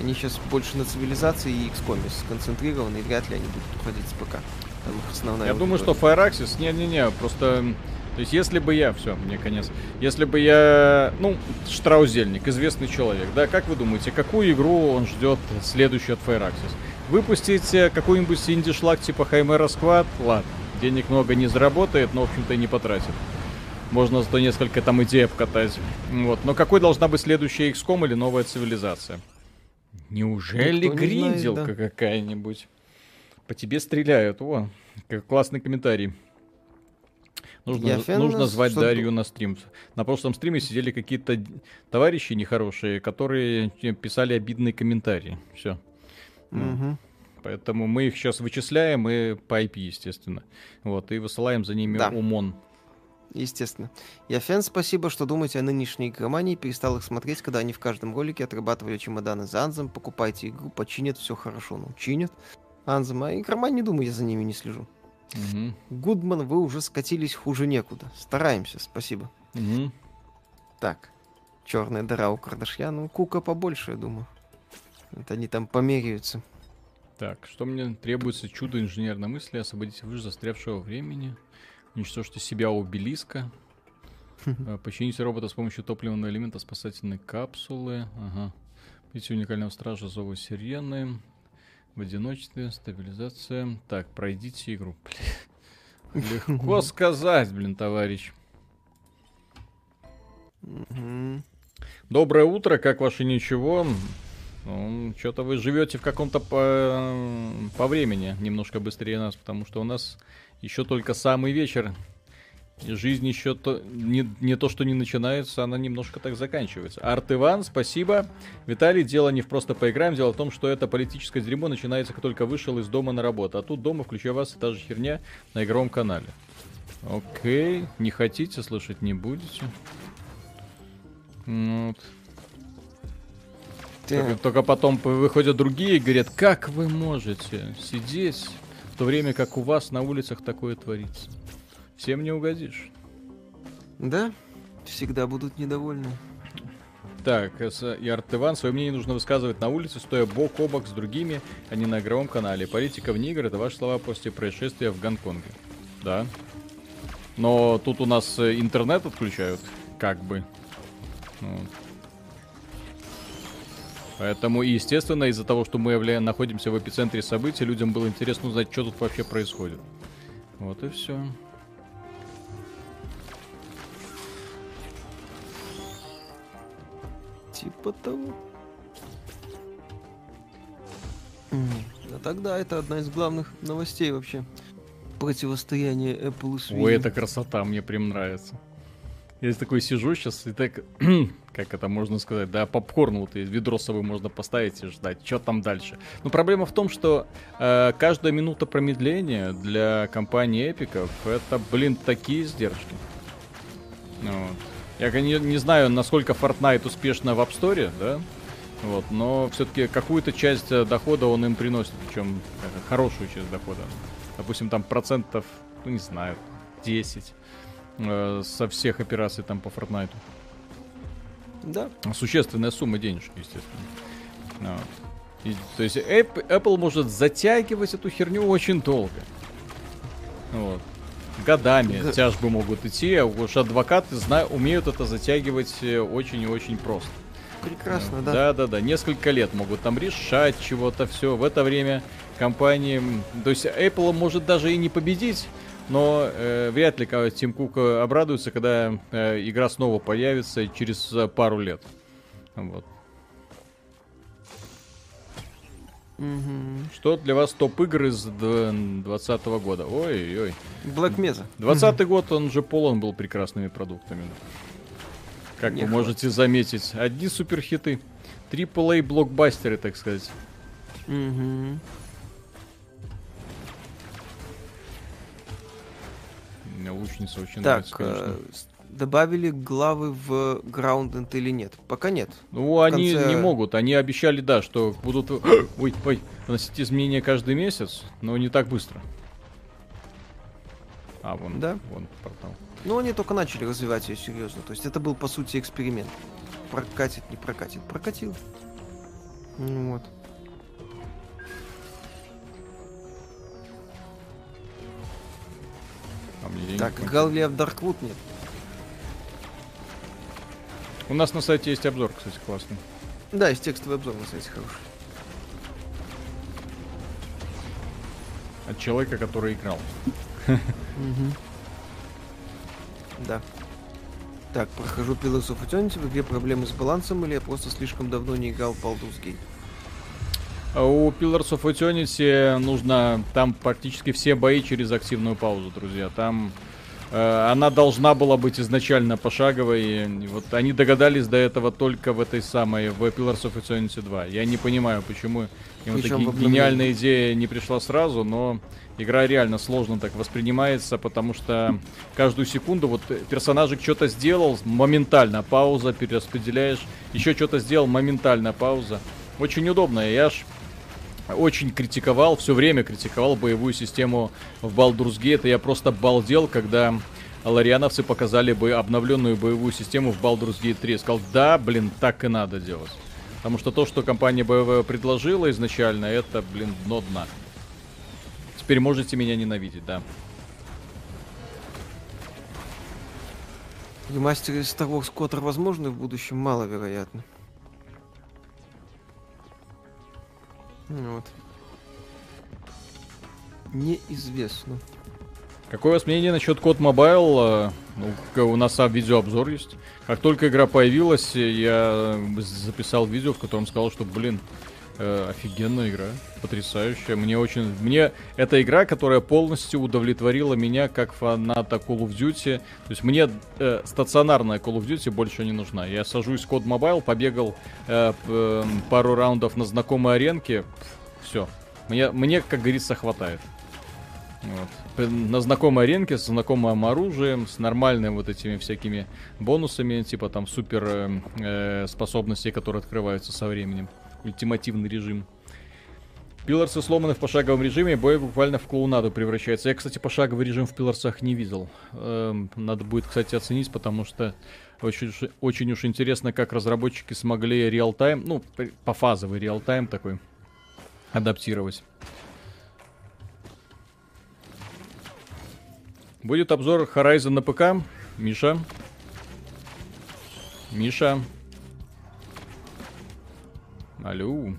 Они сейчас больше на цивилизации и XCOM сконцентрированы, и вряд ли они будут уходить с ПК. Там их основная Я думаю, что Fireaxis, не-не-не, просто... То есть, если бы я, все, мне конец. Если бы я, ну, Штраузельник, известный человек, да, как вы думаете, какую игру он ждет следующую от Fireaxis? Выпустить э, какой-нибудь инди-шлаг типа Хаймера Squad? Ладно, денег много не заработает, но, в общем-то, и не потратит. Можно зато несколько там идей обкатать. Вот. Но какой должна быть следующая XCOM или новая цивилизация? Неужели Никто гринделка да. какая-нибудь? По тебе стреляют. О, как классный комментарий. Нужно, нужно звать что Дарью на стрим. На прошлом стриме сидели какие-то товарищи нехорошие, которые писали обидные комментарии. Все. Угу. Поэтому мы их сейчас вычисляем и по IP, естественно. Вот, и высылаем за ними Да. УМОН. Естественно. Я фен, спасибо, что думаете о нынешней игромании. Перестал их смотреть, когда они в каждом ролике отрабатывали чемоданы за Анзом. Покупайте игру, починят, все хорошо. Ну, чинят. Анзом, а игроман не думаю, я за ними не слежу. Мгм. Гудман, вы уже скатились хуже некуда. Стараемся, спасибо. Мгм. Так, черная дыра у Кардашьяна. Ну, Кука побольше, я думаю. Это они там померяются. Так, что мне требуется? Чудо инженерной мысли. Освободите выше застрявшего времени. Уничтожьте себя у обелиска. Э, Почините робота с помощью топливного элемента спасательной капсулы. Ага. Видите уникального стража зова сирены. В одиночестве, стабилизация. Так, пройдите игру. Легко сказать, блин, товарищ. Доброе утро, как ваше ничего? Ну, что-то вы живете в каком-то по, по времени немножко быстрее нас, потому что у нас еще только самый вечер. И жизнь еще то, не, не то, что не начинается, она немножко так заканчивается. Арт Иван, спасибо. Виталий, дело не в просто поиграем, дело в том, что это политическое дерьмо начинается, как только вышел из дома на работу. А тут дома, включая вас, та же херня на игровом канале. Окей, не хотите слышать, не будете. Ну Вот. Только, только потом выходят другие и говорят, как вы можете сидеть, то время как у вас на улицах такое творится. Всем не угодишь. Да, всегда будут недовольны. Так, с- и Арт Иван, свое мнение нужно высказывать на улице, стоя бок о бок с другими, а не на игровом канале. Политика вне игр — это ваши слова после происшествия в Гонконге. Да. Но тут у нас э, интернет отключают, как бы. Вот. Поэтому, и, естественно, из-за того, что мы явля- находимся в эпицентре событий, людям было интересно узнать, что тут вообще происходит. Вот и все. Типа того. А тогда это одна из главных новостей вообще. Противостояние Apple и Sweeney. Ой, это красота, мне прям нравится. Я такой сижу сейчас и так, как это можно сказать, да, попкорн вот и ведро с собой можно поставить и ждать, что там дальше. Но проблема в том, что э, каждая минута промедления для компании Эпиков это, блин, такие издержки. Ну Вот. Я не, не знаю, насколько Fortnite успешно в App Store, да, вот, но все-таки какую-то часть э, дохода он им приносит, причем э, хорошую часть дохода. Допустим, там процентов, ну не знаю, 10 э, со всех операций там по Fortnite. Да. Существенная сумма денежек, естественно. Вот. И, то есть Apple может затягивать эту херню очень долго. Вот. Годами Г- тяжбы могут идти, а уж адвокаты зна- умеют это затягивать э, очень и очень просто. Прекрасно, да. Да, да, да. Несколько лет могут там решать чего-то все. В это время компании. То есть Apple может даже и не победить. Но э, вряд ли ка- Тим Кук э, обрадуется, когда э, игра снова появится через э, пару лет. Вот. Мгм. Что для вас топ игр из 2020 года? Ой-ой. Black Mesa. 20 год, он же полон был прекрасными продуктами. Как Не вы можете заметить, одни суперхиты. AAA блокбастеры, так сказать. Мгм. Мне лучница очень Так, нравится, конечно. э, добавили главы в Grounded или нет? Пока нет. Ну, они конце- не могут. Они обещали, да, что будут ой, ой, вносить изменения каждый месяц, но не так быстро. А, вон, Да. вон портал. Но они только начали развивать ее серьезно. То есть это был, по сути, эксперимент. Прокатит, не прокатит. Прокатил. Ну Вот. А мне денег Так. Галли в Darkwood нет. У нас на сайте есть обзор, кстати, классный. Да, есть текстовый обзор на сайте хороший. От человека, который играл. Да. Так, прохожу Pillars of Eternity, в игре проблемы с балансом, или я просто слишком давно не играл в Baldur's Gate? У Pillars of Eternity нужно там практически все бои через активную паузу, друзья. Там Э, она должна была быть изначально пошаговой. И вот они догадались до этого только в этой самой, в Pillars of Eternity 2. Я не понимаю, почему им такая гениальная идея не пришла сразу, но игра реально сложно так воспринимается, потому что каждую секунду вот персонажик что-то сделал, моментально пауза, перераспределяешь, еще что-то сделал, моментально пауза. Очень удобно, я ж очень критиковал, все время критиковал боевую систему в Baldur's Gate. Я просто балдел, когда лариановцы показали бы обновленную боевую систему в Baldur's Gate 3. Я сказал, да, блин, так и надо делать. Потому что то, что компания BioWare предложила изначально, это, блин, дно дна. Теперь можете меня ненавидеть, да. Ремастеры Star Wars Коттер возможны в будущем? Маловероятно. Вот. Неизвестно. Какое у вас мнение насчет код Mobile? Ну, у нас сам видеообзор есть. Как только игра появилась, я записал видео, в котором сказал, что, блин, э, офигенная игра, потрясающая. Мне очень, мне эта игра, которая полностью удовлетворила меня как фаната Call of Duty. То есть мне э, стационарная Call of Duty больше не нужна. Я сажусь код Mobile, побегал э, э, пару раундов на знакомой аренке, все. Мне, мне, как говорится, хватает. Вот. На знакомой аренке с знакомым оружием, с нормальными вот этими всякими бонусами, типа там супер э, э, способностей, которые открываются со временем. Ультимативный режим. Пиларсы сломаны в пошаговом режиме, бой буквально в клоунаду превращается. Я, кстати, пошаговый режим в пиларсах не видел. Эм, надо будет, кстати, оценить, потому что очень, очень уж интересно, как разработчики смогли реал-тайм, ну, пофазовый реал-тайм такой, адаптировать. Будет обзор Horizon на ПК. Миша. Миша. Алло.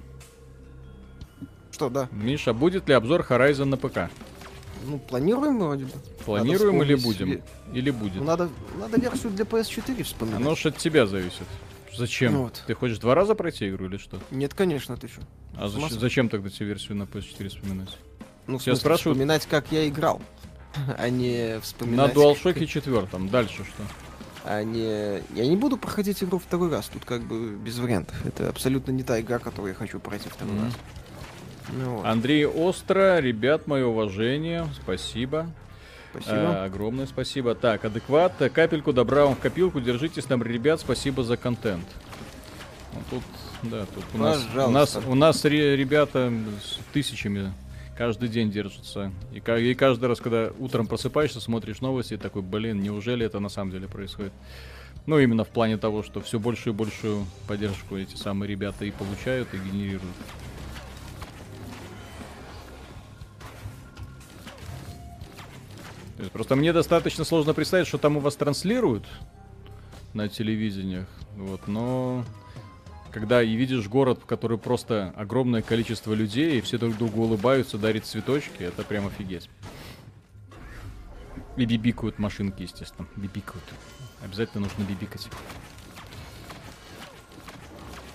Что, да? Миша, будет ли обзор Horizon на ПК? Ну, планируем вроде бы. Планируем или будем? Себе... Или будет? Ну, надо, надо версию для PS4 вспоминать. Оно ж от тебя зависит. Зачем? Ну, вот. Ты хочешь два раза пройти игру или что? Нет, конечно, ты что? А зачем, зачем тогда тебе версию на PS4 вспоминать? Ну, Все спрашивают... вспоминать, как я играл а не вспоминать... На DualShock 4, дальше что? А не... Я не буду проходить игру второй раз, тут как бы без вариантов. Это абсолютно не та игра, которую я хочу пройти второй mm-hmm. раз. Ну, вот. Андрей Остро, ребят, мое уважение, спасибо. Спасибо. А, огромное спасибо. Так, адекват, капельку добра вам в копилку, держитесь нам, ребят, спасибо за контент. Вот тут, да, тут у нас, у нас, у нас ребята с тысячами каждый день держится. И, и каждый раз, когда утром просыпаешься, смотришь новости, такой, блин, неужели это на самом деле происходит? Ну, именно в плане того, что все большую и большую поддержку эти самые ребята и получают, и генерируют. просто мне достаточно сложно представить, что там у вас транслируют на телевидениях. Вот, но когда и видишь город, в который просто огромное количество людей, и все друг другу улыбаются, дарят цветочки, это прям офигеть. И бибикают машинки, естественно. Бибикают. Обязательно нужно бибикать.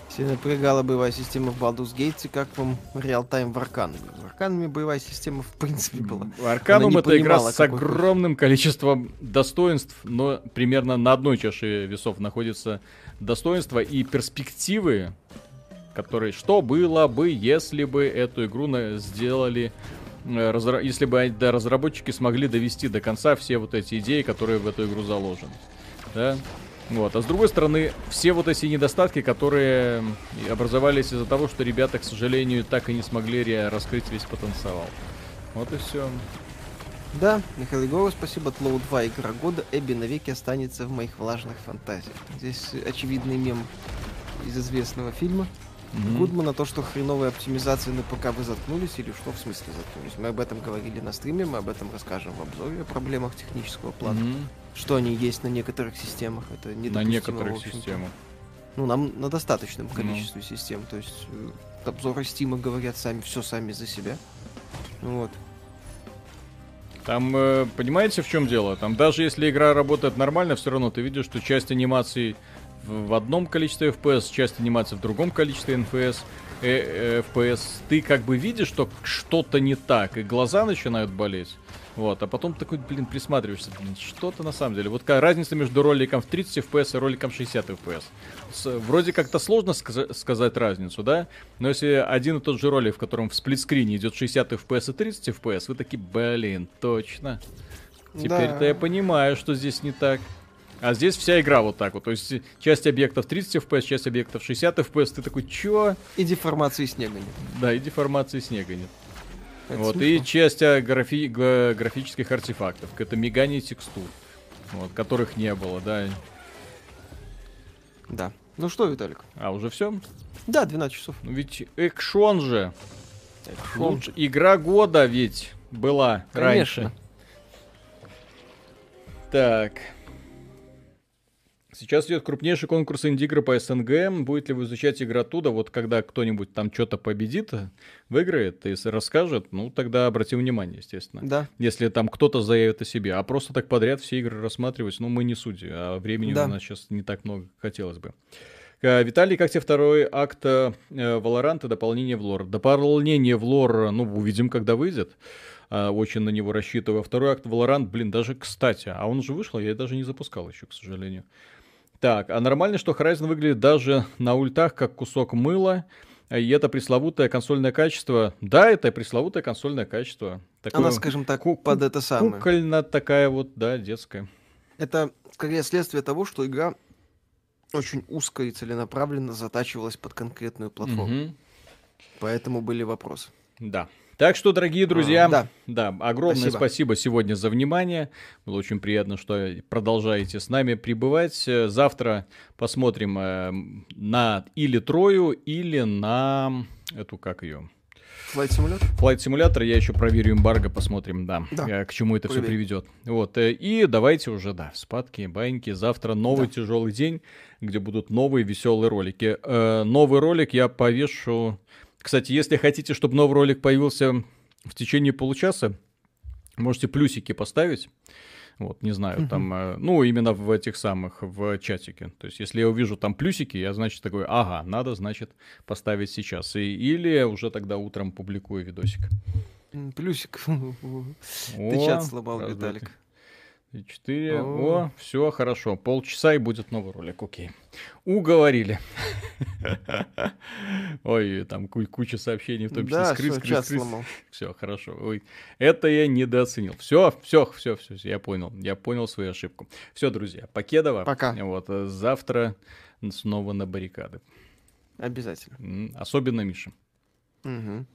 Сильно напрягала боевая система в Baldur's Gate, как вам реал-тайм в Аркануме? В Аркануме боевая система в принципе была. В Арканум это игра с огромным количеством достоинств, но примерно на одной чаше весов находится достоинства и перспективы, которые что было бы, если бы эту игру сделали, э, если бы разработчики смогли довести до конца все вот эти идеи, которые в эту игру заложены. Да? Вот. А с другой стороны, все вот эти недостатки, которые образовались из-за того, что ребята, к сожалению, так и не смогли раскрыть весь потенциал. Вот и все. Да, Михаил Егоров, спасибо. Тлоу 2 игра года. Эбби навеки останется в моих влажных фантазиях. Здесь очевидный мем из известного фильма. Mm-hmm. Гудмана, то, что хреновые оптимизации на ПК вы заткнулись, или что в смысле заткнулись? Мы об этом говорили на стриме, мы об этом расскажем в обзоре о проблемах технического плана. Mm-hmm. Что они есть на некоторых системах, это не На некоторых системах. Ну, нам на достаточном количестве mm-hmm. систем. То есть э, обзоры Стима говорят сами, все сами за себя. Вот. Там, э, понимаете, в чем дело? Там даже если игра работает нормально, все равно ты видишь, что часть анимаций в одном количестве FPS, часть анимации в другом количестве NFS, э, э, FPS, ты как бы видишь, что что-то не так, и глаза начинают болеть. Вот, а потом такой, блин, присматриваешься, блин, что-то на самом деле. Вот какая разница между роликом в 30 FPS и роликом 60 FPS. С, вроде как-то сложно сказ- сказать разницу, да? Но если один и тот же ролик, в котором в сплитскрине идет 60 FPS и 30 FPS, вы такие, блин, точно. Теперь-то Да. я понимаю, что здесь не так. А здесь вся игра вот так вот. То есть часть объектов 30 FPS, часть объектов 60 FPS. Ты такой, чё? И деформации снега нет. Да, и деформации снега нет. Это вот, смешно. и часть а, графи- графических артефактов. Это мигание текстур. Вот, которых не было, да. Да. Ну что, Виталик? А, уже все? Да, 12 часов. Ну ведь экшон же. Экшон. Луч- Игра года ведь была Конечно. раньше. Так. Сейчас идет крупнейший конкурс инди-игры по СНГ. Будет ли вы изучать игру оттуда? Вот когда кто-нибудь там что-то победит, выиграет, если расскажет, ну тогда обрати внимание, естественно. Да. Если там кто-то заявит о себе. А просто так подряд все игры рассматривать, ну мы не судьи, а времени Да. у нас сейчас не так много, хотелось бы. Э, Виталий, как тебе второй акт э, и дополнение в лор? Дополнение в лор, ну, увидим, когда выйдет. А, Очень на него рассчитываю. А Второй акт Valorant, блин, даже кстати. А он уже вышел, я даже не запускал еще, к сожалению. Так, а нормально, что Horizon выглядит даже на ультах как кусок мыла. И это пресловутое консольное качество. Да, это пресловутое консольное качество. Такое Она, скажем так, ку- под это самое. Кукольно такая вот, да, детская. Это скорее следствие того, что игра очень узко и целенаправленно затачивалась под конкретную платформу. Мгм. Поэтому были вопросы. Да. Так что, дорогие друзья, А, да. да, огромное Спасибо. спасибо. сегодня за внимание. Было очень приятно, что продолжаете с нами пребывать. Завтра посмотрим э, на или Трою, или на эту, как ее, Flight Simulator? Flight Simulator. Я еще проверю эмбарго, посмотрим, да, Да. э, к чему это все Проверь. приведет. Вот, э, и давайте уже, да, спадки, баньки. Завтра новый Да. тяжелый день, где будут новые веселые ролики. Э, Новый ролик я повешу... Кстати, если хотите, чтобы новый ролик появился в течение получаса, можете плюсики поставить. Вот, не знаю, там, э, ну, именно в этих самых, в чатике. То есть, если я увижу там плюсики, я, значит, такой, ага, надо, значит, поставить сейчас. И, или уже тогда утром публикую видосик. Плюсик. Ты чат сломал, два, Виталик. Три, Четыре. О. О, все хорошо. Полчаса и будет новый ролик. Окей. Уговорили. Ой, там ку- куча сообщений, в том числе чат скрыс. сломал. Все, хорошо. Ой, это я недооценил. Все, все, все, все, я понял. Я понял свою ошибку. Все, друзья, покедово. Пока. Вот, э, завтра снова на баррикады. Обязательно. Особенно Миша. Мгм.